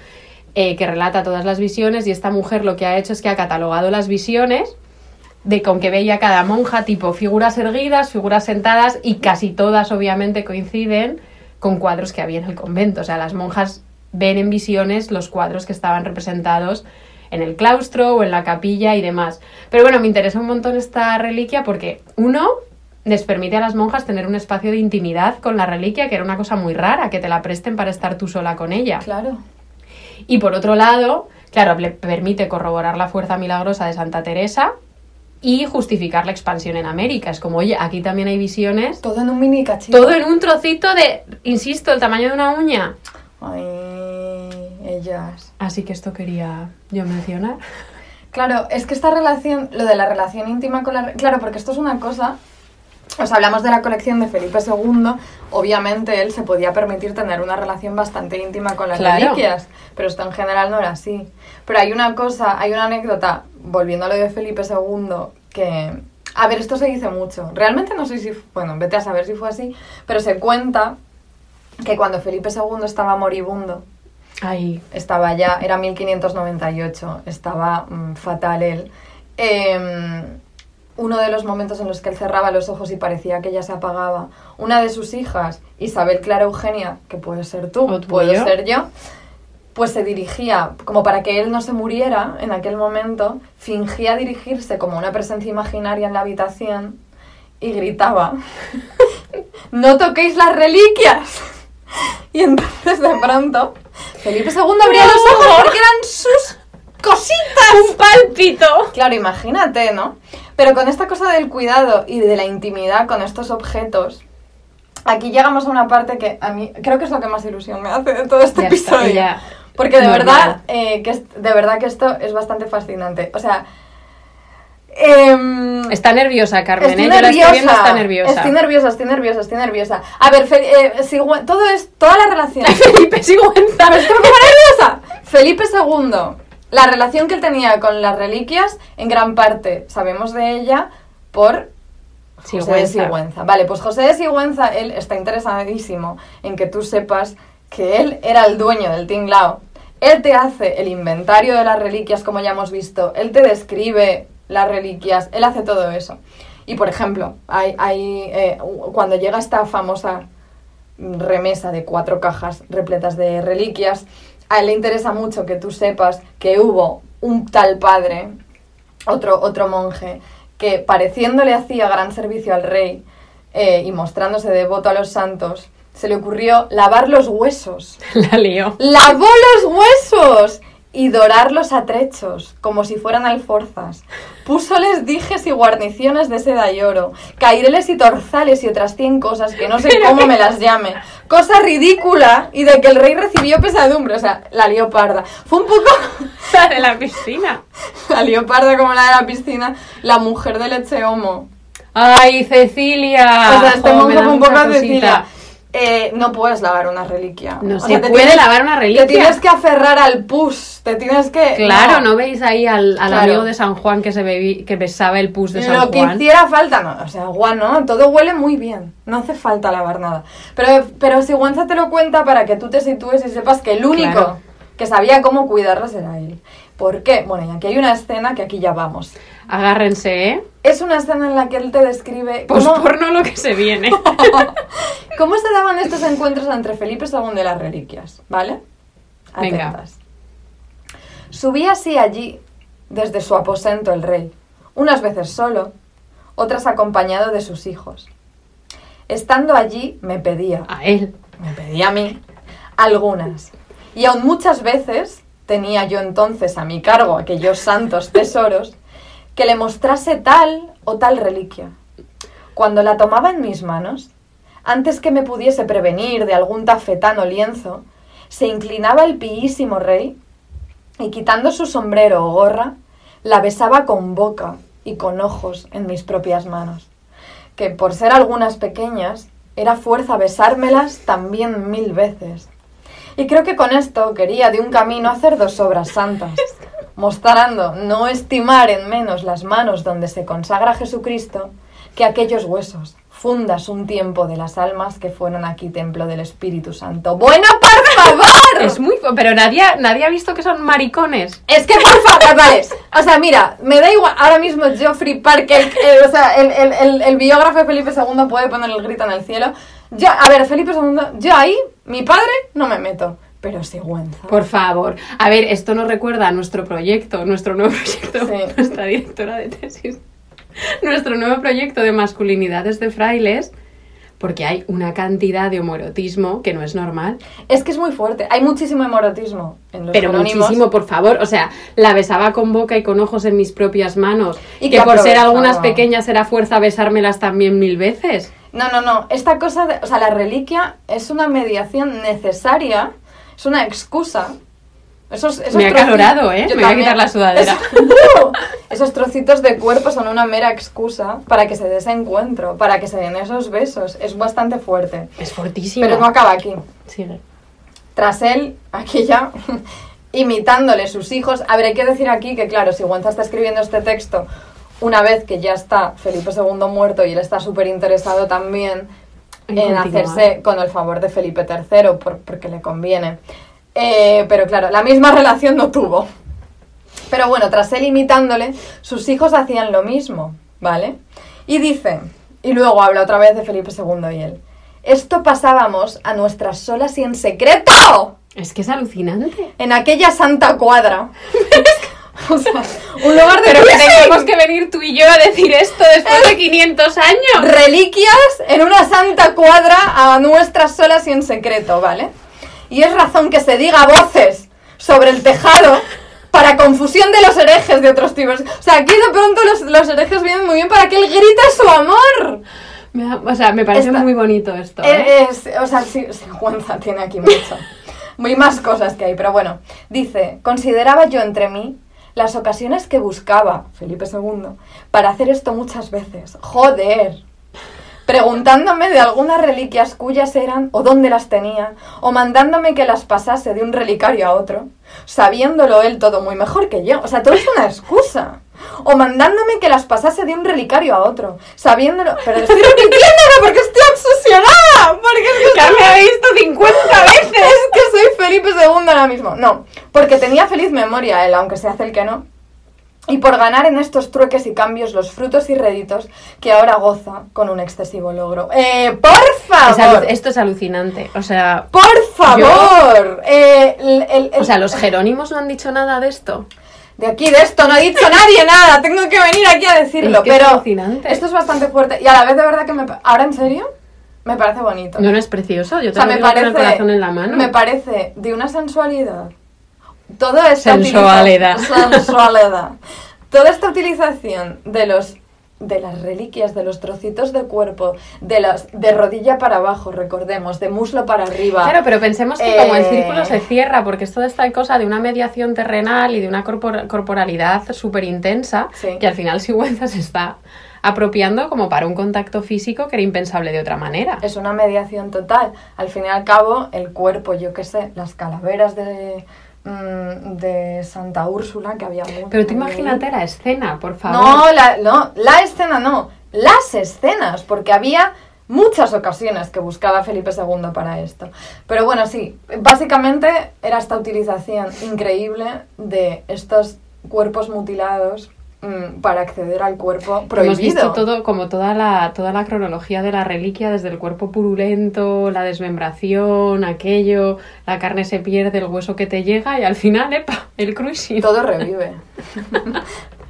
eh, que relata todas las visiones y esta mujer lo que ha hecho es que ha catalogado las visiones de con que veía cada monja, tipo figuras erguidas, figuras sentadas y casi todas obviamente coinciden con cuadros que había en el convento. O sea, las monjas ven en visiones los cuadros que estaban representados en el claustro o en la capilla y demás. Pero bueno, me interesa un montón esta reliquia porque uno les permite a las monjas tener un espacio de intimidad con la reliquia, que era una cosa muy rara, que te la presten para estar tú sola con ella. Claro. Y por otro lado, claro, le permite corroborar la fuerza milagrosa de Santa Teresa y justificar la expansión en América. Es como, oye, aquí también hay visiones. Todo en un mini cachito. Todo en un trocito de, insisto, el tamaño de una uña. Ay, ellas. Así que esto quería yo mencionar. Claro, es que esta relación, lo de la relación íntima con la... Claro, porque esto es una cosa... O sea, hablamos de la colección de Felipe II. Obviamente él se podía permitir tener una relación bastante íntima con las Claro. reliquias, pero esto en general no era así. Pero hay una cosa, hay una anécdota, volviendo a lo de Felipe II, que... A ver, esto se dice mucho. Realmente no sé si... Bueno, vete a saber si fue así, pero se cuenta que cuando Felipe II estaba moribundo, Ay, estaba ya, era 1598, estaba mm, fatal él. Eh, uno de los momentos en los que él cerraba los ojos y parecía que ella se apagaba, una de sus hijas, Isabel Clara Eugenia, que puede ser tú, tú puedo yo. ser yo, pues se dirigía, como para que él no se muriera en aquel momento, fingía dirigirse como una presencia imaginaria en la habitación y gritaba, (laughs) no toquéis las reliquias. Y entonces de pronto Felipe II abría los ojos porque eran sus cositas. ¡Un pálpito! Claro, imagínate, ¿no? Pero con esta cosa del cuidado y de la intimidad con estos objetos, aquí llegamos a una parte que a mí creo que es lo que más ilusión me hace de todo este Ya está, episodio. ya. Porque de verdad, eh, que es, de verdad que esto es bastante fascinante. O sea, em, Está nerviosa, Carmen. Estoy ¿eh? Yo la estoy nerviosa. viendo, está nerviosa. Estoy nerviosa, estoy nerviosa, estoy nerviosa. A ver, Fe- eh, todo es, toda la relación. (laughs) Felipe Sigüenza. Me estoy nerviosa. Felipe II, la relación que él tenía con las reliquias, en gran parte sabemos de ella por José de Sigüenza. Sigüenza. Vale, pues José de Sigüenza, él está interesadísimo en que tú sepas que él era el dueño del tinglao. Él te hace el inventario de las reliquias, como ya hemos visto. Él te describe las reliquias. Él hace todo eso. Y, por ejemplo, hay, hay, eh, cuando llega esta famosa remesa de cuatro cajas repletas de reliquias, a él le interesa mucho que tú sepas que hubo un tal padre, otro, otro monje, que pareciéndole hacía gran servicio al rey eh, y mostrándose devoto a los santos, se le ocurrió lavar los huesos. (laughs) La lío. ¡Lavó los huesos! Y dorarlos a trechos, como si fueran alforzas. Púsoles dijes y guarniciones de seda y oro, caireles y torzales y otras cien cosas que no sé (laughs) cómo me las llame. Cosa ridícula y de que el rey recibió pesadumbre. O sea, la leoparda. Fue un poco (laughs) La de la piscina. la leoparda como la de la piscina, la mujer del Echeomo. Ay, Cecilia. o sea, este monje fue un poco cosita. Cecilia. Eh, no puedes lavar una reliquia. No O se sea, puede tienes- lavar una reliquia. Te tienes que aferrar al pus, te tienes que... Claro, ¿no veis ahí al, al Claro. amigo de San Juan que se que besaba el pus de San Lo que Juan? hiciera falta, no, o sea, agua no, todo huele muy bien, no hace falta lavar nada. Pero, pero Sigüenza te lo cuenta para que tú te sitúes y sepas que el único Claro. que sabía cómo cuidarlas era él. ¿Por qué? Bueno, y aquí hay una escena que aquí ya vamos. Agárrense, ¿eh? Es una escena en la que él te describe Pues cómo, porno lo que se viene. (laughs) cómo se daban estos encuentros entre Felipe II y las reliquias, ¿vale? Venga. Atentas. Subía así allí, desde su aposento el rey, unas veces solo, otras acompañado de sus hijos. Estando allí me pedía, A él. me pedía a mí, algunas. Y aun muchas veces tenía yo entonces a mi cargo aquellos santos tesoros que le mostrase tal o tal reliquia. Cuando la tomaba en mis manos, antes que me pudiese prevenir de algún tafetán o lienzo, se inclinaba el piísimo rey y quitando su sombrero o gorra, la besaba con boca y con ojos en mis propias manos. que por ser algunas pequeñas, era fuerza besármelas también mil veces. Y creo que con esto quería de un camino hacer dos obras santas, (laughs) mostrando no estimar en menos las manos donde se consagra Jesucristo que aquellos huesos, fundas un tiempo de las almas que fueron aquí templo del Espíritu Santo. Bueno, por favor. Es muy... Pero nadie, nadie ha visto que son maricones. Es que por favor, vale. O sea, mira, me da igual. Ahora mismo Geoffrey Parker, el, o sea, el, el, el, el biógrafo de Felipe II puede poner el grito en el cielo. Yo, a ver, Felipe II, yo ahí, mi padre, no me meto. Pero Sigüenza. Por favor. A ver, esto nos recuerda a nuestro proyecto, nuestro nuevo proyecto, Sí. (laughs) nuestra directora de tesis. Nuestro nuevo proyecto de masculinidades de frailes, porque hay una cantidad de homoerotismo que no es normal. Es que es muy fuerte. Hay muchísimo hemorotismo en los Pero muchísimo, por favor. O sea, la besaba con boca y con ojos en mis propias manos. Y que que por ser algunas pequeñas era fuerza besármelas también mil veces. No, no, no. Esta cosa, de, o sea, la reliquia es una mediación necesaria, es una excusa. Esos, esos Me ha calorado, ¿eh? Yo Me voy a quitar la sudadera. Es- esos trocitos de cuerpo son una mera excusa para que se dé ese encuentro, para que se den esos besos. Es bastante fuerte. Es fortísimo. Pero no acaba aquí. Sigue. Tras él, aquí ya, (laughs) imitándole sus hijos. A ver, hay que decir aquí que, claro, si Güenza está escribiendo este texto una vez que ya está Felipe II muerto y él está súper interesado también En hacerse con el favor de Felipe III, por- porque le conviene. Eh, pero claro, la misma relación no tuvo. Pero bueno, tras él imitándole, sus hijos hacían lo mismo, ¿vale? Y dice, y luego habla otra vez de Felipe II y él, esto pasábamos a nuestras solas y en secreto Es que es alucinante. en aquella santa cuadra. (laughs) (laughs) o sea, un lugar de Pero que tenemos que venir tú y yo a decir esto después de 500 años. reliquias en una santa cuadra a nuestras solas y en secreto, ¿vale? Y es razón que se diga a voces sobre el tejado para confusión de los herejes de otros tipos. O sea, aquí de pronto los, los herejes vienen muy bien para que él grite su amor. Me da- o sea, me parece Esta- muy bonito esto. ¿eh? Eh, es- o sea, sí, sí, Juanza tiene aquí mucho. Muy más cosas que hay, pero bueno. Dice, consideraba yo entre mí las ocasiones que buscaba Felipe II para hacer esto muchas veces. Joder. Preguntándome de algunas reliquias cuyas eran o dónde las tenía, o mandándome que las pasase de un relicario a otro, sabiéndolo él todo muy mejor que yo. O sea, todo es una excusa. O mandándome que las pasase de un relicario a otro, sabiéndolo... Pero estoy repitiéndolo porque estoy obsesionada. Porque es que ¡Ya me he visto 50 (laughs) veces! es que soy Felipe II ahora mismo. No, porque tenía feliz memoria él, aunque se hace el que no. Y por ganar en estos trueques y cambios los frutos y réditos que ahora goza con un excesivo logro. ¡Eh, por Es favor! esto es alucinante. O sea, ¡Por favor! Eh, el- el- el- o sea, los jerónimos no han dicho nada de esto. De aquí de esto no ha dicho nadie nada. Tengo que venir aquí a decirlo. Es que es pero esto es bastante fuerte. Y a la vez de verdad que me... ¿Ahora en serio? Me parece bonito. No, no es precioso. Yo O sea, te lo me con parece, el corazón en la mano. me parece de una sensualidad. Toda esta Sensualidad. sensualidad. Toda esta utilización de los de las reliquias, de los trocitos de cuerpo, de las de rodilla para abajo, recordemos, de muslo para arriba. Claro, pero pensemos que como el Eh, círculo se cierra, porque es toda esta cosa de una mediación terrenal y de una corpor- corporalidad súper intensa, Sí. que al final Sigüenza se está apropiando como para un contacto físico que era impensable de otra manera. Es una mediación total. Al fin y al cabo, el cuerpo, yo qué sé, las calaveras de, de Santa Úrsula, que había muchas. Pero tú imagínate la escena, por favor. No la, no, la escena no, las escenas, porque había muchas ocasiones que buscaba Felipe II para esto. Pero bueno, sí, básicamente era esta utilización increíble de estos cuerpos mutilados mm, para acceder al cuerpo prohibido. Hemos visto todo, como toda la, toda la cronología de la reliquia, desde el cuerpo purulento, la desmembración, aquello, la carne se pierde, el hueso que te llega y al final, ¡epa! El cruising. Todo revive. (laughs)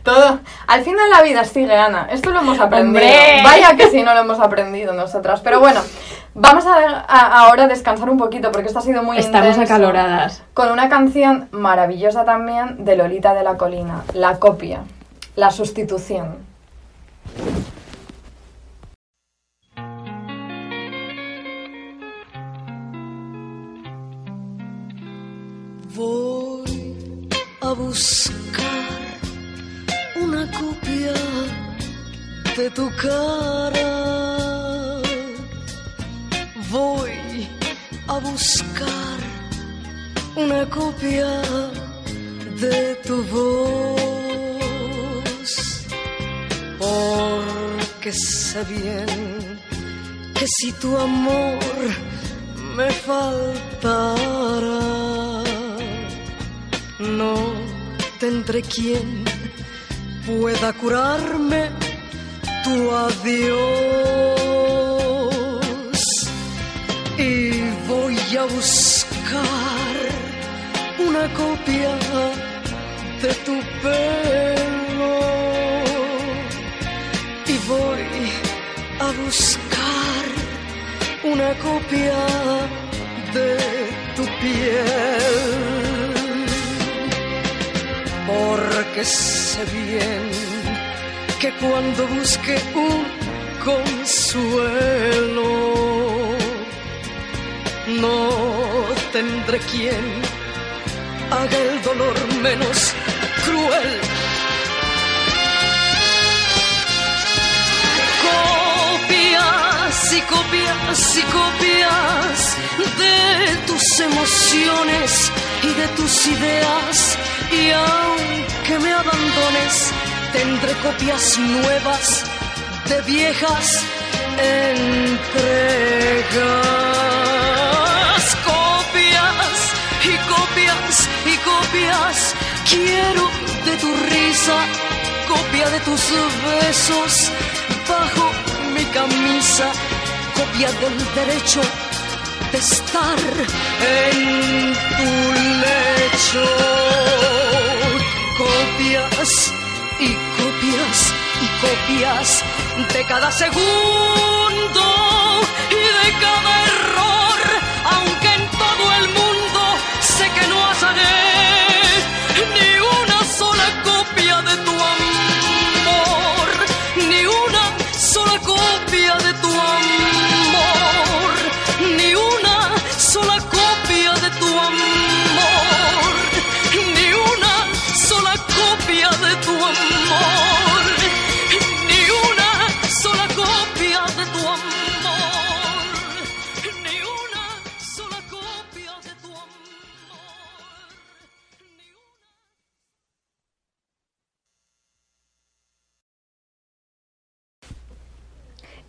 Todo. Al final la vida sigue, Ana. Esto lo hemos aprendido. ¡Hombre! Vaya que si no lo hemos aprendido nosotras. Pero bueno, vamos a, a- ahora descansar un poquito porque esto ha sido muy Estamos intenso. acaloradas. Con una canción maravillosa también de Lolita de la Colina, La copia, la sustitución. Voy a buscar una copia de tu cara. Voy a buscar una copia de tu voz, porque sé bien que si tu amor me faltara, no tendré quien pueda curarme tu adiós. Y voy a buscar una copia de tu pelo. Voy a buscar una copia de tu piel porque sé bien que cuando busque un consuelo, no tendré quien haga el dolor menos cruel. Copias y copias y copias de tus emociones y de tus ideas. Y aunque me abandones tendré copias nuevas de viejas entregas. Copias y copias y copias quiero de tu risa copia de tus besos bajo mi camisa copia del derecho de estar en tu lecho. Copias y copias y copias de cada segundo y de cada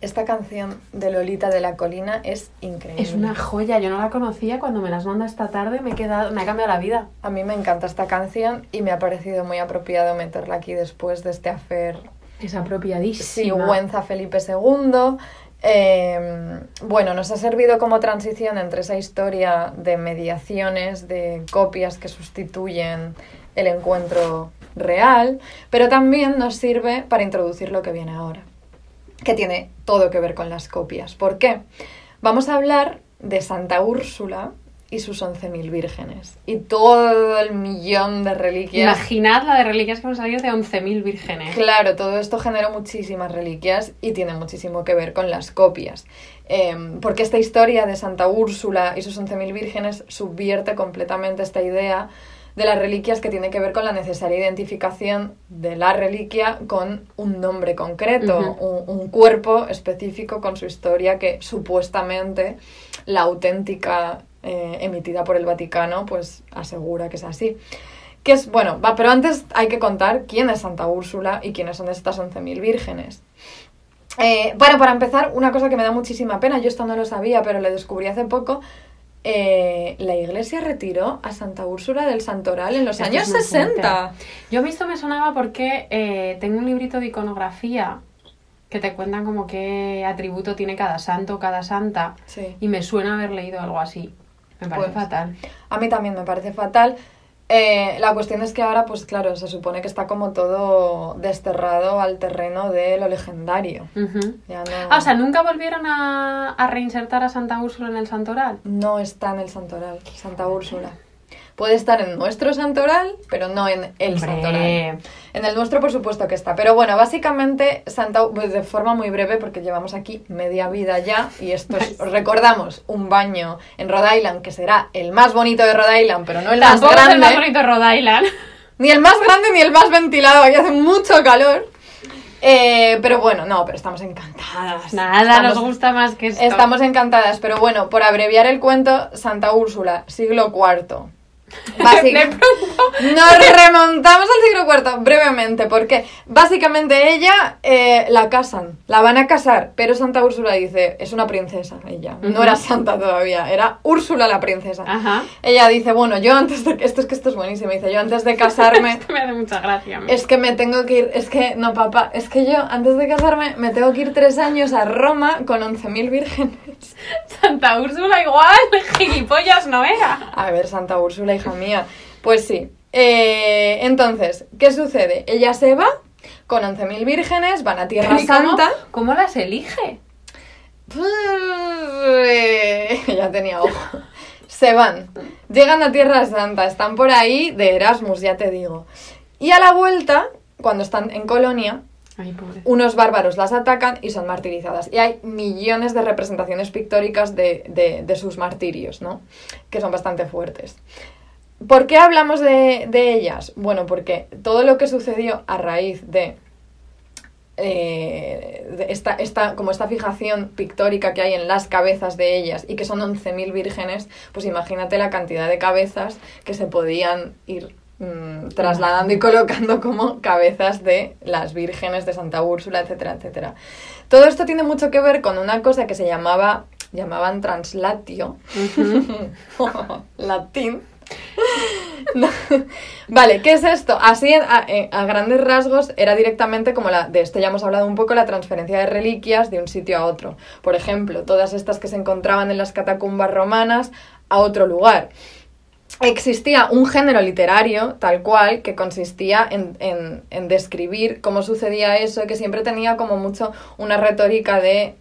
Esta canción de Lolita de la Colina es increíble. Es una joya, yo no la conocía, cuando me las manda esta tarde me, he quedado, me ha cambiado la vida. A mí me encanta esta canción y me ha parecido muy apropiado meterla aquí después de este afer Es apropiadísima. Sigüenza Felipe II. Eh, bueno, nos ha servido como transición entre esa historia de mediaciones, de copias que sustituyen el encuentro real, pero también nos sirve para introducir lo que viene ahora, que tiene todo que ver con las copias. ¿Por qué? Vamos a hablar de Santa Úrsula y sus 11.000 vírgenes y todo el millón de reliquias Imaginad la de reliquias que hemos salido de 11.000 vírgenes. Claro, todo esto generó muchísimas reliquias y tiene muchísimo que ver con las copias. Eh, porque esta historia de Santa Úrsula y sus 11.000 vírgenes subvierte completamente esta idea de las reliquias que tiene que ver con la necesaria identificación de la reliquia con un nombre concreto, un cuerpo específico con su historia que supuestamente la auténtica eh, emitida por el Vaticano pues asegura que es así. Que es, bueno, va, pero antes hay que contar quién es Santa Úrsula y quiénes son estas 11.000 vírgenes. Eh, bueno, para empezar, una cosa que me da muchísima pena, yo esto no lo sabía, pero lo descubrí hace poco. Eh, la iglesia retiró a Santa Úrsula del Santoral en los Esto años es muy 60. fuerte. Yo a mí esto me sonaba porque eh, tengo un librito de iconografía que te cuentan como qué atributo tiene cada santo, cada santa, Sí. y me suena haber leído algo así. Me parece Pues, fatal. A mí también me parece fatal. Eh, la cuestión es que ahora, pues claro, se supone que está como todo desterrado al terreno de lo legendario. Ujú. Ya no, Ah, o sea, ¿nunca volvieron a, a reinsertar a Santa Úrsula en el santoral? no está en el santoral, Santa Úrsula. Puede estar en nuestro santoral, pero no en el Hombre. santoral. En el nuestro, por supuesto que está. Pero bueno, básicamente, Santa, pues de forma muy breve, porque llevamos aquí media vida ya, y esto es, (laughs) os recordamos, un baño en Rhode Island, que será el más bonito de Rhode Island, pero no el más Tampoco es grande. el más bonito Rhode Island. (laughs) Ni el más grande ni el más ventilado, aquí hace mucho calor. Eh, pero bueno, no, pero estamos encantadas. Nada, Estamos- nos gusta más que esto. Estamos encantadas, pero bueno, por abreviar el cuento, Santa Úrsula, siglo IV. (laughs) Nos remontamos al siglo IV brevemente, porque básicamente ella eh, la casan, la van a casar, pero Santa Úrsula dice, es una princesa ella, no era santa todavía, era Úrsula la princesa. Ajá. Ella dice, bueno, yo antes de... Esto es que esto es buenísimo, dice, yo antes de (laughs) casarme... Me hace mucha gracia. Es que me tengo que ir, es que, no papá, es que yo antes de casarme me tengo que ir tres años a Roma con 11.000 vírgenes. (laughs) Santa Úrsula igual, gilipollas no era. A ver, Santa Úrsula, hija mía. Pues sí. Eh, entonces, ¿qué sucede? Ella se va con 11.000 vírgenes, van a Tierra ¿Y cómo- Santa. ¿Cómo las elige? Pues, eh, (laughs) ya tenía ojo. Se van. Llegan a Tierra Santa, están por ahí de Erasmus, ya te digo. Y a la vuelta, cuando están en Colonia, Ay, unos bárbaros las atacan y son martirizadas. Y hay millones de representaciones pictóricas de, de- de sus martirios, ¿no? Que son bastante fuertes. ¿Por qué hablamos de, de ellas? Bueno, porque todo lo que sucedió a raíz de, eh, de esta, esta, como esta fijación pictórica que hay en las cabezas de ellas y que son 11.000 vírgenes, pues imagínate la cantidad de cabezas que se podían ir mm, trasladando y colocando como cabezas de las vírgenes de Santa Úrsula, etcétera, etcétera. Todo esto tiene mucho que ver con una cosa que se llamaba, llamaban translatio, (laughs) latín. (laughs) Vale, ¿qué es esto? Así, a, eh, a grandes rasgos, era directamente como la, de esto ya hemos hablado un poco, la transferencia de reliquias de un sitio a otro. Por ejemplo, todas estas que se encontraban en las catacumbas romanas a otro lugar. Existía un género literario, tal cual, que consistía en, en- en describir cómo sucedía eso, que siempre tenía como mucho una retórica de,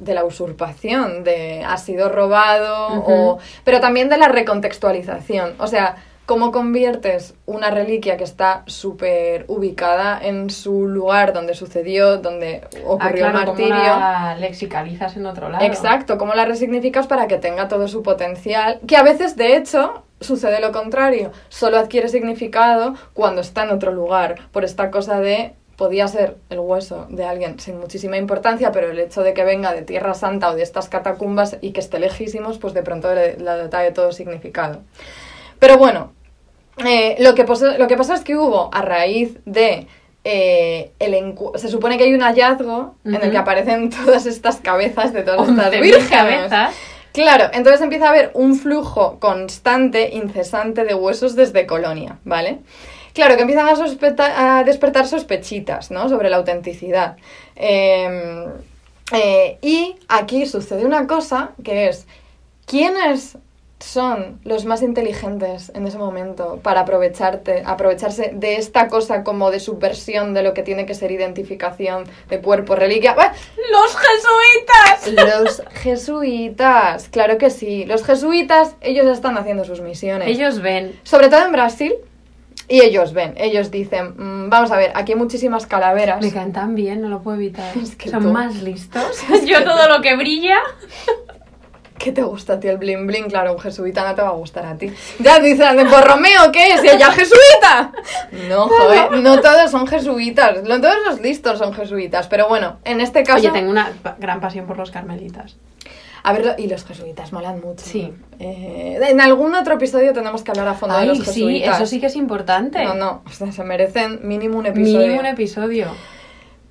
de la usurpación, de ha sido robado, o, pero también de la recontextualización. O sea, cómo conviertes una reliquia que está súper ubicada en su lugar donde sucedió, donde ocurrió Ah, claro, el ¿cómo martirio. la lexicalizas en otro lado. Exacto, cómo la resignificas para que tenga todo su potencial, que a veces de hecho sucede lo contrario, solo adquiere significado cuando está en otro lugar, por esta cosa de podía ser el hueso de alguien sin muchísima importancia, pero el hecho de que venga de Tierra Santa o de estas catacumbas y que esté lejísimos, pues de pronto le, le dota de todo significado. Pero bueno, eh, lo, que pasó, lo que pasó es que hubo a raíz de... eh, el se supone que hay un hallazgo en el que aparecen (laughs) todas estas cabezas de todas estas 11.000 vírgenes. Claro, entonces empieza a haber un flujo constante, incesante de huesos desde Colonia, ¿vale? Claro, que empiezan a, despertar sospechitas, ¿no? Sobre la autenticidad. Eh, eh, y aquí sucede una cosa que es, ¿quiénes son los más inteligentes en ese momento para aprovecharte, aprovecharse de esta cosa como de subversión de lo que tiene que ser identificación de cuerpo, reliquia? ¡Los jesuitas! Los (laughs) jesuitas, claro que sí. Los jesuitas, ellos están haciendo sus misiones. Ellos ven. Sobre todo en Brasil. Y ellos ven, ellos dicen, "Mm, vamos a ver, aquí hay muchísimas calaveras. Me caen tan bien, no lo puedo evitar. (laughs) Es que Son tú- más listos. (laughs) Yo todo lo que brilla. ¿Qué te gusta a ti el bling bling? Claro, un jesuita no te va a gustar a ti. Ya dicen, ¿por Romeo qué es? ¿Y ella jesuita? No, joder, no todos son jesuitas. No todos los listos son jesuitas. Pero bueno, en este caso... Oye, tengo una gran pasión por los carmelitas. A ver, y los jesuitas molan mucho. Sí. Eh, en algún otro episodio tenemos que hablar a fondo de los sí, jesuitas. eso sí que es importante. No, no, o sea, se merecen mínimo un episodio. Mínimo un episodio.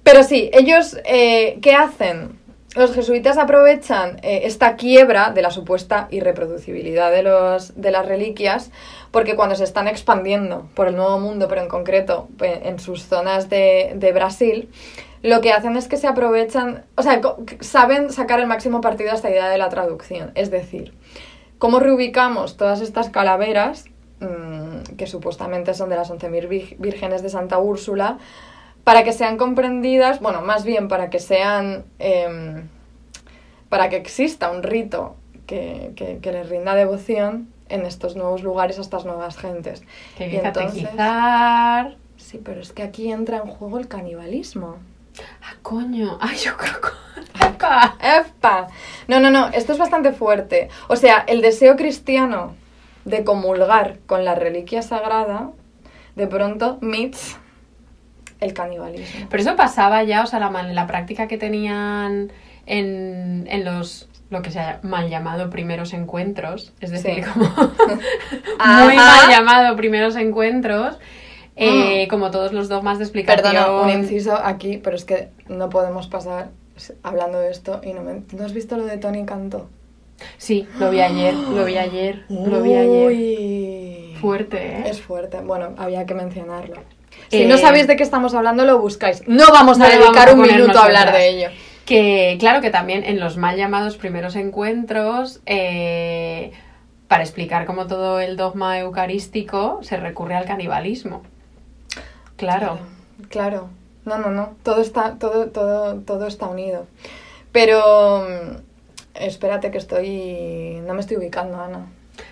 Pero sí, ellos, eh, ¿qué hacen? Los jesuitas aprovechan eh, esta quiebra de la supuesta irreproducibilidad de, los, de las reliquias porque cuando se están expandiendo por el Nuevo Mundo, pero en concreto en sus zonas de, de Brasil, lo que hacen es que se aprovechan, o sea, saben sacar el máximo partido a esta idea de la traducción. Es decir, ¿cómo reubicamos todas estas calaveras, mm, que supuestamente son de las 11.000 vir- vírgenes de Santa Úrsula, para que sean comprendidas, bueno, más bien para que sean, em, para que exista un rito que, que, que les rinda devoción en estos nuevos lugares a estas nuevas gentes. Que hay Y que catequizar. Sí, pero es que aquí entra en juego el canibalismo. Ah, coño. (laughs) Ay, yo creo que... Epa. ¡Epa! No, no, no, esto es bastante fuerte. O sea, el deseo cristiano de comulgar con la reliquia sagrada, de pronto meets el canibalismo. Pero eso pasaba ya, o sea, la, la práctica que tenían en, en los lo que se ha mal llamado primeros encuentros, es decir, Sí. como (laughs) (laughs) muy mal llamado primeros encuentros, eh, como todos los dogmas de explicación. Perdona, un inciso aquí, pero es que no podemos pasar hablando de esto y no me... ¿No has visto lo de Tony Cantó? Sí, lo vi ayer, lo vi ayer, lo vi ayer. Uy. Fuerte, ¿eh? Es fuerte. Bueno, había que mencionarlo. Si Eh, no sabéis de qué estamos hablando, lo buscáis. No vamos a dedicar vamos a un minuto a hablar de ello. Que claro que también en los mal llamados primeros encuentros, eh, para explicar como todo el dogma eucarístico, se recurre al canibalismo. Claro. Claro. No, no, no. Todo está, todo, todo, todo está unido. Pero mm, espérate que estoy. No me estoy ubicando, Ana.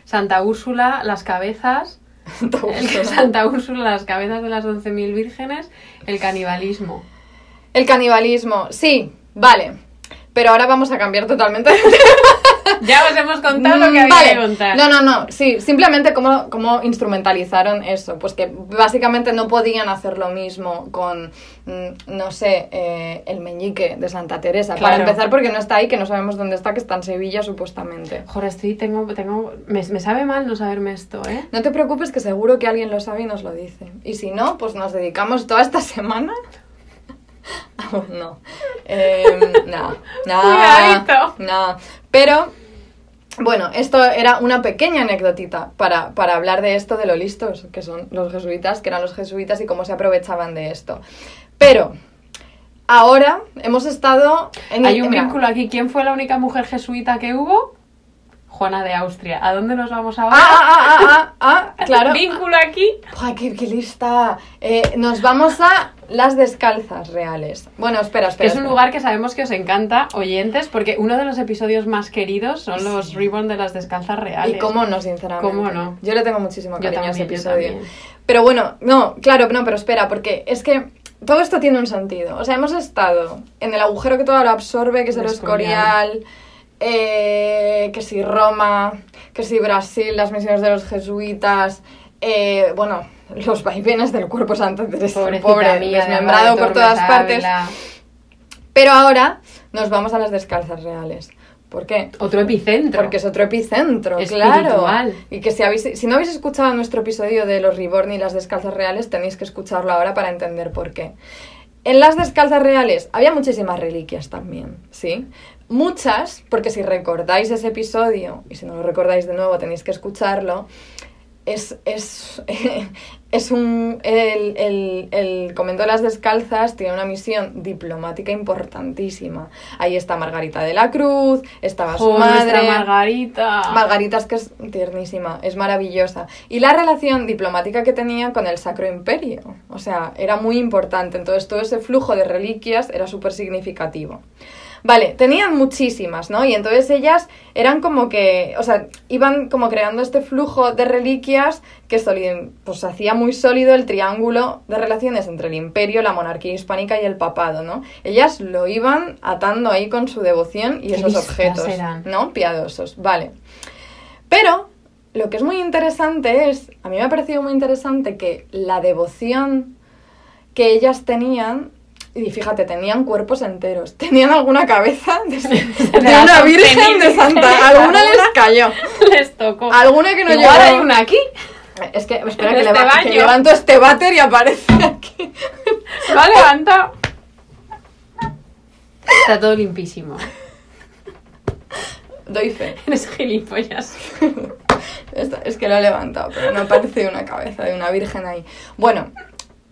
Santa Úrsula, las cabezas. (laughs) (laughs) Santa Úrsula, las cabezas de las 11.000 vírgenes. El canibalismo. El canibalismo, sí, vale. Pero ahora vamos a cambiar totalmente de (laughs) (laughs) Ya os hemos contado lo que había vale. que contar. No, no, no. Sí, simplemente cómo, cómo instrumentalizaron eso. Pues que básicamente no podían hacer lo mismo con, mm, no sé, eh, el meñique de Santa Teresa. Para empezar, porque no está ahí, que no sabemos dónde está, que está en Sevilla supuestamente. Joder, estoy, tengo, tengo, me, me sabe mal no saberme esto, ¿eh? No te preocupes, que seguro que alguien lo sabe y nos lo dice. Y si no, pues nos dedicamos toda esta (laughs) semana. (laughs) Aún no. Em, no, no. Cuidadito. No. Pero, bueno, esto era una pequeña anécdotita para, para hablar de esto de lo listos que son los jesuitas, que eran los jesuitas y cómo se aprovechaban de esto. Pero, ahora hemos estado en Hay un vínculo aquí. ¿Quién fue la única mujer jesuita que hubo? Juana de Austria. ¿A dónde nos vamos Ah, ahora? ah, ah, ah, ah, ah, (laughs) claro. Vínculo aquí. ¡Ay, qué, qué lista! Eh, nos vamos a las descalzas reales. Bueno, espera, espera. es un espera. lugar que sabemos que os encanta, oyentes, porque uno de los episodios más queridos son los Reborn de las descalzas reales. Y cómo no, sinceramente. ¿Cómo no? Yo le tengo muchísimo cariño a ese también, episodio. también. Pero bueno, no, claro, no, pero espera, porque es que todo esto tiene un sentido. O sea, hemos estado en el agujero que todo lo absorbe, que es el El Escorial, eh, que si Roma, que si Brasil, las misiones de los jesuitas, eh, bueno, los vaivenes del cuerpo santo Teresa, Pobrecita pobre, mía, desmembrado por todas partes. Pero ahora nos vamos a las descalzas reales. ¿Por qué? Otro epicentro. Porque es otro epicentro, Espiritual. claro. Y que si, habéis, si no habéis escuchado nuestro episodio de los Reborn y las descalzas reales, tenéis que escucharlo ahora para entender por qué. En las descalzas reales había muchísimas reliquias también, ¿sí? Muchas, porque si recordáis ese episodio, y si no lo recordáis de nuevo tenéis que escucharlo, es, es, (laughs) es un... El, el, el convento de las descalzas tiene una misión diplomática importantísima. Ahí está Margarita de la Cruz, estaba su madre... Margarita. Margarita es que es tiernísima, es maravillosa. Y la relación diplomática que tenía con el Sacro Imperio. O sea, era muy importante. Entonces todo ese flujo de reliquias era súper significativo. Vale, tenían muchísimas, ¿no? Y entonces ellas eran como que, o sea, iban como creando este flujo de reliquias que pues hacía muy sólido el triángulo de relaciones entre el imperio, la monarquía hispánica y el papado, ¿no? Ellas lo iban atando ahí con su devoción y esos objetos, eran. ¿no? Piadosos, vale. Pero lo que es muy interesante es, a mí me ha parecido muy interesante que la devoción que ellas tenían, y fíjate, tenían cuerpos enteros, (laughs) tenían alguna cabeza de, (laughs) de una 11.000 virgen de Santa, alguna les cayó, Les tocó. alguna que no llegó. hay una aquí. Es que, espera, que, este leva- que baño. levanto este váter y aparece aquí. Se va a levantar. Está todo limpísimo. Doy fe. Eres gilipollas. (laughs) Esta- Es que lo he levantado, pero no parece una cabeza de una virgen ahí. Bueno,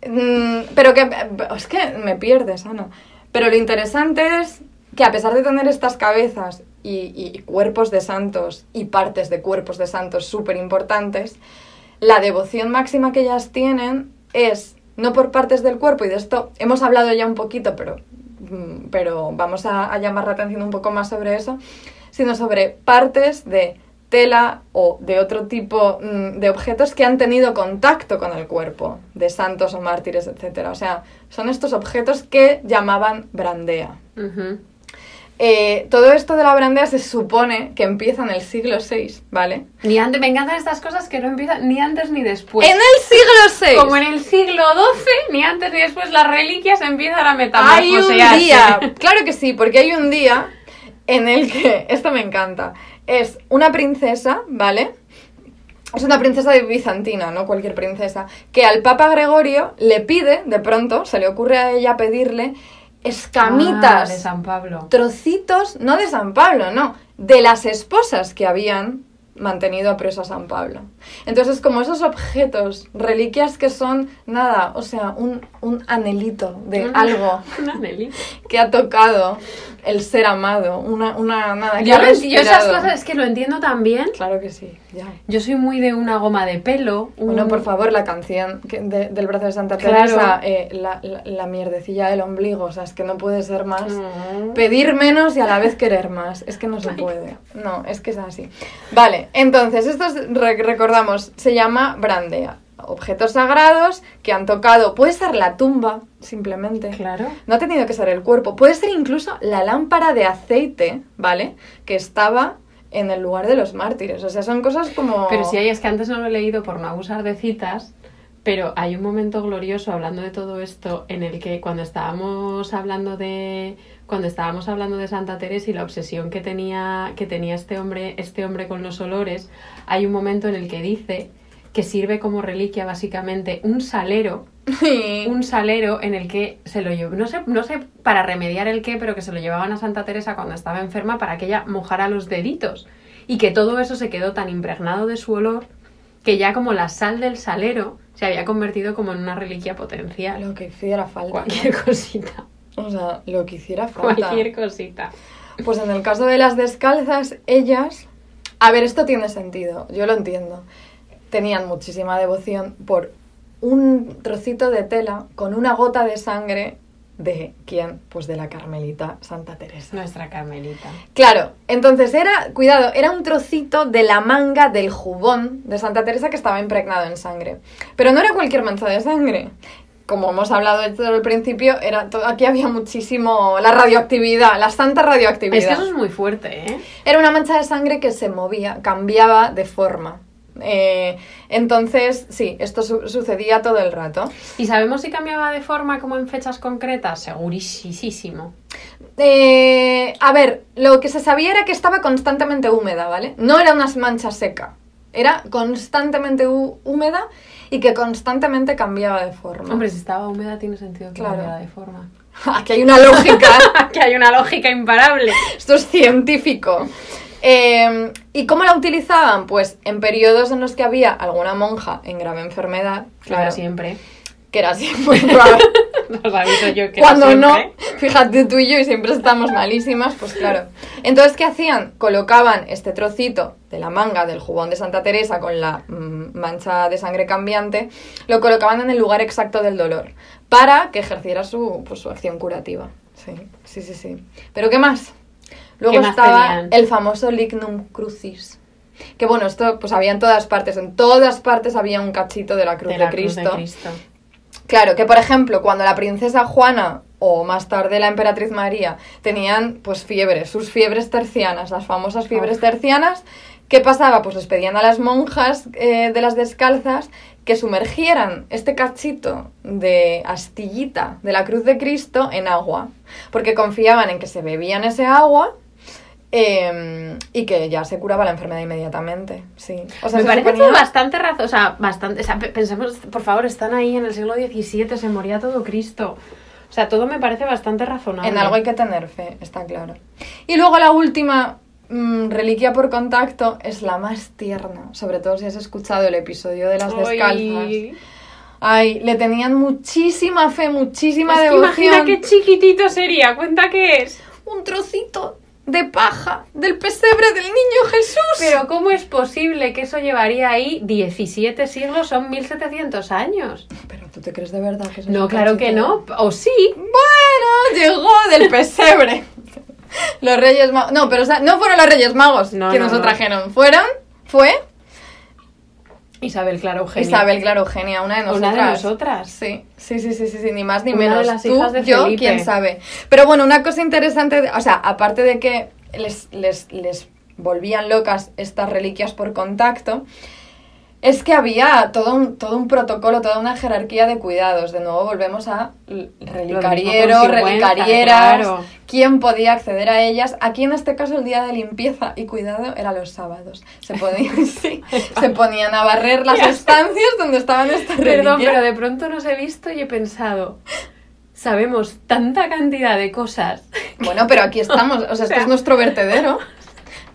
pero que es que me pierdes, Ana. Pero lo interesante es que a pesar de tener estas cabezas y, y cuerpos de santos y partes de cuerpos de santos súper importantes, la devoción máxima que ellas tienen es no por partes del cuerpo, y de esto hemos hablado ya un poquito, pero, mm, pero vamos a llamar la atención un poco más sobre eso, sino sobre partes de tela o de otro tipo mm, de objetos que han tenido contacto con el cuerpo, de santos o mártires, etc. O sea, son estos objetos que llamaban brandea. Eh, todo esto de la brandea se supone que empieza en el siglo VI, ¿vale? Ni antes, me encantan estas cosas que no empiezan ni antes ni después. en el siglo VI. Como en el siglo XII, ni antes ni después las reliquias empiezan a Hay un metamorfosearse. día, (laughs) claro que sí, porque hay un día en el que, esto me encanta, es una princesa, ¿vale? Es una princesa de bizantina, no cualquier princesa, que al Papa Gregorio le pide, de pronto, se le ocurre a ella pedirle escamitas, Ah, de San Pablo. trocitos, no de San Pablo, no, de las esposas que habían mantenido a preso a San Pablo. Entonces, como esos objetos, reliquias que son nada, o sea, un, un anhelito de (laughs) algo Un anhelito. que ha tocado el ser amado, una, una nada, que Yo, yo esas cosas es que lo entiendo también. Claro que sí, ya. Yo soy muy de una goma de pelo. un- Bueno, por favor, la canción que- de- del brazo de Santa Claro. Teresa, eh, la, la- la mierdecilla del ombligo, o sea, es que no puede ser más. Mm. Pedir menos y a la vez querer más. Es que no se puede. No, es que es así. Vale, entonces, esto es- re- recordamos, se llama brandea. Objetos sagrados que han tocado, puede ser la tumba, simplemente. Claro. No ha tenido que ser el cuerpo, puede ser incluso la lámpara de aceite, ¿vale? Que estaba en el lugar de los mártires. O sea, son cosas como... Pero si hay, es que antes no lo he leído por no abusar de citas, pero hay un momento glorioso hablando de todo esto en el que cuando estábamos hablando de cuando estábamos hablando de Santa Teresa y la obsesión que tenía que tenía este hombre este hombre con los olores, hay un momento en el que dice que sirve como reliquia básicamente un salero un salero en el que se lo llevó, no sé, no sé para remediar el qué, pero que se lo llevaban a Santa Teresa cuando estaba enferma para que ella mojara los deditos. Y que todo eso se quedó tan impregnado de su olor que ya como la sal del salero se había convertido como en una reliquia potencial. Lo que hiciera falta. Cualquier (laughs) cosita. O sea, lo que hiciera falta. Cualquier cosita. Pues en el caso de las descalzas, ellas... A ver, esto tiene sentido, yo lo entiendo. Tenían muchísima devoción por un trocito de tela con una gota de sangre de quién? Pues de la Carmelita Santa Teresa. Nuestra Carmelita. Claro, entonces era, cuidado, era un trocito de la manga del jubón de Santa Teresa que estaba impregnado en sangre. Pero no era cualquier mancha de sangre. Como hemos hablado desde el principio, era todo, aquí había muchísimo la radioactividad, la santa radioactividad. Es que eso es muy fuerte, ¿eh? Era una mancha de sangre que se movía, cambiaba de forma. Eh, entonces, sí, esto su- sucedía todo el rato. ¿Y sabemos si cambiaba de forma como en fechas concretas? Segurísimo. Eh, a ver, lo que se sabía era que estaba constantemente húmeda, ¿vale? No era una mancha seca. Era constantemente hú- húmeda y que constantemente cambiaba de forma. Hombre, si estaba húmeda tiene sentido que Claro. cambiara de forma. (laughs) Aquí hay una lógica. (laughs) que hay una lógica imparable. Esto es científico. Eh, ¿Y cómo la utilizaban? Pues en periodos en los que había alguna monja en grave enfermedad, Claro, claro, siempre. que era siempre (laughs) claro. (laughs) Os aviso yo que Cuando no, fíjate tú y yo y siempre estamos malísimas, pues claro. Entonces, ¿qué hacían? Colocaban este trocito de la manga del jubón de Santa Teresa con la mm, mancha de sangre cambiante, lo colocaban en el lugar exacto del dolor para que ejerciera su, pues, su acción curativa. Sí, sí, sí, sí. ¿Pero qué más? Luego ¿Qué más estaba tenían? el famoso lignum crucis. Que bueno, esto pues había en todas partes, en todas partes había un cachito de la cruz de de, la cruz Cristo. de Cristo. Claro, que por ejemplo, cuando la princesa Juana o más tarde la emperatriz María tenían pues fiebres, sus fiebres tercianas, las famosas fiebres tercianas, ¿qué pasaba? Pues les pedían a las monjas eh, de las descalzas que sumergieran este cachito de astillita de la cruz de Cristo en agua, porque confiaban en que se bebían ese agua eh, y que ya se curaba la enfermedad inmediatamente. Sí. O sea, Me se parece suponía- todo bastante razón, o sea, bastante, o sea, pe- pensemos, por favor, están ahí en el siglo XVII, se moría todo Cristo. O sea, todo me parece bastante razonable. En algo hay que tener fe, está claro. Y luego la última mm, reliquia por contacto es la más tierna, sobre todo si has escuchado el episodio de las descalzas. Ay, Ay, le tenían muchísima fe, muchísima es que devoción. imagina qué chiquitito sería, cuenta qué es. Un trocito de paja del pesebre del niño Jesús. Pero ¿cómo es posible que eso llevaría ahí 17 siglos? Son 1700 años. Pero tú te crees de verdad que eso No, claro que no. O sí. Bueno, llegó del pesebre. Los Reyes Magos. No, pero no fueron los Reyes Magos No, que no, nos no. trajeron. Fueron, fue Isabel Clara Eugenia. Isabel, claro, Eugenia, una de nosotras. Una de nosotras. Sí, sí, sí, sí, sí, sí, ni más ni Una de menos. las Tú, hijas de yo, Felipe. quién sabe. Pero bueno, una cosa interesante, o sea, aparte de que les, les, les volvían locas estas reliquias por contacto, es que había todo un, todo un protocolo, toda una jerarquía de cuidados. De nuevo volvemos a relicariero, relicarieras, claro. quién podía acceder a ellas. Aquí en este caso el día de limpieza y cuidado era los sábados. Se ponían, (laughs) sí, se ponían a barrer las (laughs) estancias donde estaban estas Perdón, pero de pronto nos he visto y he pensado, sabemos tanta cantidad de cosas. Bueno, pero aquí estamos, o sea, esto es (laughs) nuestro vertedero.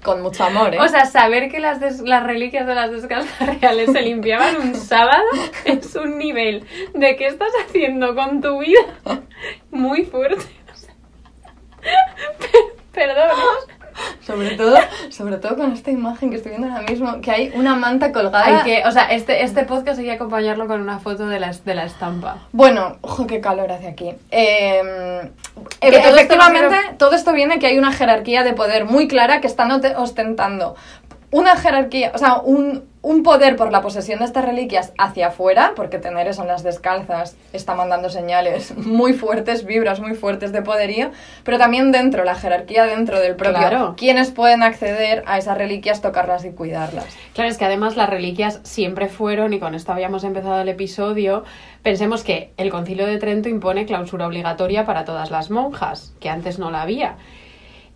Con mucho amor, ¿eh? O sea, saber que las, des- las reliquias de las descalzas (laughs) reales se limpiaban un sábado (laughs) es un nivel de qué estás haciendo con tu vida (laughs) muy fuerte. O sea, per- Perdón. Sobre todo, sobre todo con esta imagen que estoy viendo ahora mismo, que hay una manta colgada. Hay que, o sea, este, este podcast hay que acompañarlo con una foto de la, de la estampa. Bueno, ojo, qué calor hace aquí. Eh, Que todo esto efectivamente, todo esto viene que hay una jerarquía de poder muy clara que están ostentando una jerarquía, o sea, un, un poder por la posesión de estas reliquias hacia afuera, porque tener eso en las descalzas está mandando señales (laughs) muy fuertes, vibras muy fuertes de poderío, pero también dentro, la jerarquía dentro del propio, Claro. quienes pueden acceder a esas reliquias, tocarlas y cuidarlas. Claro, es que además las reliquias siempre fueron, y con esto habíamos empezado el episodio, pensemos que el concilio de Trento impone clausura obligatoria para todas las monjas, que antes no la había.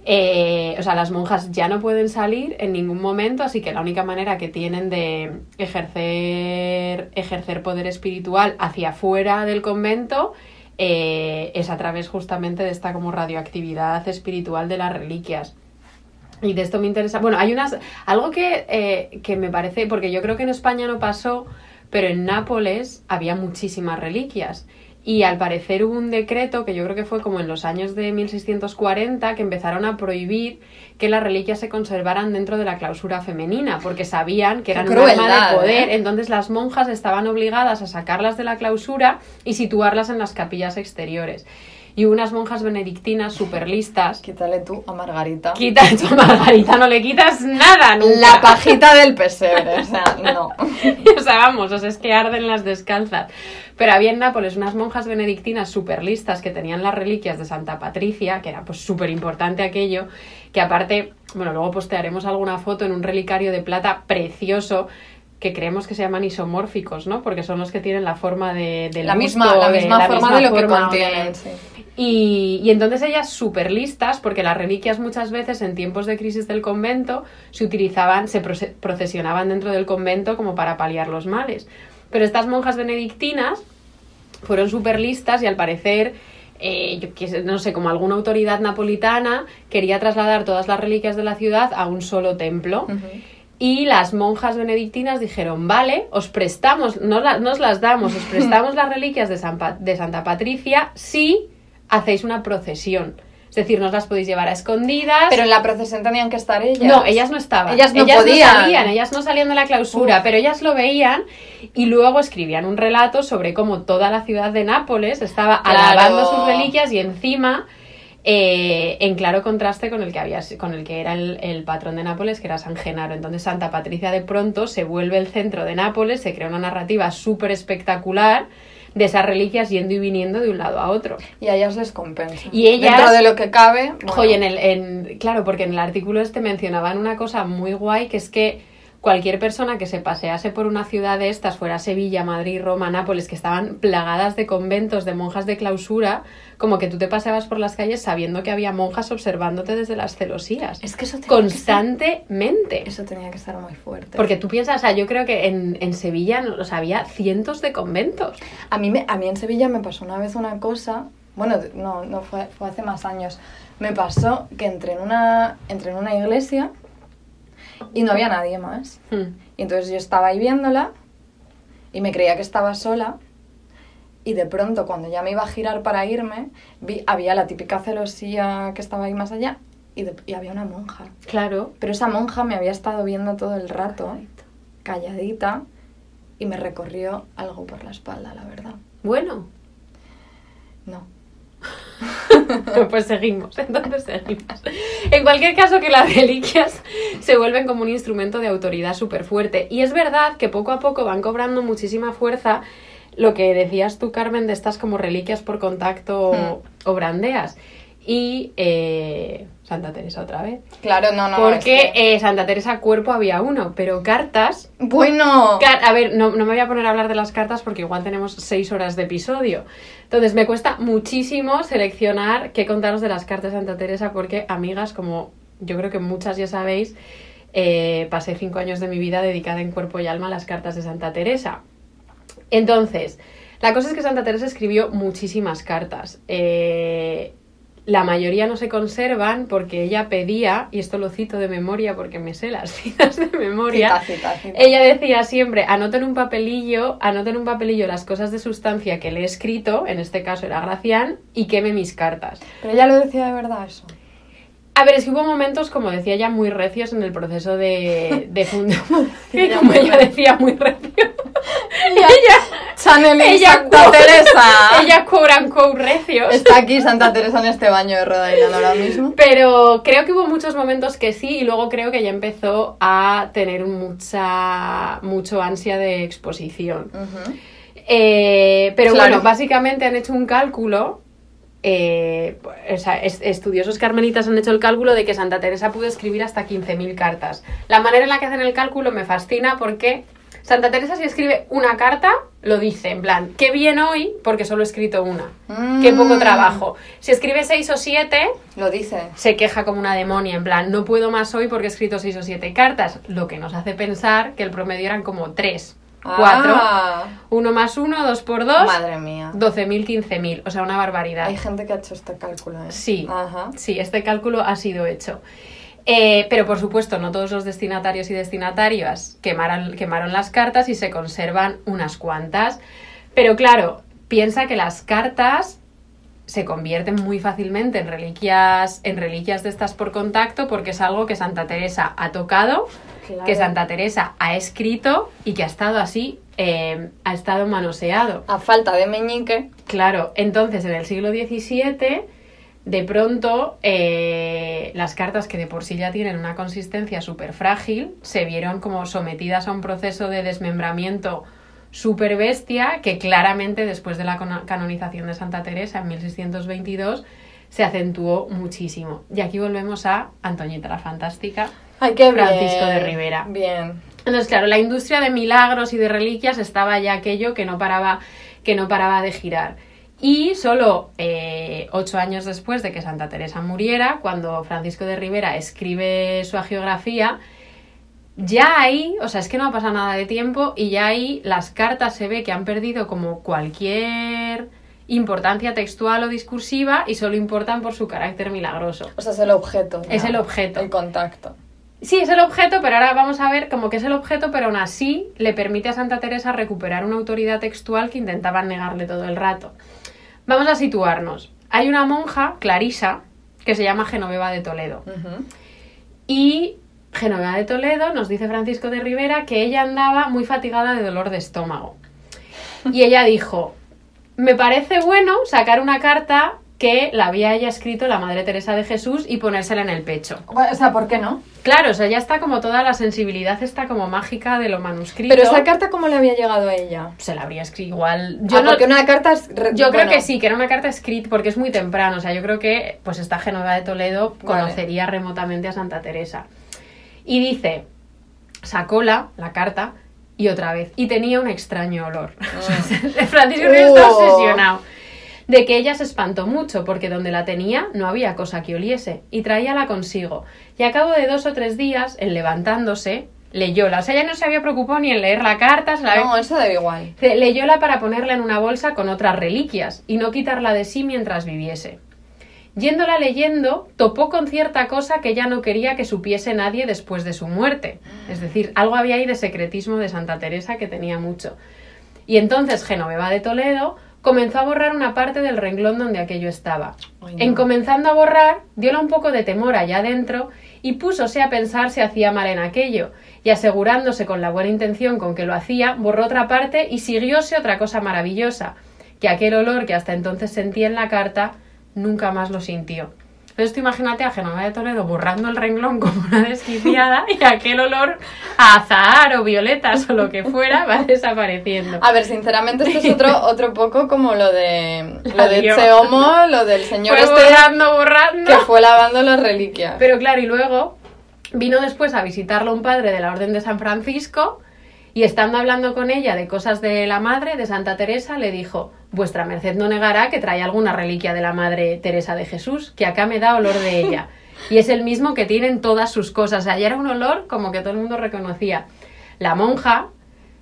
Eh, o sea, las monjas ya no pueden salir en ningún momento, así que la única manera que tienen de ejercer, ejercer poder espiritual hacia afuera del convento eh, es a través justamente de esta como radioactividad espiritual de las reliquias. Y de esto me interesa. Bueno, hay unas. Algo que, eh, que me parece. Porque yo creo que en España no pasó, pero en Nápoles había muchísimas reliquias. Y al parecer hubo un decreto que yo creo que fue como en los años de 1640 que empezaron a prohibir que las reliquias se conservaran dentro de la clausura femenina, porque sabían que eran un arma crueldad, de poder. ¿eh? Entonces las monjas estaban obligadas a sacarlas de la clausura y situarlas en las capillas exteriores. Y unas monjas benedictinas súper listas. Quítale tú a Margarita. Quita esto a Margarita, no le quitas nada nunca. La pajita del pesebre, o sea, no. (laughs) o sea, vamos, o sea, es que arden las descalzas. Pero había en Nápoles unas monjas benedictinas súper listas que tenían las reliquias de Santa Patricia, que era pues súper importante aquello, que aparte, bueno, luego postearemos alguna foto en un relicario de plata precioso que creemos que se llaman isomórficos, ¿no? Porque son los que tienen la forma de, del La busto, misma, la de- misma forma de lo que contienen. sí. y, y entonces ellas súper listas, porque las reliquias muchas veces en tiempos de crisis del convento se utilizaban, se proce- procesionaban dentro del convento como para paliar los males. Pero estas monjas benedictinas fueron súper listas y al parecer, eh, yo no sé, como alguna autoridad napolitana quería trasladar todas las reliquias de la ciudad a un solo templo. Y las monjas benedictinas dijeron, vale, os prestamos, no, la- no os las damos, os prestamos las reliquias de, San Pa- de Santa Patricia si hacéis una procesión. Es decir, no os las podéis llevar a escondidas. Pero en la procesión tenían que estar ellas. No, ellas no estaban. Ellas no podían. salían, ellas no salían de la clausura, Uf. pero ellas lo veían y luego escribían un relato sobre cómo toda la ciudad de Nápoles estaba Claro. alabando sus reliquias y encima eh, en claro contraste con el que había con el que era el, el patrón de Nápoles, que era San Genaro. Entonces Santa Patricia de pronto se vuelve el centro de Nápoles, se crea una narrativa súper espectacular de esas reliquias yendo y viniendo de un lado a otro. Y a ellas les compensa. Y ellas- Dentro de lo que cabe. bueno, Oye, en el, en, claro, porque en el artículo este mencionaban una cosa muy guay, que es que cualquier persona que se pasease por una ciudad de estas, fuera Sevilla, Madrid, Roma, Nápoles, que estaban plagadas de conventos, de monjas de clausura, como que tú te paseabas por las calles sabiendo que había monjas observándote desde las celosías. Es que eso tenía Constantemente. Que eso tenía que estar muy fuerte. Porque tú piensas, o sea, yo creo que en, en Sevilla o sea, había cientos de conventos. A mí, me, a mí en Sevilla me pasó una vez una cosa, bueno, no, no fue, fue hace más años. Me pasó que entré en una, entré en una iglesia y no había nadie más. Hmm. Y entonces yo estaba ahí viéndola y me creía que estaba sola. Y de pronto, cuando ya me iba a girar para irme, vi, había la típica celosía que estaba ahí más allá y, de- y había una monja. Claro. Pero esa monja me había estado viendo todo el rato, calladita, y me recorrió algo por la espalda, la verdad. Bueno, No. (laughs) pues seguimos, entonces seguimos. En cualquier caso, que las reliquias se vuelven como un instrumento de autoridad súper fuerte. Y es verdad que poco a poco van cobrando muchísima fuerza lo que decías tú, Carmen, de estas como reliquias por contacto Hmm. o brandeas. Y eh, Santa Teresa otra vez. Claro, no, no. Porque es que- eh, Santa Teresa cuerpo había uno, pero cartas Bueno. Car- a ver, no, no me voy a poner a hablar de las cartas porque igual tenemos seis horas de episodio. Entonces me cuesta muchísimo seleccionar qué contaros de las cartas de Santa Teresa porque, amigas, como yo creo que muchas ya sabéis, eh, pasé cinco años de mi vida dedicada en cuerpo y alma a las cartas de Santa Teresa. Entonces, la cosa es que Santa Teresa escribió muchísimas cartas. Eh, la mayoría no se conservan porque ella pedía, y esto lo cito de memoria porque me sé las (laughs) citas de memoria, Cita, cita, cita. ella decía siempre, anoten un papelillo, anoten un papelillo las cosas de sustancia que le he escrito, en este caso era Gracián, y queme mis cartas. Pero ella lo decía de verdad eso. A ver, es que hubo momentos, como decía ella, muy recios en el proceso de, de fundación. Ella (laughs) (laughs) como ella decía, muy recio. Ella, (laughs) Chanel y ella Santa Teresa. Ella unquote recios. Está aquí Santa Teresa en este baño de Rhode Island ahora mismo. Pero creo que hubo muchos momentos que sí y luego creo que ya empezó a tener mucha mucho ansia de exposición. Eh, pero Claro. bueno, básicamente han hecho un cálculo. Eh, o sea, es- estudiosos carmelitas han hecho el cálculo de que Santa Teresa pudo escribir hasta 15.000 cartas. La manera en la que hacen el cálculo me fascina porque Santa Teresa si escribe una carta, lo dice, en plan, qué bien hoy porque solo he escrito una. Qué poco Mm. trabajo. Si escribe seis o siete, Lo dice. se queja como una demonia, en plan, no puedo más hoy porque he escrito seis o siete cartas, lo que nos hace pensar que el promedio eran como tres, cuatro, Ah, uno más uno, dos por dos, Madre mía. 12.000, 15.000, o sea, una barbaridad. Hay gente que ha hecho este cálculo, ¿eh? Sí, Ajá. sí, este cálculo ha sido hecho. Eh, pero por supuesto, no todos los destinatarios y destinatarias quemaron, quemaron las cartas y se conservan unas cuantas. Pero claro, piensa que las cartas se convierten muy fácilmente en reliquias, en reliquias de estas por contacto, porque es algo que Santa Teresa ha tocado, Claro. que Santa Teresa ha escrito y que ha estado así, eh, ha estado manoseado. A falta de meñique. Claro, entonces en el siglo XVII, de pronto, eh, las cartas que de por sí ya tienen una consistencia súper frágil, se vieron como sometidas a un proceso de desmembramiento súper bestia, que claramente después de la cano- canonización de Santa Teresa en 1622 se acentuó muchísimo. Y aquí volvemos a Antoñita la Fantástica, Ay, qué Francisco bien. de Rivera. Bien. entonces, claro, la industria de milagros y de reliquias estaba ya aquello que no paraba, que no paraba de girar. Y solo eh, ocho años después de que Santa Teresa muriera, cuando Francisco de Rivera escribe su agiografía, ya ahí, o sea, es que no ha pasado nada de tiempo y ya ahí las cartas se ve que han perdido como cualquier importancia textual o discursiva y solo importan por su carácter milagroso. O sea, es el objeto. Es el objeto. El contacto. Sí, es el objeto, pero ahora vamos a ver como que es el objeto, pero aún así le permite a Santa Teresa recuperar una autoridad textual que intentaban negarle todo el rato. Vamos a situarnos. Hay una monja, Clarisa, que se llama Genoveva de Toledo. Y Genoveva de Toledo nos dice Francisco de Rivera que ella andaba muy fatigada de dolor de estómago. Y ella dijo, me parece bueno sacar una carta que la había ella escrito la Madre Teresa de Jesús y ponérsela en el pecho. Bueno, o sea, ¿por qué no? Claro, o sea, ya está como toda la sensibilidad está como mágica de lo manuscrito. Pero esa carta, ¿cómo le había llegado a ella? se la habría escrito igual. Yo Yo, no- porque una carta es... re- yo creo que sí, que era una carta escrita porque es muy temprano. O sea, yo creo que pues esta Genoveva de Toledo Vale. conocería remotamente a Santa Teresa. Y dice, sacóla, la carta, y otra vez. Y tenía un extraño olor. (laughs) Francisco Rivera está obsesionado. De que ella se espantó mucho, porque donde la tenía no había cosa que oliese, y traíala consigo. Y a cabo de dos o tres días, en levantándose, leyóla. O sea, ella no se había preocupado ni en leer la carta, se la había- No, eso da igual. Leyóla para ponerla en una bolsa con otras reliquias y no quitarla de sí mientras viviese. Yéndola leyendo, topó con cierta cosa que ya no quería que supiese nadie después de su muerte. Es decir, algo había ahí de secretismo de Santa Teresa que tenía mucho. Y entonces Genoveva de Toledo comenzó a borrar una parte del renglón donde aquello estaba. Ay, no. En comenzando a borrar, diola un poco de temor allá adentro y púsose a pensar si hacía mal en aquello, y asegurándose con la buena intención con que lo hacía, borró otra parte y siguióse otra cosa maravillosa, que aquel olor que hasta entonces sentía en la carta nunca más lo sintió. Entonces tú imagínate a Genoveva de Toledo borrando el renglón como una desquiciada y aquel olor a azahar o violetas o lo que fuera va (laughs) desapareciendo. A ver, sinceramente esto es otro, (laughs) otro poco como lo de lo de lo del señor Fue este borrando, borrando. que fue lavando las reliquias. Pero claro, y luego vino después a visitarlo un padre de la Orden de San Francisco y estando hablando con ella de cosas de la madre, de Santa Teresa, le dijo, vuestra merced no negará que trae alguna reliquia de la madre Teresa de Jesús, que acá me da olor de ella. Y es el mismo que tienen todas sus cosas. Allá era un olor como que todo el mundo reconocía. La monja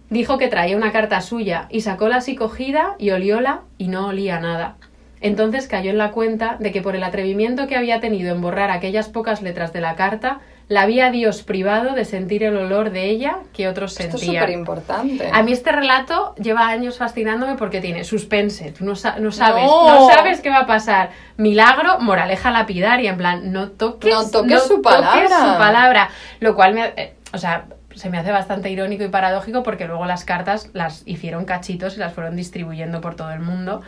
dijo que traía una carta suya y sacóla así cogida y olióla y no olía nada. Entonces cayó en la cuenta de que por el atrevimiento que había tenido en borrar aquellas pocas letras de la carta, la había Dios privado de sentir el olor de ella que otros Esto es sentían. súper importante. A mí este relato lleva años fascinándome porque tiene suspense, tú no, sa- no sabes, No. no. sabes qué va a pasar. Milagro, moraleja lapidaria, en plan, no toques, No toques su palabra. su palabra. Lo cual me, eh, o sea, se me hace bastante irónico y paradójico porque luego las cartas las hicieron cachitos y las fueron distribuyendo por todo el mundo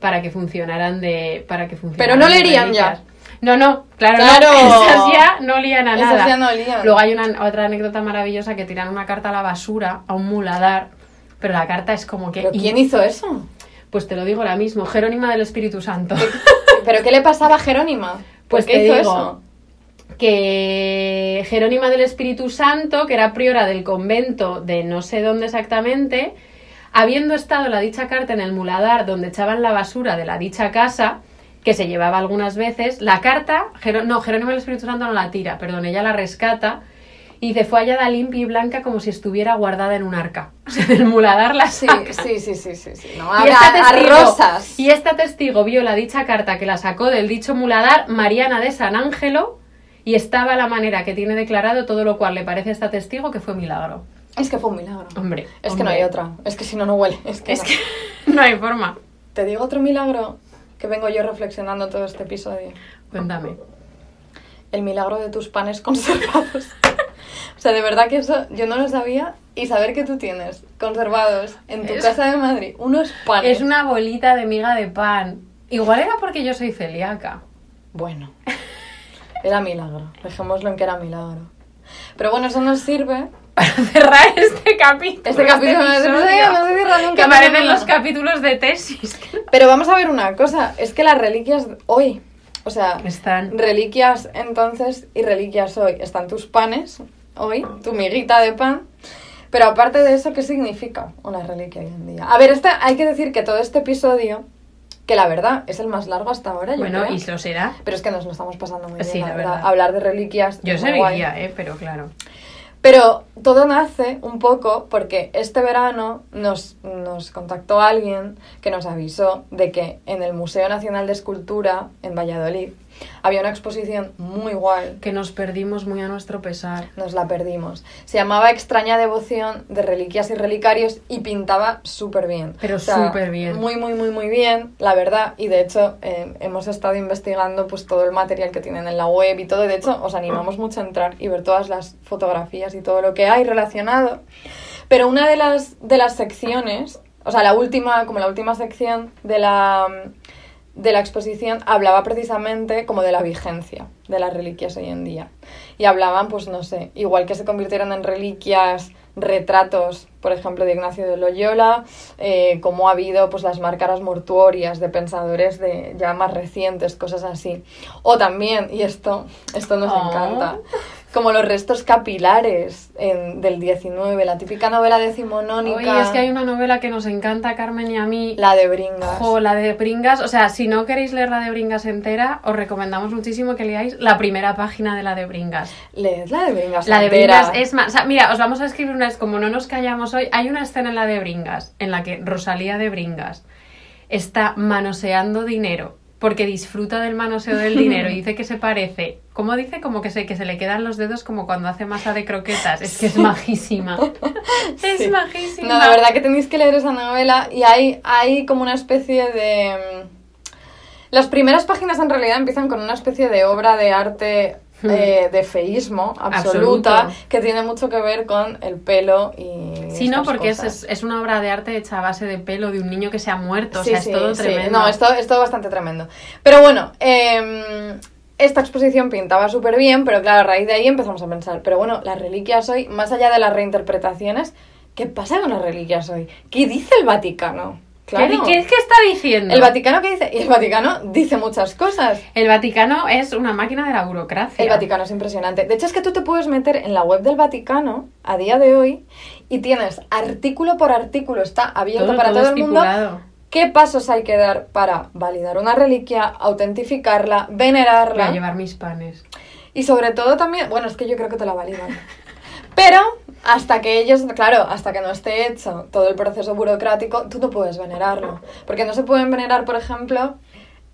para que funcionaran de para que funcionaran Pero no leerían ya. No, no, claro, Claro. no, esas ya no olían a Esas nada. ya no olían. Luego hay una otra anécdota maravillosa que tiran una carta a la basura, a un muladar, pero la carta es como que... ¿Pero y- quién hizo eso? Pues te lo digo ahora mismo, Jerónima del Espíritu Santo. ¿Pero qué le pasaba a Jerónima? ¿Por Pues qué te hizo digo, eso? que Jerónima del Espíritu Santo, que era priora del convento de no sé dónde exactamente, habiendo estado la dicha carta en el muladar donde echaban la basura de la dicha casa, que se llevaba algunas veces, la carta, Jero- no, Jerónima del Espíritu Santo no la tira, perdón, ella la rescata y dice, fue hallada limpia y blanca como si estuviera guardada en un arca. (laughs) O sea, del muladar la Sí, sí, sí, sí, sí, sí. No, Y esta, testigo, rosas. y esta testigo vio la dicha carta que la sacó del dicho muladar Mariana de San Ángelo y estaba a la manera que tiene declarado todo lo cual le parece a esta testigo que fue milagro. Es que fue un milagro. Hombre, Es que no hay otra. Es que si no, no huele. Es que, Es no. que (laughs) no hay forma. Te digo otro milagro que vengo yo reflexionando todo este episodio. Cuéntame. El milagro de tus panes (laughs) conservados. o sea, de verdad que eso yo no lo sabía. Y saber que tú tienes conservados en tu Es- casa de Madrid unos panes. Es una bolita de miga de pan. Igual era porque yo soy celíaca. Bueno, era milagro. Dejémoslo en que era milagro. Pero bueno, eso nos sirve. Para cerrar este capítulo. Este capítulo no se no se cierra nunca, Que aparecen los capítulos de tesis. Pero vamos a ver una cosa. Es que las reliquias hoy, o sea, Están. reliquias entonces y reliquias hoy. Están tus panes hoy, tu miguita de pan. Pero aparte de eso, ¿qué significa una reliquia hoy en día? A ver, este, hay que decir que todo este episodio, que la verdad es el más largo hasta ahora, yo Bueno, creo. y lo será. Pero es que nos lo estamos pasando muy bien, Sí, la, la verdad. verdad. Hablar de reliquias. Yo seguiría, ¿eh? Pero claro. Pero todo nace un poco porque este verano nos, nos contactó alguien que nos avisó de que en el Museo Nacional de Escultura en Valladolid había una exposición muy guay. Que nos perdimos muy a nuestro pesar. Nos la perdimos. Se llamaba Extraña Devoción de Reliquias y Relicarios y pintaba súper bien. Pero súper bien. Muy, muy, muy, muy bien, la verdad. Y de hecho, eh, hemos estado investigando pues todo el material que tienen en la web y todo. De hecho, os animamos mucho a entrar y ver todas las fotografías y todo lo que hay relacionado. Pero una de las, de las secciones, o sea, la última, como la última sección de la, de la exposición, hablaba precisamente como de la vigencia de las reliquias hoy en día. Y hablaban, pues no sé, igual que se convirtieron en reliquias retratos, por ejemplo, de Ignacio de Loyola, eh, como ha habido pues las márcaras mortuorias de pensadores de ya más recientes, cosas así. O también, y esto, esto nos Oh. encanta, como los restos capilares en- del 19, la típica novela decimonónica, Oye, es que hay una novela que nos encanta a Carmen y a mí. la de Bringas. Jo, la de Bringas, o sea, si no queréis leer la de Bringas entera, os recomendamos muchísimo que leáis la primera página de la de Bringas. Leed la de Bringas. La de. Bringas es más, o sea, mira, os vamos a escribir una, como no nos callamos hoy, hay una escena en la de Bringas, en la que Rosalía de Bringas está manoseando dinero, porque disfruta del manoseo del dinero y (laughs) dice que se parece, ¿cómo dice? Como que se, que se le quedan los dedos como cuando hace masa de croquetas, es que es majísima. (laughs) Es majísima. No, la verdad que tenéis que leer esa novela y hay, hay como una especie de... mm, Las primeras páginas en realidad empiezan con una especie de obra de arte eh, de feísmo absoluta Absoluto. que tiene mucho que ver con el pelo y Sí, no, porque es, es, una obra de arte hecha a base de pelo de un niño que se ha muerto. Sí, o sea, sí, es todo sí. tremendo. No, es todo, es todo bastante tremendo. Pero bueno, eh, esta exposición pintaba súper bien, pero claro, a raíz de ahí empezamos a pensar, pero bueno, las reliquias hoy, más allá de las reinterpretaciones, ¿qué pasa con las reliquias hoy? ¿Qué dice el Vaticano? ¿Qué, Claro. qué- qué está diciendo? El Vaticano qué dice? Y el Vaticano dice muchas cosas. El Vaticano es una máquina de la burocracia. El Vaticano es impresionante. De hecho, es que tú te puedes meter en la web del Vaticano a día de hoy y tienes artículo por artículo, está abierto Todo- para todo todo, el mundo. ¿Qué pasos hay que dar para validar una reliquia, autentificarla, venerarla? Voy a llevar mis panes. Y sobre todo también, bueno, es que yo creo que te la validan. (laughs) Pero hasta que ellos, claro, hasta que no esté hecho todo el proceso burocrático, tú no puedes venerarlo. Porque no se pueden venerar, por ejemplo,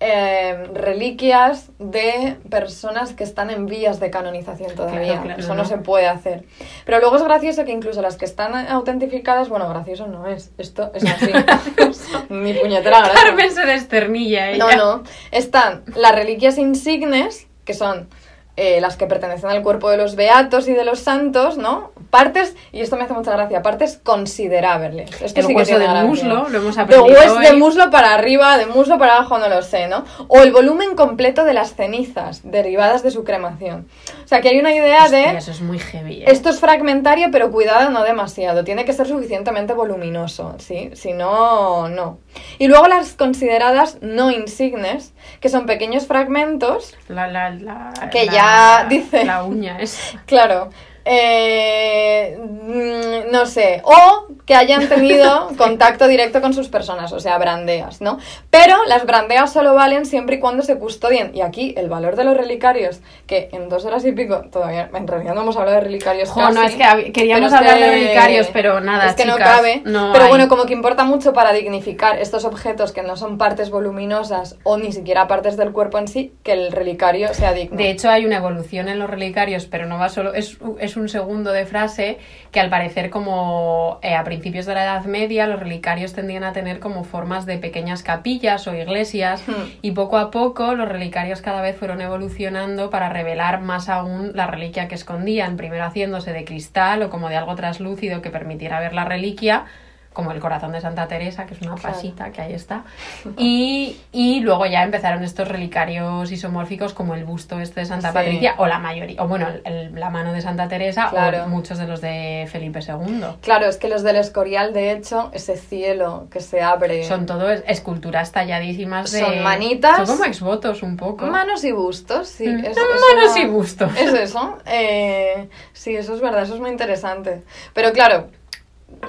eh, reliquias de personas que están en vías de canonización todavía. Claro, claro, Eso no. no se puede hacer. Pero luego es gracioso que incluso las que están autentificadas, bueno, gracioso no es. Esto es así. (laughs) (laughs) Ni puñetera gracia. Carmen se desternilla ella. No, no. Están las reliquias insignes, que son eh, las que pertenecen al cuerpo de los beatos y de los santos, ¿no? Partes, y esto me hace mucha gracia, partes considerables. Esto El sí que hueso tiene del gracia. muslo, lo hemos De aprendido de hoy. muslo para arriba, de muslo para abajo, no lo sé, ¿no? O el volumen completo de las cenizas derivadas de su cremación. O sea, que hay una idea Hostia, de... eso es muy heavy. ¿eh? Esto es fragmentario, pero cuidado, no demasiado. Tiene que ser suficientemente voluminoso, ¿sí? Si no, no. Y luego las consideradas no insignes, que son pequeños fragmentos, La, la, la, Que la- ya dice. La uña es. (laughs) claro, eh, mm, no sé, o que hayan tenido (laughs) contacto directo con sus personas, o sea, brandeas, ¿no? Pero las brandeas solo valen siempre y cuando se custodien. Y aquí el valor de los relicarios, que en dos horas y pico, todavía, en realidad no hemos hablado de relicarios. Jo, no, casi, es que queríamos hablar de relicarios, pero nada, Es que no cabe. no pero hay. bueno, como que importa mucho para dignificar estos objetos que no son partes voluminosas o ni siquiera partes del cuerpo en sí, que el relicario sea digno. De hecho, hay una evolución en los relicarios, pero no va solo. Es, es un segundo de frase que, al parecer, como eh, a principios de la Edad Media, los relicarios tendían a tener como formas de pequeñas capillas o iglesias, Hmm. y poco a poco los relicarios cada vez fueron evolucionando para revelar más aún la reliquia que escondían, primero haciéndose de cristal o como de algo traslúcido que permitiera ver la reliquia. Como el corazón de Santa Teresa, que es una Claro. pasita que ahí está. (laughs) Y, y luego ya empezaron estos relicarios isomórficos como el busto este de Santa Sí. Patricia o la mayoría, o bueno, el- la mano de Santa Teresa Claro. o muchos de los de Felipe II. Claro, es que los del Escorial, de hecho, ese cielo que se abre. Son todo es- esculturas talladísimas de... Son manitas. Son como exvotos un poco. Manos y bustos, sí. Mm. es- (laughs) Manos eso- y bustos. Es eso. eh, sí, eso es verdad, eso es muy interesante. Pero claro,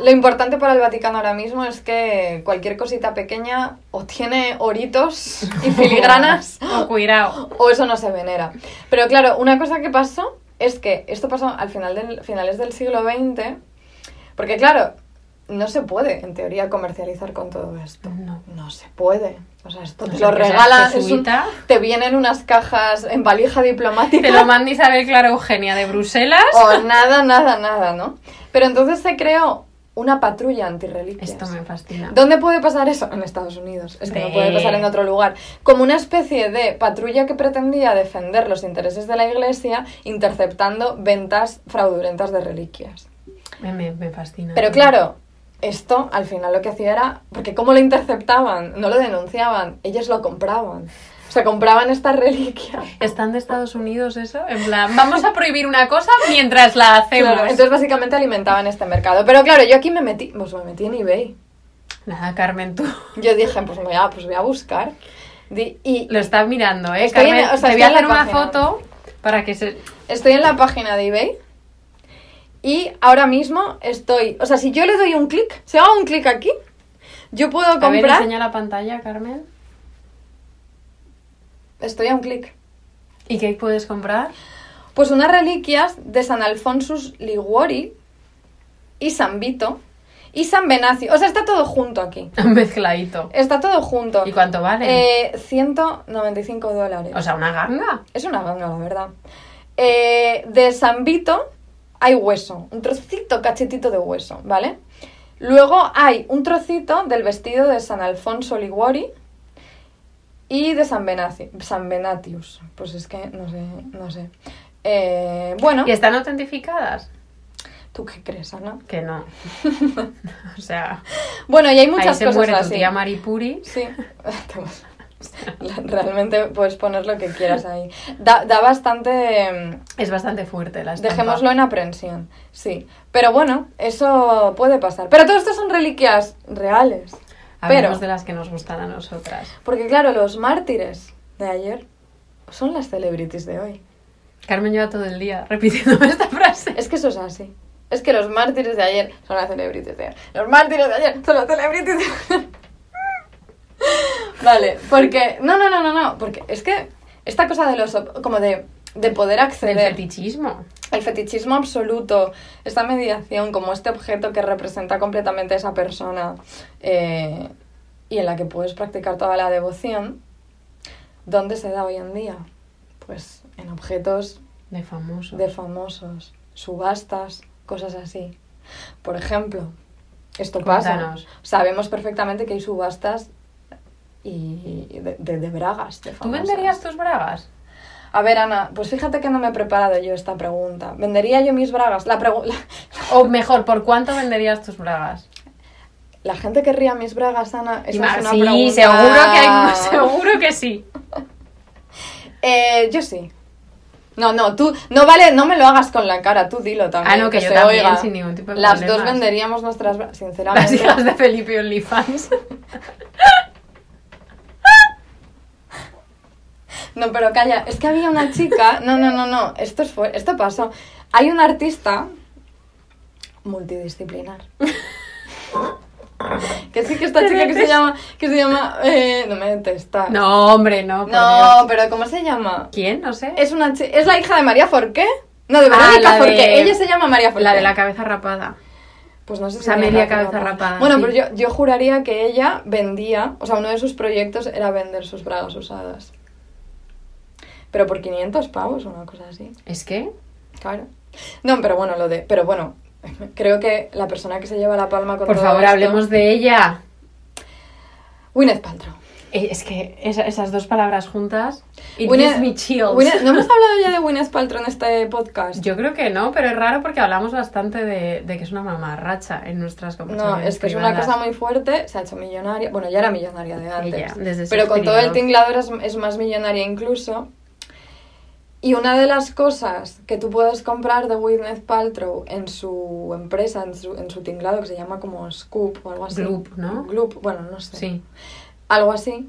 lo importante para el Vaticano ahora mismo es que cualquier cosita pequeña o tiene oritos y (laughs) filigranas Oh, cuidado. o eso no se venera. Pero claro, una cosa que pasó es que esto pasó al final del, finales del siglo XX, porque claro, no se puede en teoría comercializar con todo esto. No. No se puede. O sea, esto No te lo regalan, es un- te vienen unas cajas en valija diplomática. Te lo manda Isabel Clara Eugenia de Bruselas. o nada, nada, nada, ¿no? Pero entonces se creó una patrulla antirreliquias. Esto me fascina. ¿Dónde puede pasar eso? En Estados Unidos. Es que no De- puede pasar en otro lugar. Como una especie de patrulla que pretendía defender los intereses de la iglesia interceptando ventas fraudulentas de reliquias. Me, me- me fascina. Pero claro, esto al final lo que hacía era... Porque ¿cómo lo interceptaban? No lo denunciaban, ellos lo compraban. O sea, compraban estas reliquias. ¿Están de Estados Unidos eso? En plan, vamos a prohibir una cosa mientras la hacemos. Claro, entonces básicamente alimentaban este mercado. Pero claro, yo aquí me metí, pues me metí en eBay. Nada, Carmen, tú Yo dije, pues voy a, pues voy a buscar. Y lo estás mirando, ¿eh? Estoy en- o sea, te voy a hacer una foto para que se... estoy en la página de eBay. Y ahora mismo estoy, o sea, si yo le doy un clic, si hago un clic aquí, yo puedo A ver, comprar, enseña la pantalla, Carmen. Estoy a un clic. ¿Y qué puedes comprar? Pues unas reliquias de San Alfonsus Liguori y San Vito y San Venacio. O sea, está todo junto aquí. (laughs) Mezcladito. Está todo junto. ¿Y cuánto vale? Eh, 195 dólares. O sea, una ganga. Es una ganga, la verdad. Eh, de San Vito hay hueso, un trocito cachetito de hueso, ¿vale? Luego hay un trocito del vestido de San Alfonso Liguori y de San, Venaci- San Venatius. Pues es que no sé, no sé. Eh, bueno, ¿Y están autentificadas? ¿tú qué crees, Ana? Que no. (laughs) o sea, Bueno, y hay ahí muchas se cosas tu así. tía Maripuri. Sí, (laughs) realmente puedes poner lo que quieras ahí. Da, da bastante... Es bastante fuerte la estampa. Dejémoslo en aprensión, sí. Pero bueno, eso puede pasar. Pero todo esto son reliquias reales. Hablemos Pero, de las que nos gustan a nosotras. porque claro, los mártires de ayer son las celebrities de hoy. Carmen lleva todo el día repitiendo (laughs) esta frase. Es que eso es así. Es que los mártires de ayer son las celebrities de ayer. Los mártires de ayer son las celebrities de ayer. (laughs) Vale, porque... No, no, no, no, no. Porque es que esta cosa de los... Como de, de poder Del acceder... fetichismo. El fetichismo absoluto, esta mediación como este objeto que representa completamente a esa persona eh, y en la que puedes practicar toda la devoción, ¿dónde se da hoy en día? Pues en objetos De famoso. de famosos, subastas, cosas así. Por ejemplo, esto pasa. Cuéntanos. Sabemos perfectamente que hay subastas y de, de- de bragas. De ¿Tú venderías tus bragas? A ver, Ana, pues fíjate que no me he preparado yo esta pregunta. ¿Vendería yo mis bragas? La, la, (laughs) O mejor, ¿por cuánto venderías tus bragas? la gente querría mis bragas, Ana. Esa más- es una sí, pregunta- seguro que hay, (laughs) seguro que sí. Eh, yo sí. No, no, tú, no vale, no me lo hagas con la cara, tú dilo también. Ah, no, que yo se también, oiga. sin ningún tipo de Las problemas. dos venderíamos nuestras bragas, Las sinceramente. hijas de Felipe OnlyFans. (laughs) No, pero calla, es que había una chica. No, no, no, no. Esto, es fue, esto pasó. Hay un artista multidisciplinar. Que sí que esta chica que se llama. Que se llama. eh, no me detesta. No, hombre, no. No, pero ¿cómo se llama? ¿Quién? No sé. Es una chi- es la hija de María Forqué. No, de Ah, Verónica de- Forqué. Ella se llama María Forqué. la de la cabeza rapada. Pues no sé si O sea, media cabeza rapada, Bueno, sí. pero yo, yo juraría que ella vendía, o sea, uno de sus proyectos era vender sus bragas usadas. Pero por 500 pavos, una cosa así. ¿Es que? Claro. No, pero bueno, lo de. Pero bueno, (laughs) creo que la persona que se lleva la palma con Por todo favor, esto- hablemos de ella. Gwyneth Paltrow. Eh, Es que esa- esas dos palabras juntas. It Gwyneth- me chills. Gwyneth- ¿No hemos (laughs) hablado ya de Gwyneth Paltrow en este podcast? Yo creo que no, pero es raro porque hablamos bastante de, de que es una mamarracha en nuestras No, conversaciones es que es una cosa muy fuerte, se ha hecho millonaria. Bueno, ya era millonaria de antes. Ella, desde pero con todo el tinglador es, es más millonaria incluso. Y una de las cosas que tú puedes comprar de Gwyneth Paltrow en su empresa, en su, en su tinglado, que se llama como Scoop o algo así. Gloop, ¿no? Gloop, bueno, no sé. Sí. Algo así.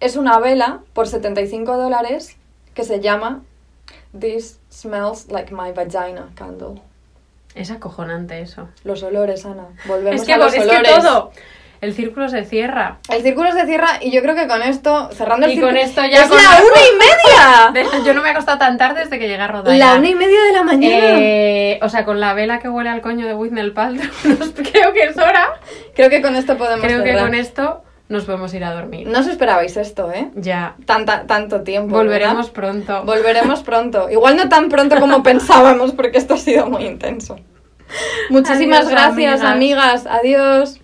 Es una vela por 75 dólares que se llama This Smells Like My Vagina Candle. Es acojonante eso. Los olores, Ana. Volvemos Es que, a los es que olores. todo. El círculo se cierra. El círculo se cierra y yo creo que con esto, cerrando el Y círculo... con esto ya ¡Es con- la una y media! (laughs) Yo no me he acostado tan tarde desde que llegué a rodar. la una y media de la mañana. Eh, o sea, con la vela que huele al coño de Whitney Paltrow, (laughs) creo que es hora. Creo que con esto podemos Creo que con esto nos podemos ir a dormir. No os esperabais esto, ¿eh? Ya. Tanta, tanto tiempo. Volveremos ¿verdad? pronto. Volveremos pronto. Igual no tan pronto como (laughs) pensábamos, porque esto ha sido muy intenso. Muchísimas Adiós, gracias, amigas. amigas. Adiós.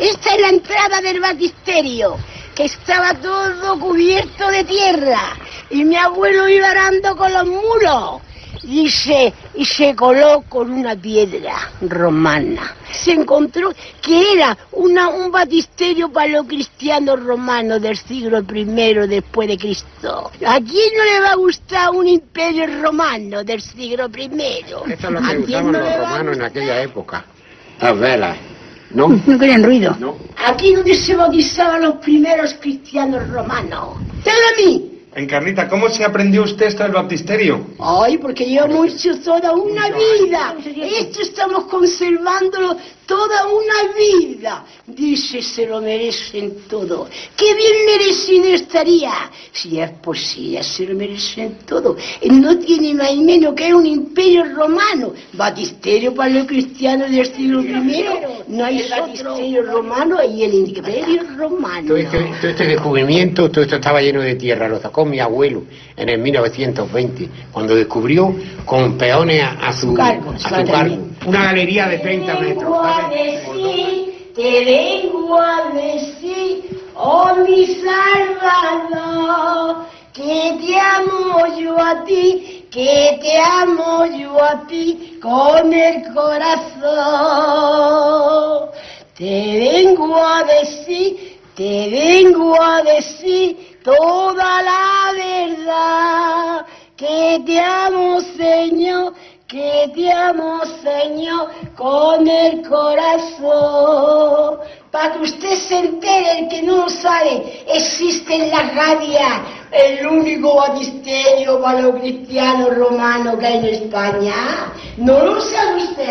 Esta es la entrada del batisterio, que estaba todo cubierto de tierra. Y mi abuelo iba arando con los muros. Y se, y se coló con una piedra romana. Se encontró que era una, un batisterio para los cristianos romanos del siglo I después de Cristo. ¿A quién no le va a gustar un imperio romano del siglo I? Esto es lo ¿A que usaban no los romanos en aquella época. Las velas. ¿No? (laughs) No querían ruido. No. Aquí donde se bautizaban los primeros cristianos romanos. ¡Tela a mí! Encarnita, ¿cómo se aprendió usted esto del baptisterio? Ay, porque llevamos hecho toda una vida. Esto estamos conservándolo toda una vida. Dice, se lo merecen todo. ¡Qué bien merecido estaría! Si es posible, se lo merecen todo. No tiene más y menos que un imperio romano. Batisterio para los cristianos del siglo I. No hay batisterio romano y el imperio romano. Todo este, todo este descubrimiento, todo esto estaba lleno de tierra, lo sacó mi abuelo en el 1920, cuando descubrió con peones a, a su, cargo, a su cargo. Una galería de 30 Te metros. Decir, te vengo a decir, oh mi Salvador, que te amo yo a ti, que te amo yo a ti con el corazón. Te vengo a decir, te vengo a decir toda la verdad, que te amo Señor, que te amo Señor con el corazón. Para que usted se entere, el que no lo sabe, existe en la Gadia el único batisterio para los cristianos romanos que hay en España. ¿No lo sabe usted?